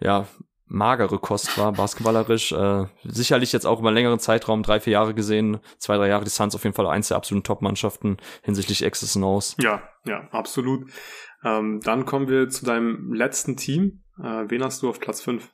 ja magere Kost war, basketballerisch. Äh, sicherlich jetzt auch über einen längeren Zeitraum, drei, vier Jahre gesehen, zwei, drei Jahre Suns auf jeden Fall eins der absoluten Top-Mannschaften hinsichtlich und O's. Ja, ja, absolut. Ähm, dann kommen wir zu deinem letzten Team. Äh, wen hast du auf Platz 5?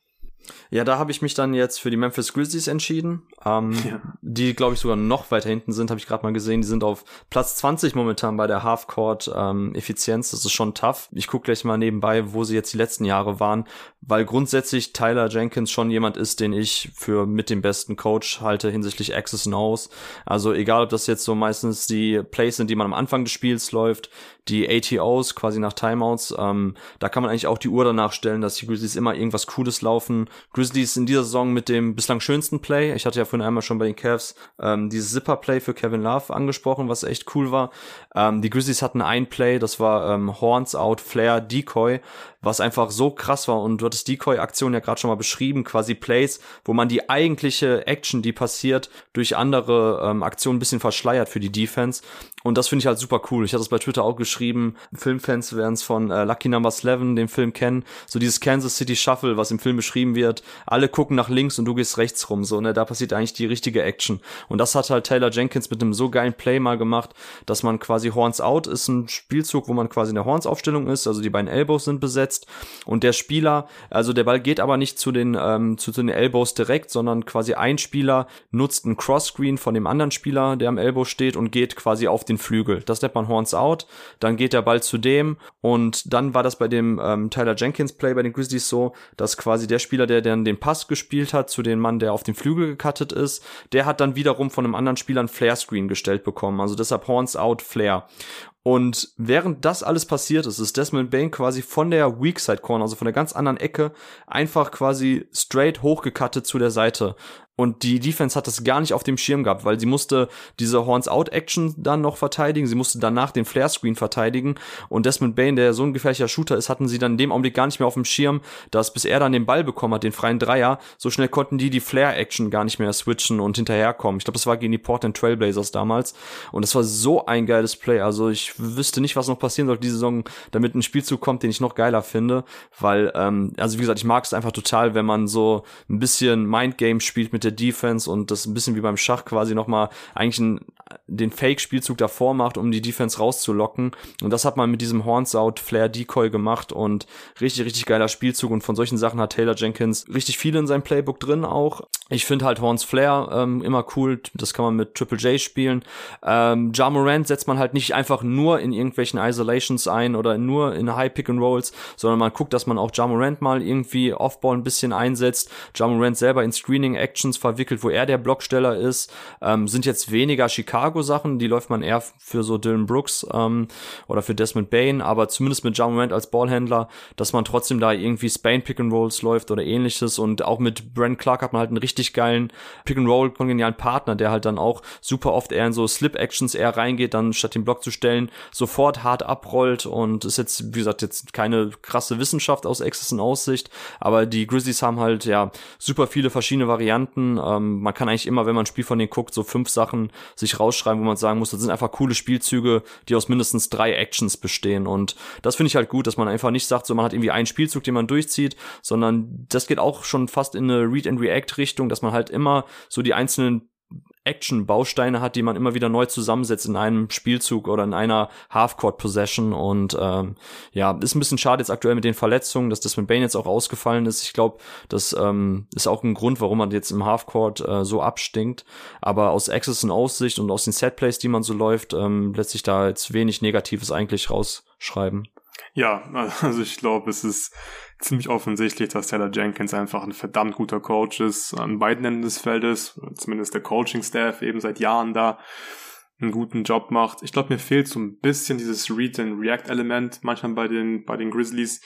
Ja, da habe ich mich dann jetzt für die Memphis Grizzlies entschieden, ähm, ja. die glaube ich sogar noch weiter hinten sind, habe ich gerade mal gesehen. Die sind auf Platz 20 momentan bei der Halfcourt ähm, Effizienz. Das ist schon tough. Ich gucke gleich mal nebenbei, wo sie jetzt die letzten Jahre waren, weil grundsätzlich Tyler Jenkins schon jemand ist, den ich für mit dem besten Coach halte hinsichtlich Access Knows. Also egal, ob das jetzt so meistens die Plays sind, die man am Anfang des Spiels läuft, die ATOs quasi nach Timeouts, ähm, da kann man eigentlich auch die Uhr danach stellen, dass die Grizzlies immer irgendwas Cooles laufen. Grizzlies in dieser Saison mit dem bislang schönsten Play. Ich hatte ja vorhin einmal schon bei den Cavs ähm, dieses Zipper-Play für Kevin Love angesprochen, was echt cool war. Ähm, die Grizzlies hatten ein Play, das war ähm, Horns Out, Flare, Decoy, was einfach so krass war. Und du hattest Decoy-Aktion ja gerade schon mal beschrieben, quasi Plays, wo man die eigentliche Action, die passiert, durch andere ähm, Aktionen ein bisschen verschleiert für die Defense. Und das finde ich halt super cool. Ich hatte es bei Twitter auch geschrieben. Filmfans werden es von äh, Lucky Number 11, dem Film kennen. So dieses Kansas City Shuffle, was im Film beschrieben wird. Alle gucken nach links und du gehst rechts rum. So, ne, da passiert eigentlich die richtige Action. Und das hat halt Taylor Jenkins mit einem so geilen Play mal gemacht, dass man quasi Horns Out ist ein Spielzug, wo man quasi in der Horns-Aufstellung ist. Also die beiden Elbows sind besetzt. Und der Spieler, also der Ball geht aber nicht zu den, ähm, zu, zu den Elbows direkt, sondern quasi ein Spieler nutzt einen Cross-Screen von dem anderen Spieler, der am Elbow steht und geht quasi auf den Flügel. Das nennt man Horns Out. Dann geht der Ball zu dem und dann war das bei dem ähm, Tyler Jenkins Play bei den Grizzlies so, dass quasi der Spieler, der dann den Pass gespielt hat zu dem Mann, der auf den Flügel gecuttet ist, der hat dann wiederum von einem anderen Spieler einen Flare Screen gestellt bekommen. Also deshalb Horns Out Flare. Und während das alles passiert ist, ist Desmond Bain quasi von der Weak Side Corner, also von der ganz anderen Ecke, einfach quasi straight hochgekattet zu der Seite. Und die Defense hat das gar nicht auf dem Schirm gehabt, weil sie musste diese Horns-Out-Action dann noch verteidigen, sie musste danach den Flare-Screen verteidigen. Und Desmond Bain, der so ein gefährlicher Shooter ist, hatten sie dann in dem Augenblick gar nicht mehr auf dem Schirm, dass bis er dann den Ball bekommen hat, den freien Dreier, so schnell konnten die die Flare-Action gar nicht mehr switchen und hinterherkommen. Ich glaube, das war gegen die Portland Trailblazers damals. Und das war so ein geiles Play, also ich wüsste nicht, was noch passieren soll diese Saison, damit ein Spielzug kommt, den ich noch geiler finde, weil, ähm, also wie gesagt, ich mag es einfach total, wenn man so ein bisschen Mindgame spielt mit der Defense und das ein bisschen wie beim Schach quasi nochmal eigentlich einen, den Fake-Spielzug davor macht, um die Defense rauszulocken. Und das hat man mit diesem Horns-Out Flare Decoy gemacht und richtig, richtig geiler Spielzug. Und von solchen Sachen hat Taylor Jenkins richtig viel in seinem Playbook drin auch. Ich finde halt Horns Flare ähm, immer cool. Das kann man mit Triple J spielen. Ähm, ja Morant setzt man halt nicht einfach nur in irgendwelchen Isolations ein oder nur in High Pick and Rolls, sondern man guckt, dass man auch Ja Morant mal irgendwie Offball ein bisschen einsetzt. Ja Morant selber in Screening Actions Actions verwickelt, wo er der Blocksteller ist. Ähm, sind jetzt weniger Chicago-Sachen, die läuft man eher für so Dylan Brooks ähm, oder für Desmond Bain, aber zumindest mit John Morant als Ballhändler, dass man trotzdem da irgendwie Spain Pick and Rolls läuft oder ähnliches und auch mit Brent Clark hat man halt einen richtig geilen Pick and Roll kongenialen Partner, der halt dann auch super oft eher in so Slip Actions eher reingeht, dann statt den Block zu stellen, sofort hart abrollt und ist jetzt, wie gesagt, jetzt keine krasse Wissenschaft aus Access und Aussicht, aber die Grizzlies haben halt ja super viele verschiedene Varianten ähm, man kann eigentlich immer, wenn man ein Spiel von denen guckt, so fünf Sachen sich rausschreiben, wo man sagen muss, das sind einfach coole Spielzüge, die aus mindestens drei Actions bestehen. Und das finde ich halt gut, dass man einfach nicht sagt, so man hat irgendwie einen Spielzug, den man durchzieht, sondern das geht auch schon fast in eine Read-and-React-Richtung, dass man halt immer so die einzelnen Action-Bausteine hat, die man immer wieder neu zusammensetzt in einem Spielzug oder in einer Half-Court-Possession. Und ähm, ja, ist ein bisschen schade jetzt aktuell mit den Verletzungen, dass das mit Bane jetzt auch ausgefallen ist. Ich glaube, das ähm, ist auch ein Grund, warum man jetzt im Half-Court äh, so abstinkt. Aber aus Access und Aussicht und aus den Set-Plays, die man so läuft, ähm, lässt sich da jetzt wenig Negatives eigentlich rausschreiben. Ja, also ich glaube, es ist ziemlich offensichtlich, dass Taylor Jenkins einfach ein verdammt guter Coach ist, an beiden Enden des Feldes, zumindest der Coaching-Staff eben seit Jahren da. einen guten Job macht. Ich glaube, mir fehlt so ein bisschen dieses Read-and-React-Element manchmal bei den, bei den Grizzlies.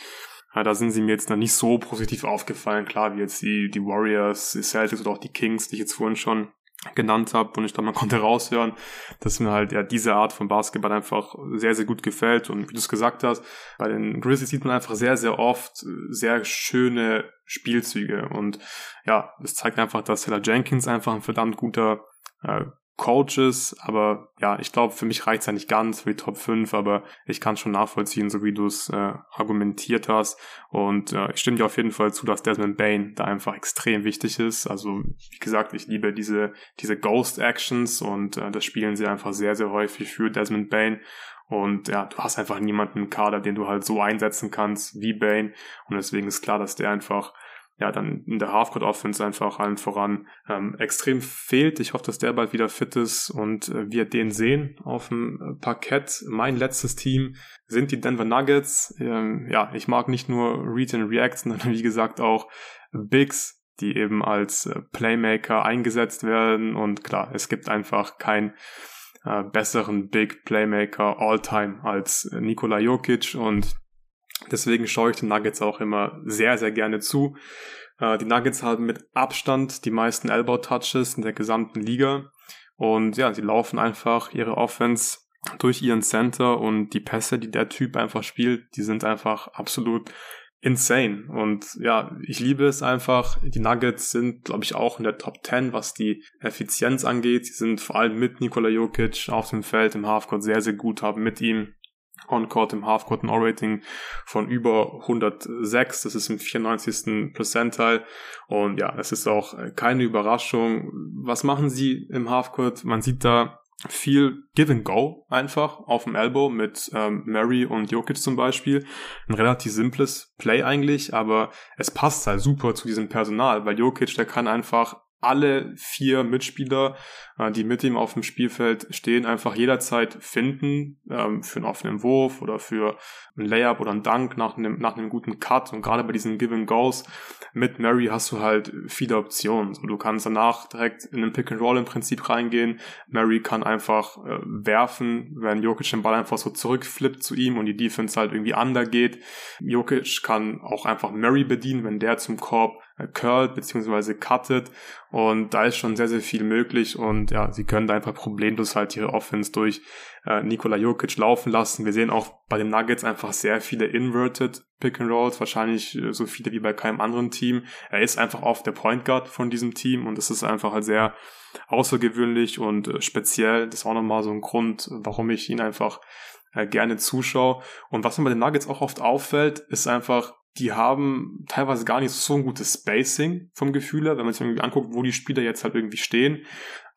Ja, da sind sie mir jetzt noch nicht so positiv aufgefallen. Klar, wie jetzt die, die Warriors, die Celtics oder auch die Kings, die ich jetzt vorhin schon genannt habe. Und ich glaube, man konnte raushören, dass mir halt ja diese Art von Basketball einfach sehr, sehr gut gefällt. Und wie du es gesagt hast, bei den Grizzlies sieht man einfach sehr, sehr oft sehr schöne Spielzüge. Und ja, das zeigt einfach, dass Taylor Jenkins einfach ein verdammt guter äh, Coaches, aber ja, ich glaube, für mich reicht es ja nicht ganz für die Top 5, aber ich kann schon nachvollziehen, so wie du es äh, argumentiert hast. Und äh, ich stimme dir auf jeden Fall zu, dass Desmond Bain da einfach extrem wichtig ist. Also, wie gesagt, ich liebe diese, diese Ghost Actions und äh, das spielen sie einfach sehr, sehr häufig für Desmond Bain. Und ja, du hast einfach niemanden im Kader, den du halt so einsetzen kannst wie Bane. Und deswegen ist klar, dass der einfach ja, dann in der Halfcourt Offense einfach allen voran ähm, extrem fehlt. Ich hoffe, dass der bald wieder fit ist und äh, wir den sehen auf dem äh, Parkett. Mein letztes Team sind die Denver Nuggets. Ähm, ja, ich mag nicht nur Read and React, sondern wie gesagt auch Bigs, die eben als äh, Playmaker eingesetzt werden. Und klar, es gibt einfach kein äh, besseren Big Playmaker all-time als Nikola Jokic und Deswegen schaue ich den Nuggets auch immer sehr, sehr gerne zu. Äh, die Nuggets haben mit Abstand die meisten Elbow-Touches in der gesamten Liga. Und ja, sie laufen einfach ihre Offense durch ihren Center und die Pässe, die der Typ einfach spielt, die sind einfach absolut insane. Und ja, ich liebe es einfach. Die Nuggets sind, glaube ich, auch in der Top 10, was die Effizienz angeht. Sie sind vor allem mit Nikola Jokic auf dem Feld im Halfcourt sehr, sehr gut, haben mit ihm On-Court im Half-Court ein O-Rating von über 106. Das ist im 94. Percentile. Und ja, es ist auch keine Überraschung. Was machen sie im Half-Court? Man sieht da viel Give and Go einfach auf dem Elbow mit ähm, Mary und Jokic zum Beispiel. Ein relativ simples Play eigentlich, aber es passt halt super zu diesem Personal, weil Jokic, der kann einfach alle vier Mitspieler, äh, die mit ihm auf dem Spielfeld stehen, einfach jederzeit finden ähm, für einen offenen Wurf oder für ein Layup oder ein Dunk nach einem, nach einem guten Cut. Und gerade bei diesen Given Goals mit Mary hast du halt viele Optionen. Du kannst danach direkt in den Pick and Roll im Prinzip reingehen. Mary kann einfach äh, werfen, wenn Jokic den Ball einfach so zurückflippt zu ihm und die Defense halt irgendwie undergeht. Jokic kann auch einfach Mary bedienen, wenn der zum Korb curlt bzw. cuttet und da ist schon sehr, sehr viel möglich und ja, sie können da einfach problemlos halt ihre Offense durch äh, Nikola Jokic laufen lassen. Wir sehen auch bei den Nuggets einfach sehr viele inverted Pick and Rolls, wahrscheinlich äh, so viele wie bei keinem anderen Team. Er ist einfach oft der Point Guard von diesem Team und das ist einfach halt sehr außergewöhnlich und äh, speziell. Das ist auch nochmal so ein Grund, warum ich ihn einfach äh, gerne zuschaue. Und was mir bei den Nuggets auch oft auffällt, ist einfach, die haben teilweise gar nicht so ein gutes Spacing vom Gefühl her, wenn man sich irgendwie anguckt, wo die Spieler jetzt halt irgendwie stehen.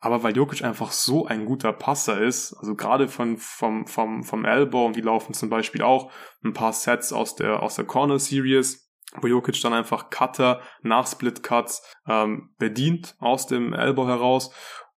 Aber weil Jokic einfach so ein guter Passer ist, also gerade von, vom, vom, vom Elbow, und die laufen zum Beispiel auch ein paar Sets aus der, aus der Corner Series, wo Jokic dann einfach Cutter nach Split Cuts ähm, bedient aus dem Elbow heraus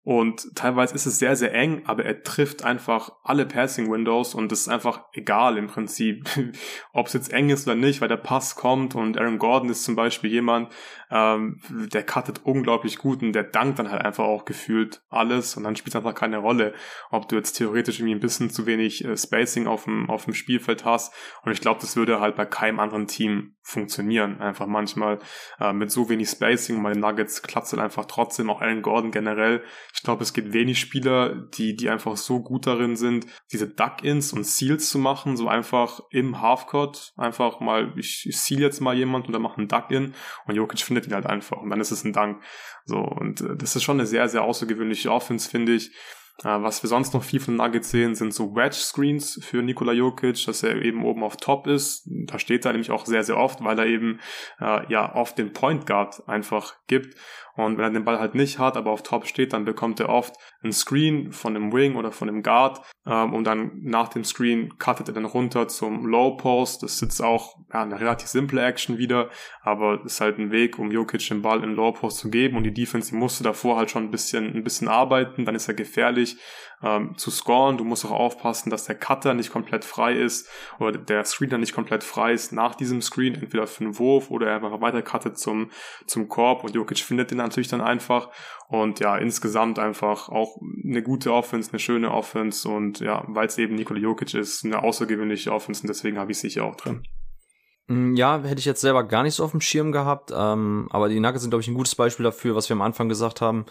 und teilweise ist es sehr, sehr eng, aber er trifft einfach alle Passing Windows und es ist einfach egal im Prinzip, ob es jetzt eng ist oder nicht, weil der Pass kommt und Aaron Gordon ist zum Beispiel jemand, ähm, der cuttet unglaublich gut und der dankt dann halt einfach auch gefühlt alles und dann spielt es einfach keine Rolle, ob du jetzt theoretisch irgendwie ein bisschen zu wenig äh, Spacing auf dem, auf dem Spielfeld hast. Und ich glaube, das würde halt bei keinem anderen Team funktionieren, einfach manchmal äh, mit so wenig Spacing, meine Nuggets klappt halt einfach trotzdem, auch Aaron Gordon generell ich glaube, es gibt wenig Spieler, die, die einfach so gut darin sind, diese Duck-Ins und Seals zu machen, so einfach im Halfcourt, einfach mal, ich, ich seal jetzt mal jemand und dann mache einen Duck-In und Jokic findet ihn halt einfach und dann ist es ein Dank. So, und äh, das ist schon eine sehr, sehr außergewöhnliche Offense, finde ich. Äh, was wir sonst noch viel von Nuggets sehen, sind so Wedge-Screens für Nikola Jokic, dass er eben oben auf Top ist. Da steht er nämlich auch sehr, sehr oft, weil er eben äh, ja oft den Point Guard einfach gibt. Und wenn er den Ball halt nicht hat, aber auf Top steht, dann bekommt er oft einen Screen von dem Wing oder von dem Guard. Ähm, und dann nach dem Screen cuttet er dann runter zum Low Post. Das ist auch ja, eine relativ simple Action wieder, aber ist halt ein Weg, um Jokic den Ball in Low Post zu geben. Und die Defense, die musste davor halt schon ein bisschen, ein bisschen arbeiten, dann ist er gefährlich ähm, zu scoren. Du musst auch aufpassen, dass der Cutter nicht komplett frei ist oder der Screener nicht komplett frei ist nach diesem Screen, entweder für einen Wurf oder er einfach weiter cuttet zum, zum Korb und Jokic findet den natürlich dann einfach. Und ja, insgesamt einfach auch eine gute Offense, eine schöne Offense und ja, weil es eben Nikola Jokic ist, eine außergewöhnliche Offense und deswegen habe ich sicher auch drin. Mm, ja, hätte ich jetzt selber gar nicht so auf dem Schirm gehabt, ähm, aber die Nuggets sind, glaube ich, ein gutes Beispiel dafür, was wir am Anfang gesagt haben,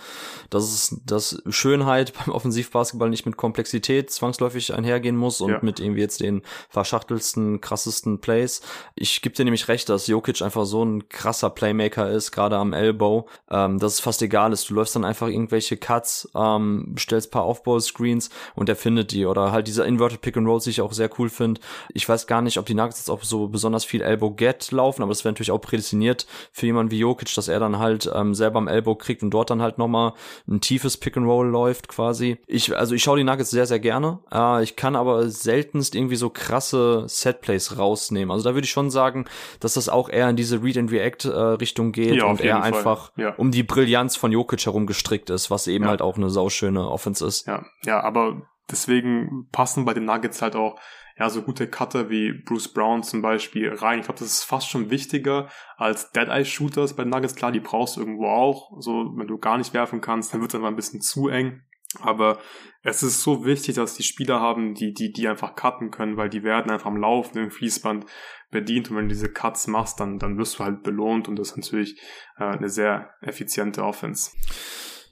dass es dass Schönheit beim Offensivbasketball nicht mit Komplexität zwangsläufig einhergehen muss und ja. mit irgendwie jetzt den verschachtelsten, krassesten Plays. Ich gebe dir nämlich recht, dass Jokic einfach so ein krasser Playmaker ist, gerade am Elbow, ähm, dass es fast egal ist. Du läufst dann einfach irgendwelche Cuts, ähm, stellst paar Aufbau-Screens und er findet die oder halt dieser Inverted Pick and Roll, die ich auch sehr cool finde. Ich weiß gar nicht, ob die Nuggets jetzt auch so besonders viel Elbow Get laufen, aber das wäre natürlich auch prädestiniert für jemanden wie Jokic, dass er dann halt ähm, selber am Elbow kriegt und dort dann halt nochmal ein tiefes Pick and Roll läuft quasi. Ich, also ich schaue die Nuggets sehr, sehr gerne. Äh, ich kann aber seltenst irgendwie so krasse Setplays rausnehmen. Also da würde ich schon sagen, dass das auch eher in diese Read and React äh, Richtung geht ja, und er einfach ja. um die Brillanz von Jokic herum gestrickt ist, was eben ja. halt auch eine sauschöne Offense ist. Ja, ja, aber deswegen passen bei den Nuggets halt auch ja, so gute Cutter wie Bruce Brown zum Beispiel rein. Ich glaube, das ist fast schon wichtiger als Dead-Eye-Shooters bei Nuggets. Klar, die brauchst du irgendwo auch. So, wenn du gar nicht werfen kannst, dann wird es einfach ein bisschen zu eng. Aber es ist so wichtig, dass die Spieler haben, die, die, die einfach cutten können, weil die werden einfach am Laufen im Fließband bedient und wenn du diese Cuts machst, dann, dann wirst du halt belohnt und das ist natürlich äh, eine sehr effiziente Offense.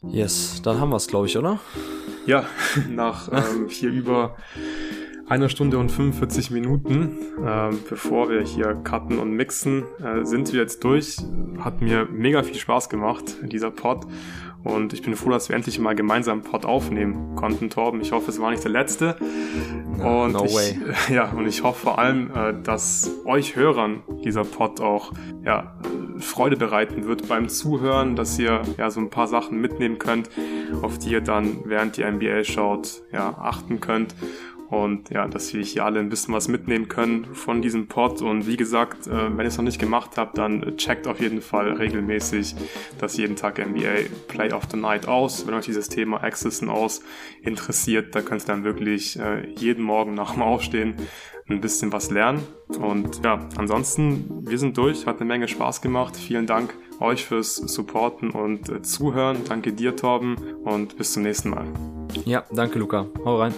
Yes, dann haben wir es, glaube ich, oder? Ja, nach ähm, hier über einer Stunde und 45 Minuten, äh, bevor wir hier cutten und mixen, äh, sind wir jetzt durch. Hat mir mega viel Spaß gemacht, dieser Pod. Und ich bin froh, dass wir endlich mal gemeinsam einen Pod aufnehmen konnten, Torben. Ich hoffe, es war nicht der letzte. No, und no ich, way. Ja, und ich hoffe vor allem, äh, dass euch Hörern dieser Pod auch ja, Freude bereiten wird beim Zuhören, dass ihr ja so ein paar Sachen mitnehmen könnt, auf die ihr dann während ihr NBA schaut, ja, achten könnt und ja, dass wir hier alle ein bisschen was mitnehmen können von diesem Pod. Und wie gesagt, äh, wenn ihr es noch nicht gemacht habt, dann checkt auf jeden Fall regelmäßig das jeden Tag NBA Play of the Night aus. Wenn euch dieses Thema Accessen aus interessiert, da könnt ihr dann wirklich äh, jeden Morgen nach dem Aufstehen ein bisschen was lernen. Und ja, ansonsten, wir sind durch, hat eine Menge Spaß gemacht. Vielen Dank euch fürs Supporten und äh, Zuhören. Danke dir, Torben, und bis zum nächsten Mal. Ja, danke, Luca. Hau rein.